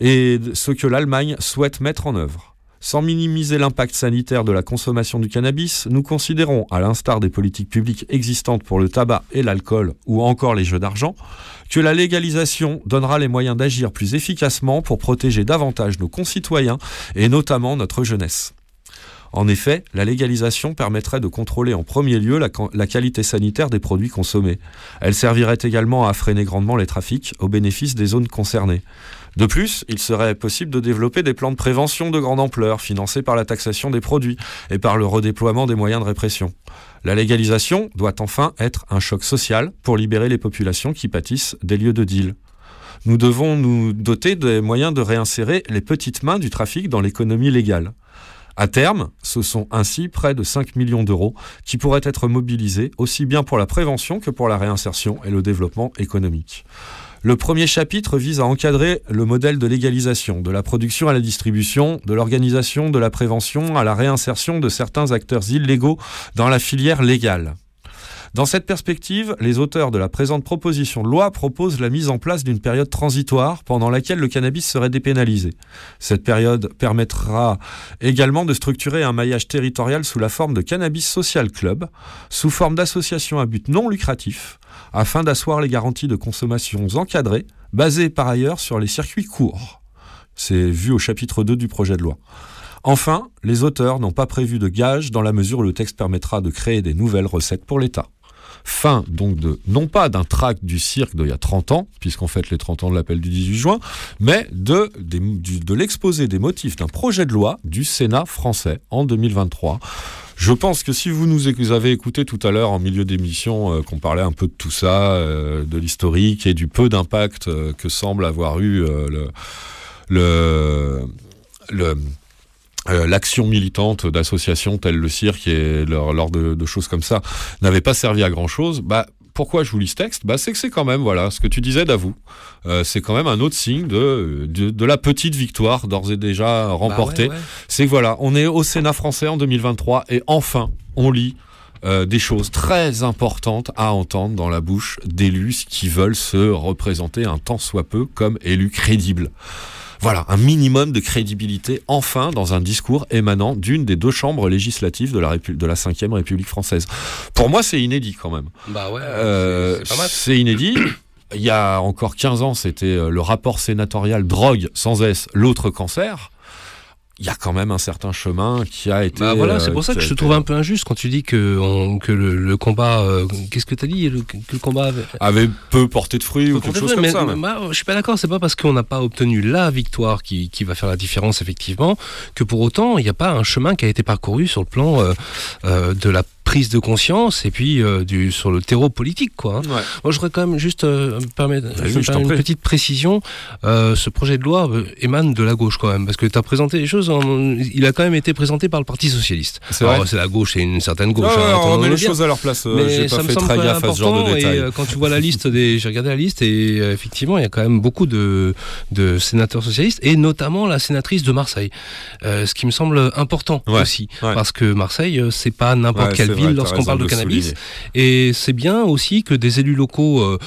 et ce que l'Allemagne souhaite mettre en œuvre. Sans minimiser l'impact sanitaire de la consommation du cannabis, nous considérons, à l'instar des politiques publiques existantes pour le tabac et l'alcool ou encore les jeux d'argent, que la légalisation donnera les moyens d'agir plus efficacement pour protéger davantage nos concitoyens et notamment notre jeunesse. En effet, la légalisation permettrait de contrôler en premier lieu la, qualité sanitaire des produits consommés. Elle servirait également à freiner grandement les trafics au bénéfice des zones concernées. De plus, il serait possible de développer des plans de prévention de grande ampleur, financés par la taxation des produits et par le redéploiement des moyens de répression. La légalisation doit enfin être un choc social pour libérer les populations qui pâtissent des lieux de deal. Nous devons nous doter des moyens de réinsérer les petites mains du trafic dans l'économie légale. À terme, ce sont ainsi près de 5 millions d'euros qui pourraient être mobilisés aussi bien pour la prévention que pour la réinsertion et le développement économique. Le premier chapitre vise à encadrer le modèle de légalisation, de la production à la distribution, de l'organisation, de la prévention à la réinsertion de certains acteurs illégaux dans la filière légale. Dans cette perspective, les auteurs de la présente proposition de loi proposent la mise en place d'une période transitoire pendant laquelle le cannabis serait dépénalisé. Cette période permettra également de structurer un maillage territorial sous la forme de Cannabis Social Club, sous forme d'associations à but non lucratif, afin d'asseoir les garanties de consommation encadrées, basées par ailleurs sur les circuits courts. C'est vu au chapitre 2 du projet de loi. Enfin, les auteurs n'ont pas prévu de gage dans la mesure où le texte permettra de créer des nouvelles recettes pour l'État. Fin donc de, non pas d'un tract du cirque d'il y a 30 ans, puisqu'on fête les 30 ans de l'appel du 18 juin, mais de, de l'exposé des motifs d'un projet de loi du Sénat français en 2023. Je pense que si vous nous avez écouté tout à l'heure en milieu d'émission, euh, qu'on parlait un peu de tout ça, euh, de l'historique et du peu d'impact euh, que semble avoir eu le, le- euh, l'action militante d'associations telles le cirque et lors, lors de, de choses comme ça n'avait pas servi à grand chose, bah pourquoi je vous lis ce texte? Bah, C'est que c'est quand même, voilà, ce que tu disais d'avou, euh, c'est quand même un autre signe de, de, de la petite victoire d'ores et déjà remportée. ouais. C'est que voilà, on est au Sénat français en 2023 et enfin, on lit euh, des choses très importantes à entendre dans la bouche d'élus qui veulent se représenter un tant soit peu comme élus crédibles. Voilà, un minimum de crédibilité enfin dans un discours émanant d'une des deux chambres législatives de la, Répu- de la 5e République française. Pour moi, c'est inédit quand même. Bah ouais, Euh, c'est pas mal. c'est inédit. Il y a encore 15 ans, c'était euh, le rapport sénatorial drogue sans S, l'autre cancer. Il y a quand même un certain chemin qui a été. Bah voilà, c'est euh, pour ça que je te trouve un peu injuste quand tu dis que, on- que le, le combat. euh, Qu'est-ce que tu as dit le- Que le combat avait. avait peu porté de fruits ou quelque chose de comme fruits, ça. mais- moi, je suis pas d'accord, c'est pas parce qu'on n'a pas obtenu la victoire qui, qui va faire la différence, effectivement, que pour autant, il n'y a pas un chemin qui a été parcouru sur le plan euh, euh, de la prise de conscience et puis euh, du, sur le terreau politique. Quoi, hein. Moi, je voudrais quand même juste euh, me permettre, me t'en permets une petite précision. Euh, ce projet de loi émane de la gauche quand même, parce que tu as présenté les choses, en- il a quand même été présenté par le Parti Socialiste. C'est la gauche, c'est une certaine gauche. Hein, on entendons-le les choses à leur place, j'ai pas ça me fait semble très gaffe à ce genre de détails. Et, quand tu vois la liste des, j'ai regardé la liste et effectivement il y a quand même beaucoup de, de sénateurs socialistes et notamment la sénatrice de Marseille, ce qui me semble important Ouais, aussi ouais. parce que Marseille c'est pas n'importe quelle lorsqu'on parle de cannabis souligner. et c'est bien aussi que des élus locaux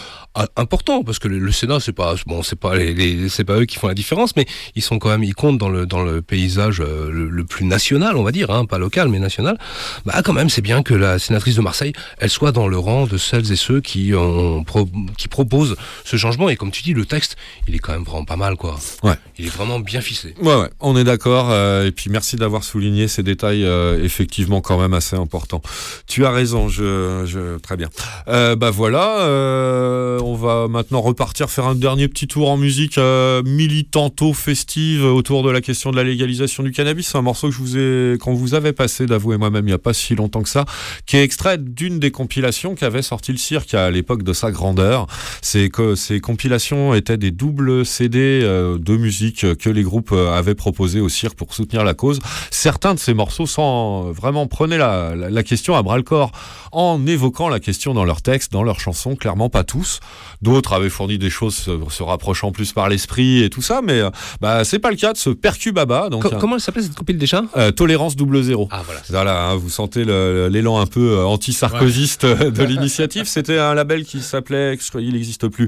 importants parce que le, le Sénat c'est pas bon c'est pas les, les- c'est pas eux qui font la différence mais ils sont quand même ils comptent dans le dans le paysage euh, le, le plus national on va dire hein, pas local mais national bah quand même c'est bien que la sénatrice de Marseille elle soit dans le rang de celles et ceux qui ont pro- qui proposent ce changement et comme tu dis le texte il est quand même vraiment pas mal quoi Ouais. il est vraiment bien ficelé Ouais, ouais, on est d'accord. euh, et puis merci d'avoir souligné ces détails euh, effectivement quand même assez importants. Tu as raison, je, je très bien. Euh, bah voilà, euh, on va maintenant repartir faire un dernier petit tour en musique euh, militanto festive autour de la question de la légalisation du cannabis. C'est un morceau que je vous ai, qu'on vous avait passé d'avouer moi-même il n'y a pas si longtemps que ça, qui est extrait d'une des compilations qu'avait sorti le cirque à l'époque de sa grandeur. Ces, que ces compilations étaient des doubles CD euh, de musique que les groupes euh, avaient proposé au cirque pour soutenir la cause. Certains de ces morceaux sans vraiment prenaient la, la, la question à bras le corps en évoquant la question dans leurs textes, dans leurs chansons, clairement pas tous. D'autres avaient fourni des choses se, se rapprochant plus par l'esprit et tout ça, mais euh, bah, c'est pas le cas de ce Percu Baba. Donc, Co- un- comment elle s'appelle cette compile déjà? Euh, tolérance double zéro. Ah voilà. Voilà, hein, vous sentez l'élan un peu euh, anti-sarkozyste de l'initiative. C'était un label qui s'appelait, il n'existe plus,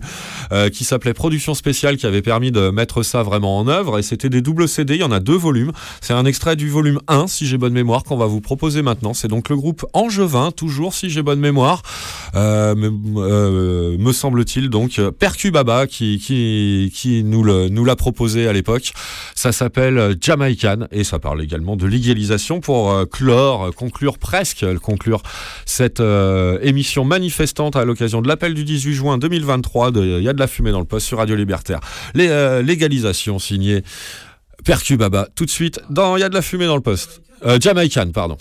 euh, qui s'appelait Production Spéciale, qui avait permis de mettre ça vraiment en œuvre. Et c'était des doubles CD, il y en a deux volumes. C'est un extrait du volume 1, si j'ai bonne mémoire, qu'on va vous proposer maintenant. C'est donc le groupe Angevin, toujours si j'ai bonne mémoire, euh, me, me semble-t-il, donc euh, Percu Baba, qui, qui, qui nous le- nous l'a proposé à l'époque. Ça s'appelle euh, Jamaican et ça parle également de légalisation pour euh, clore, conclure presque, conclure cette émission manifestante à l'occasion de l'appel du 18 juin 2023 de Il y a de la fumée dans le poste sur Radio Libertaire. Les légalisations signées Percu Baba tout de suite dans Il y a de la fumée dans le poste. Jamaican, pardon.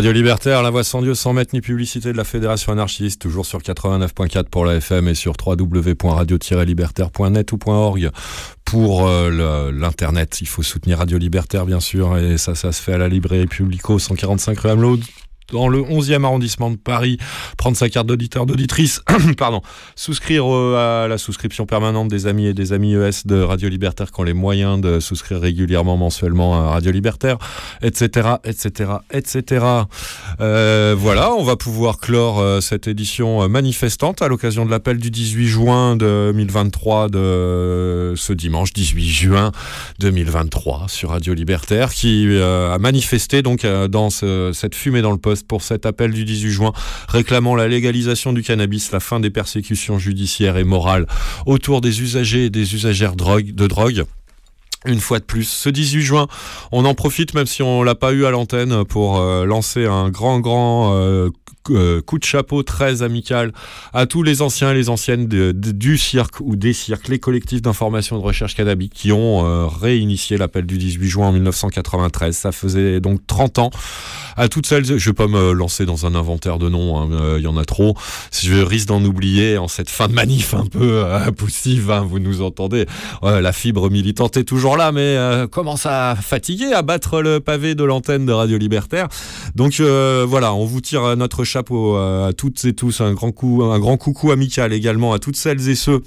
Radio Libertaire, la voix sans Dieu, sans mettre ni publicité de la Fédération anarchiste, toujours sur 89.4 pour la FM et sur www.radio-libertaire.net ou .org pour euh, l'internet. Il faut soutenir Radio Libertaire, bien sûr, et ça, ça se fait à la librairie Publico, 145 rue Hamelot, dans le 11e arrondissement de Paris, prendre sa carte d'auditeur, d'auditrice, pardon, souscrire euh, à la souscription permanente des amis et des amis ES de Radio Libertaire qui ont les moyens de souscrire régulièrement, mensuellement à Radio Libertaire, etc., etc., etc. Voilà, on va pouvoir clore euh, cette édition euh, manifestante à l'occasion de l'appel du 18 juin 2023 de ce dimanche 18 juin 2023 sur Radio Libertaire qui a manifesté donc dans ce- cette fumée dans le poste pour cet appel du 18 juin réclamant la légalisation du cannabis, la fin des persécutions judiciaires et morales autour des usagers et des usagères de drogue. Une fois de plus, ce 18 juin, on en profite, même si on l'a pas eu à l'antenne, pour euh, lancer un grand, grand euh, euh, coup de chapeau très amical à tous les anciens et les anciennes du cirque ou des cirques, les collectifs d'information et de recherche cannabique qui ont euh, réinitié l'appel du 18 juin en 1993. Ça faisait donc 30 ans. À toutes celles, je vais pas me lancer dans un inventaire de noms, hein, il y en a trop. Je risque d'en oublier en cette fin de manif un peu poussive, hein, vous nous entendez. La fibre militante est toujours là, mais euh, commence à fatiguer, à battre le pavé de l'antenne de Radio Libertaire. Donc euh, voilà, on vous tire notre chapeau euh, à toutes et tous, un grand coup, un grand coucou amical également à toutes celles et ceux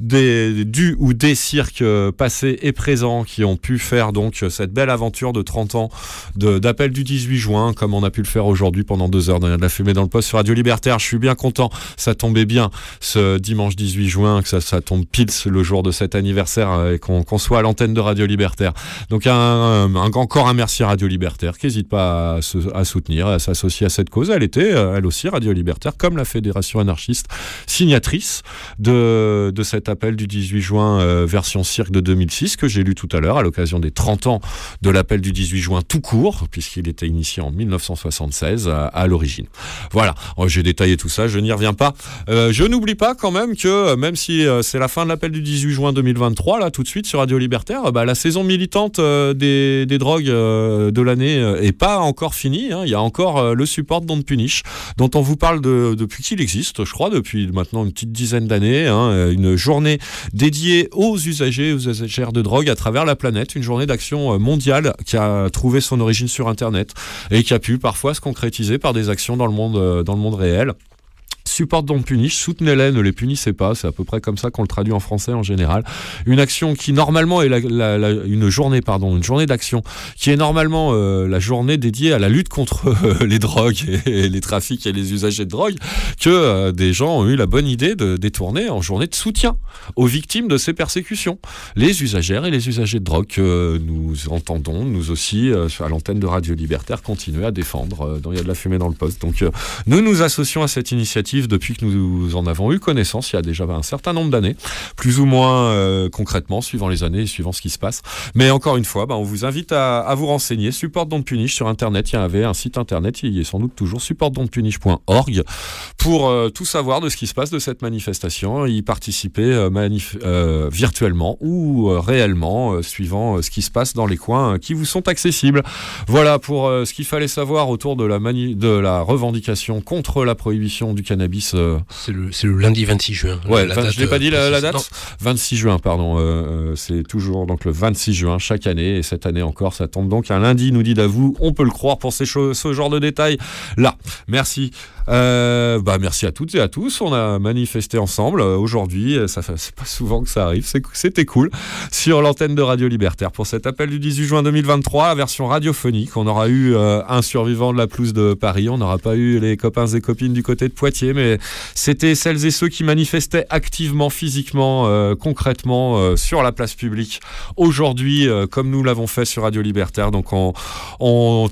des, du ou des cirques passés et présents qui ont pu faire donc cette belle aventure de 30 ans d'appel du 18 juin, comme on a pu le faire aujourd'hui pendant deux heures de la fumée dans le poste sur Radio Libertaire. Je suis bien content, ça tombait bien ce dimanche 18 juin, que ça, tombe pile le jour de cet anniversaire et qu'on soit à l'antenne de Radio Libertaire. Donc un, un- encore un merci à Radio Libertaire qui n'hésite pas à, se- soutenir, à s'associer à cette cause. Elle était, euh, elle aussi, Radio Libertaire, comme la Fédération anarchiste, signatrice de, cet appel du 18 juin euh, version cirque de 2006 que j'ai lu tout à l'heure à l'occasion des 30 ans de l'appel du 18 juin tout court, puisqu'il était initié en 1976 à, l'origine. Voilà, Oh, j'ai détaillé tout ça, je n'y reviens pas. Euh, je n'oublie pas quand même que, même si c'est la fin de l'appel du 18 juin 2023, là tout de suite sur Radio Libertaire, euh, bah, la saison militante euh, des, drogues euh, de l'année euh, est pas encore finie. hein. Il y a encore le support Don't Punish, dont on vous parle de- depuis qu'il existe, je crois, depuis maintenant une petite dizaine d'années. hein, une journée dédiée aux usagers, aux usagères de drogue à travers la planète, une journée d'action mondiale qui a trouvé son origine sur Internet et qui a pu parfois se concrétiser par des actions dans le monde réel. Support Don't Punish, soutenez-les, ne les punissez pas, c'est à peu près comme ça qu'on le traduit en français en général. Une action qui normalement est la, une journée, pardon, une journée d'action qui est normalement euh, la journée dédiée à la lutte contre euh, les drogues et, les trafics et les usagers de drogue, que euh, des gens ont eu la bonne idée de détourner en journée de soutien aux victimes de ces persécutions, les usagères et les usagers de drogue que nous entendons, nous aussi, à l'antenne de Radio Libertaire, continuer à défendre dans Il y a de la fumée dans le poste. Donc nous nous associons à cette initiative depuis que nous en avons eu connaissance il y a déjà un certain nombre d'années, plus ou moins euh, concrètement, suivant les années et suivant ce qui se passe. Mais encore une fois, bah, on vous invite à, vous renseigner. Support Don't Punish sur Internet, il y avait un site Internet, il y est sans doute toujours supportdontpunish.org pour euh, tout savoir de ce qui se passe de cette manifestation, y participer euh, virtuellement ou réellement, suivant ce qui se passe dans les coins qui vous sont accessibles. Voilà pour ce qu'il fallait savoir autour de la revendication contre la prohibition du cannabis. Euh, C'est le, le lundi 26 juin. Ouais, La date, je l'ai pas dit la, la date 26 juin, pardon. euh, euh, c'est toujours donc le 26 juin chaque année et cette année encore, ça tombe donc un lundi, nous dit Davou. On peut le croire pour ces choses, ce genre de détails là. Merci. Euh, bah merci à toutes et à tous. On a manifesté ensemble aujourd'hui. Ça c'est pas souvent que ça arrive. C'était cool sur l'antenne de Radio Libertaire pour cet appel du 18 juin 2023, version radiophonique. On aura eu euh, un survivant de la pelouse de Paris. On n'aura pas eu les copains et copines du côté de Poitiers, mais c'était celles et ceux qui manifestaient activement, physiquement, euh, concrètement euh, sur la place publique aujourd'hui, euh, comme nous l'avons fait sur Radio Libertaire. Donc on,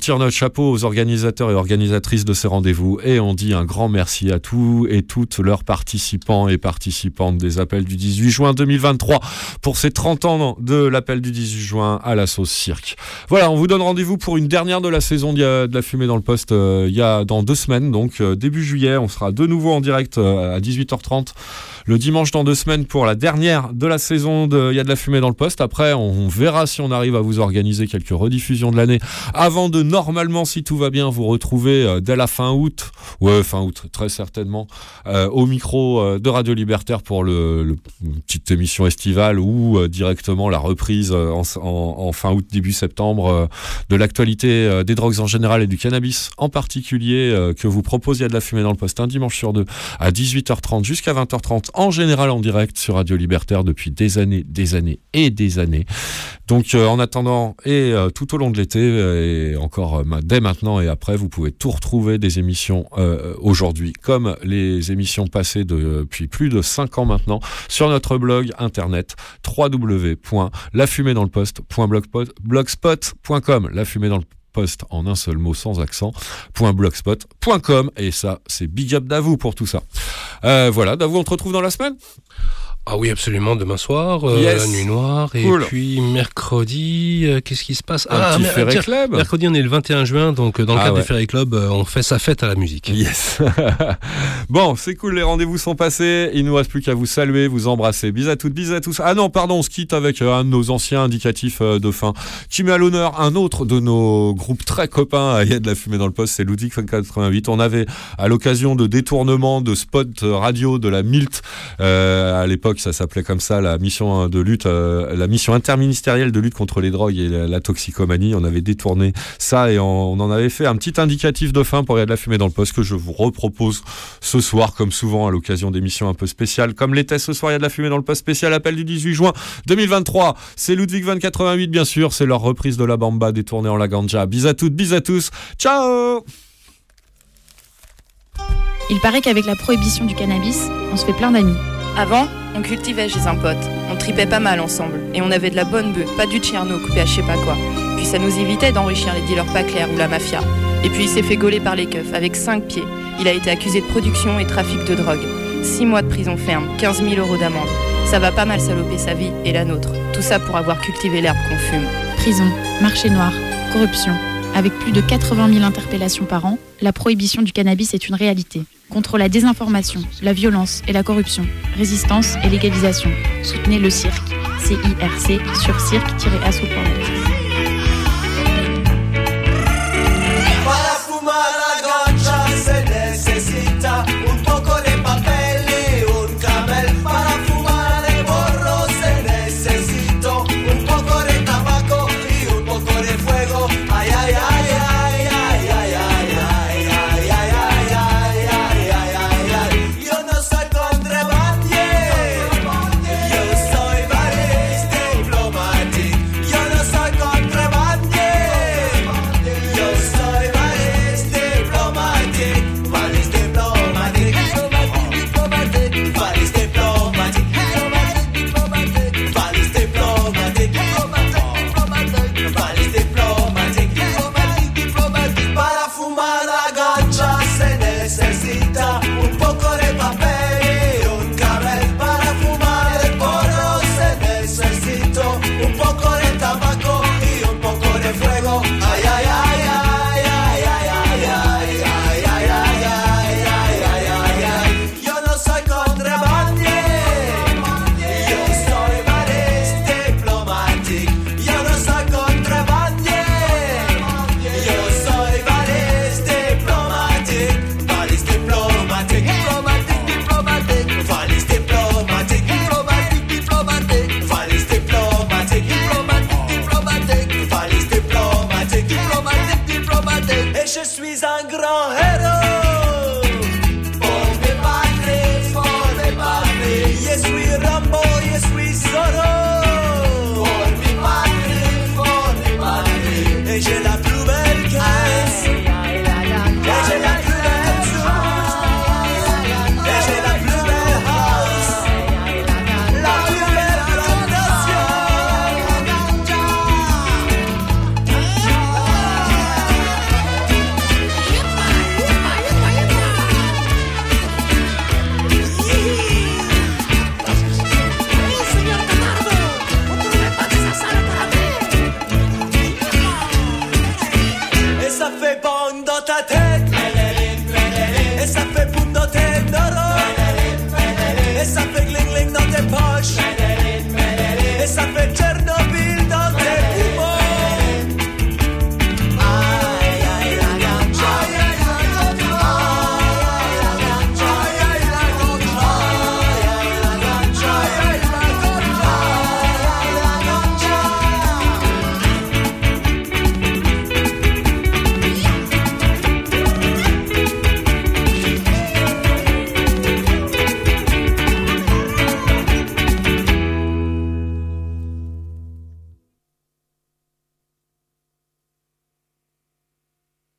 tire notre chapeau aux organisateurs et organisatrices de ces rendez-vous et on dit un grand merci à tous et toutes leurs participants et participantes des appels du 18 juin 2023 pour ces 30 ans de l'appel du 18 juin à la sauce cirque. Voilà, on vous donne rendez-vous pour une dernière de la saison de la fumée dans le poste il y a dans deux semaines, donc début juillet, on sera de nouveau en direct euh, à 18h30 le dimanche dans deux semaines pour la dernière de la saison de Il y a de la fumée dans le poste. Après, on verra si on arrive à vous organiser quelques rediffusions de l'année avant de normalement, si tout va bien, vous retrouver euh, dès la fin août, ouais, fin août, très certainement, euh, au micro de Radio Libertaire pour le, petite émission estivale ou directement la reprise en, fin août, début septembre de l'actualité des drogues en général et du cannabis en particulier que vous a de la fumée dans le poste un dimanche sur deux à 18h30 jusqu'à 20h30 en général en direct sur Radio Libertaire depuis des années, des années et des années. Donc euh, en attendant et euh, tout au long de l'été euh, et encore dès maintenant et après, vous pouvez tout retrouver des émissions aujourd'hui comme les émissions passées de- depuis plus de 5 ans maintenant sur notre blog internet www.lafumédansleposte.blogspot.com La fumée dans le poste en un seul mot sans accent .blogspot.com et ça c'est big up d'Avou pour tout ça. Euh, voilà, Davou, on te retrouve dans la semaine? Ah oui, absolument, demain soir, euh, Yes. la nuit noire. Et Cool. puis mercredi, euh, qu'est-ce qui se passe? Un petit mais- Ferry Club. Mercredi, on est le 21 juin, donc euh, dans le Ah cadre ouais. du Ferry Club, euh, on fait sa fête à la musique. Yes. bon, c'est cool, les rendez-vous sont passés. Il nous reste plus qu'à vous saluer, vous embrasser. Bis à toutes, bis à tous. Ah non, pardon, on se quitte avec euh, un de nos anciens indicatifs euh, de fin qui met à l'honneur un autre de nos groupes très copains. Il y a de la fumée dans le poste, c'est Ludwig 88. On avait, à l'occasion de détournement de spots radio de la MILT, euh, à l'époque, ça s'appelait comme ça, la mission de lutte, euh, la mission interministérielle de lutte contre les drogues et la, toxicomanie. On avait détourné ça et on, en avait fait un petit indicatif de fin pour y a de la fumée dans le poste que je vous repropose ce soir, comme souvent à l'occasion d'émissions un peu spéciales, comme l'était ce soir Il y a de la fumée dans le poste spécial appel du 18 juin 2023. C'est Ludwig 2088, bien sûr, c'est leur reprise de la bamba détournée en la ganja. Bis à toutes, bis à tous. Ciao Il paraît qu'avec la prohibition du cannabis, on se fait plein d'amis. Avant, on cultivait chez un pote, on tripait pas mal ensemble, et on avait de la bonne bœuf, pas du tcherno coupé à je sais pas quoi. Puis ça nous évitait d'enrichir les dealers pas clairs ou la mafia. Et puis il s'est fait gauler par les keufs, avec 5 pieds. Il a été accusé de production et trafic de drogue. 6 mois de prison ferme, 15 000 euros d'amende. Ça va pas mal saloper sa vie et la nôtre. Tout ça pour avoir cultivé l'herbe qu'on fume. Prison, marché noir, corruption. Avec plus de 80 000 interpellations par an, la prohibition du cannabis est une réalité. Contre la désinformation, la violence et la corruption, résistance et légalisation. Soutenez le cirque. CIRC sur cirque-asso.net.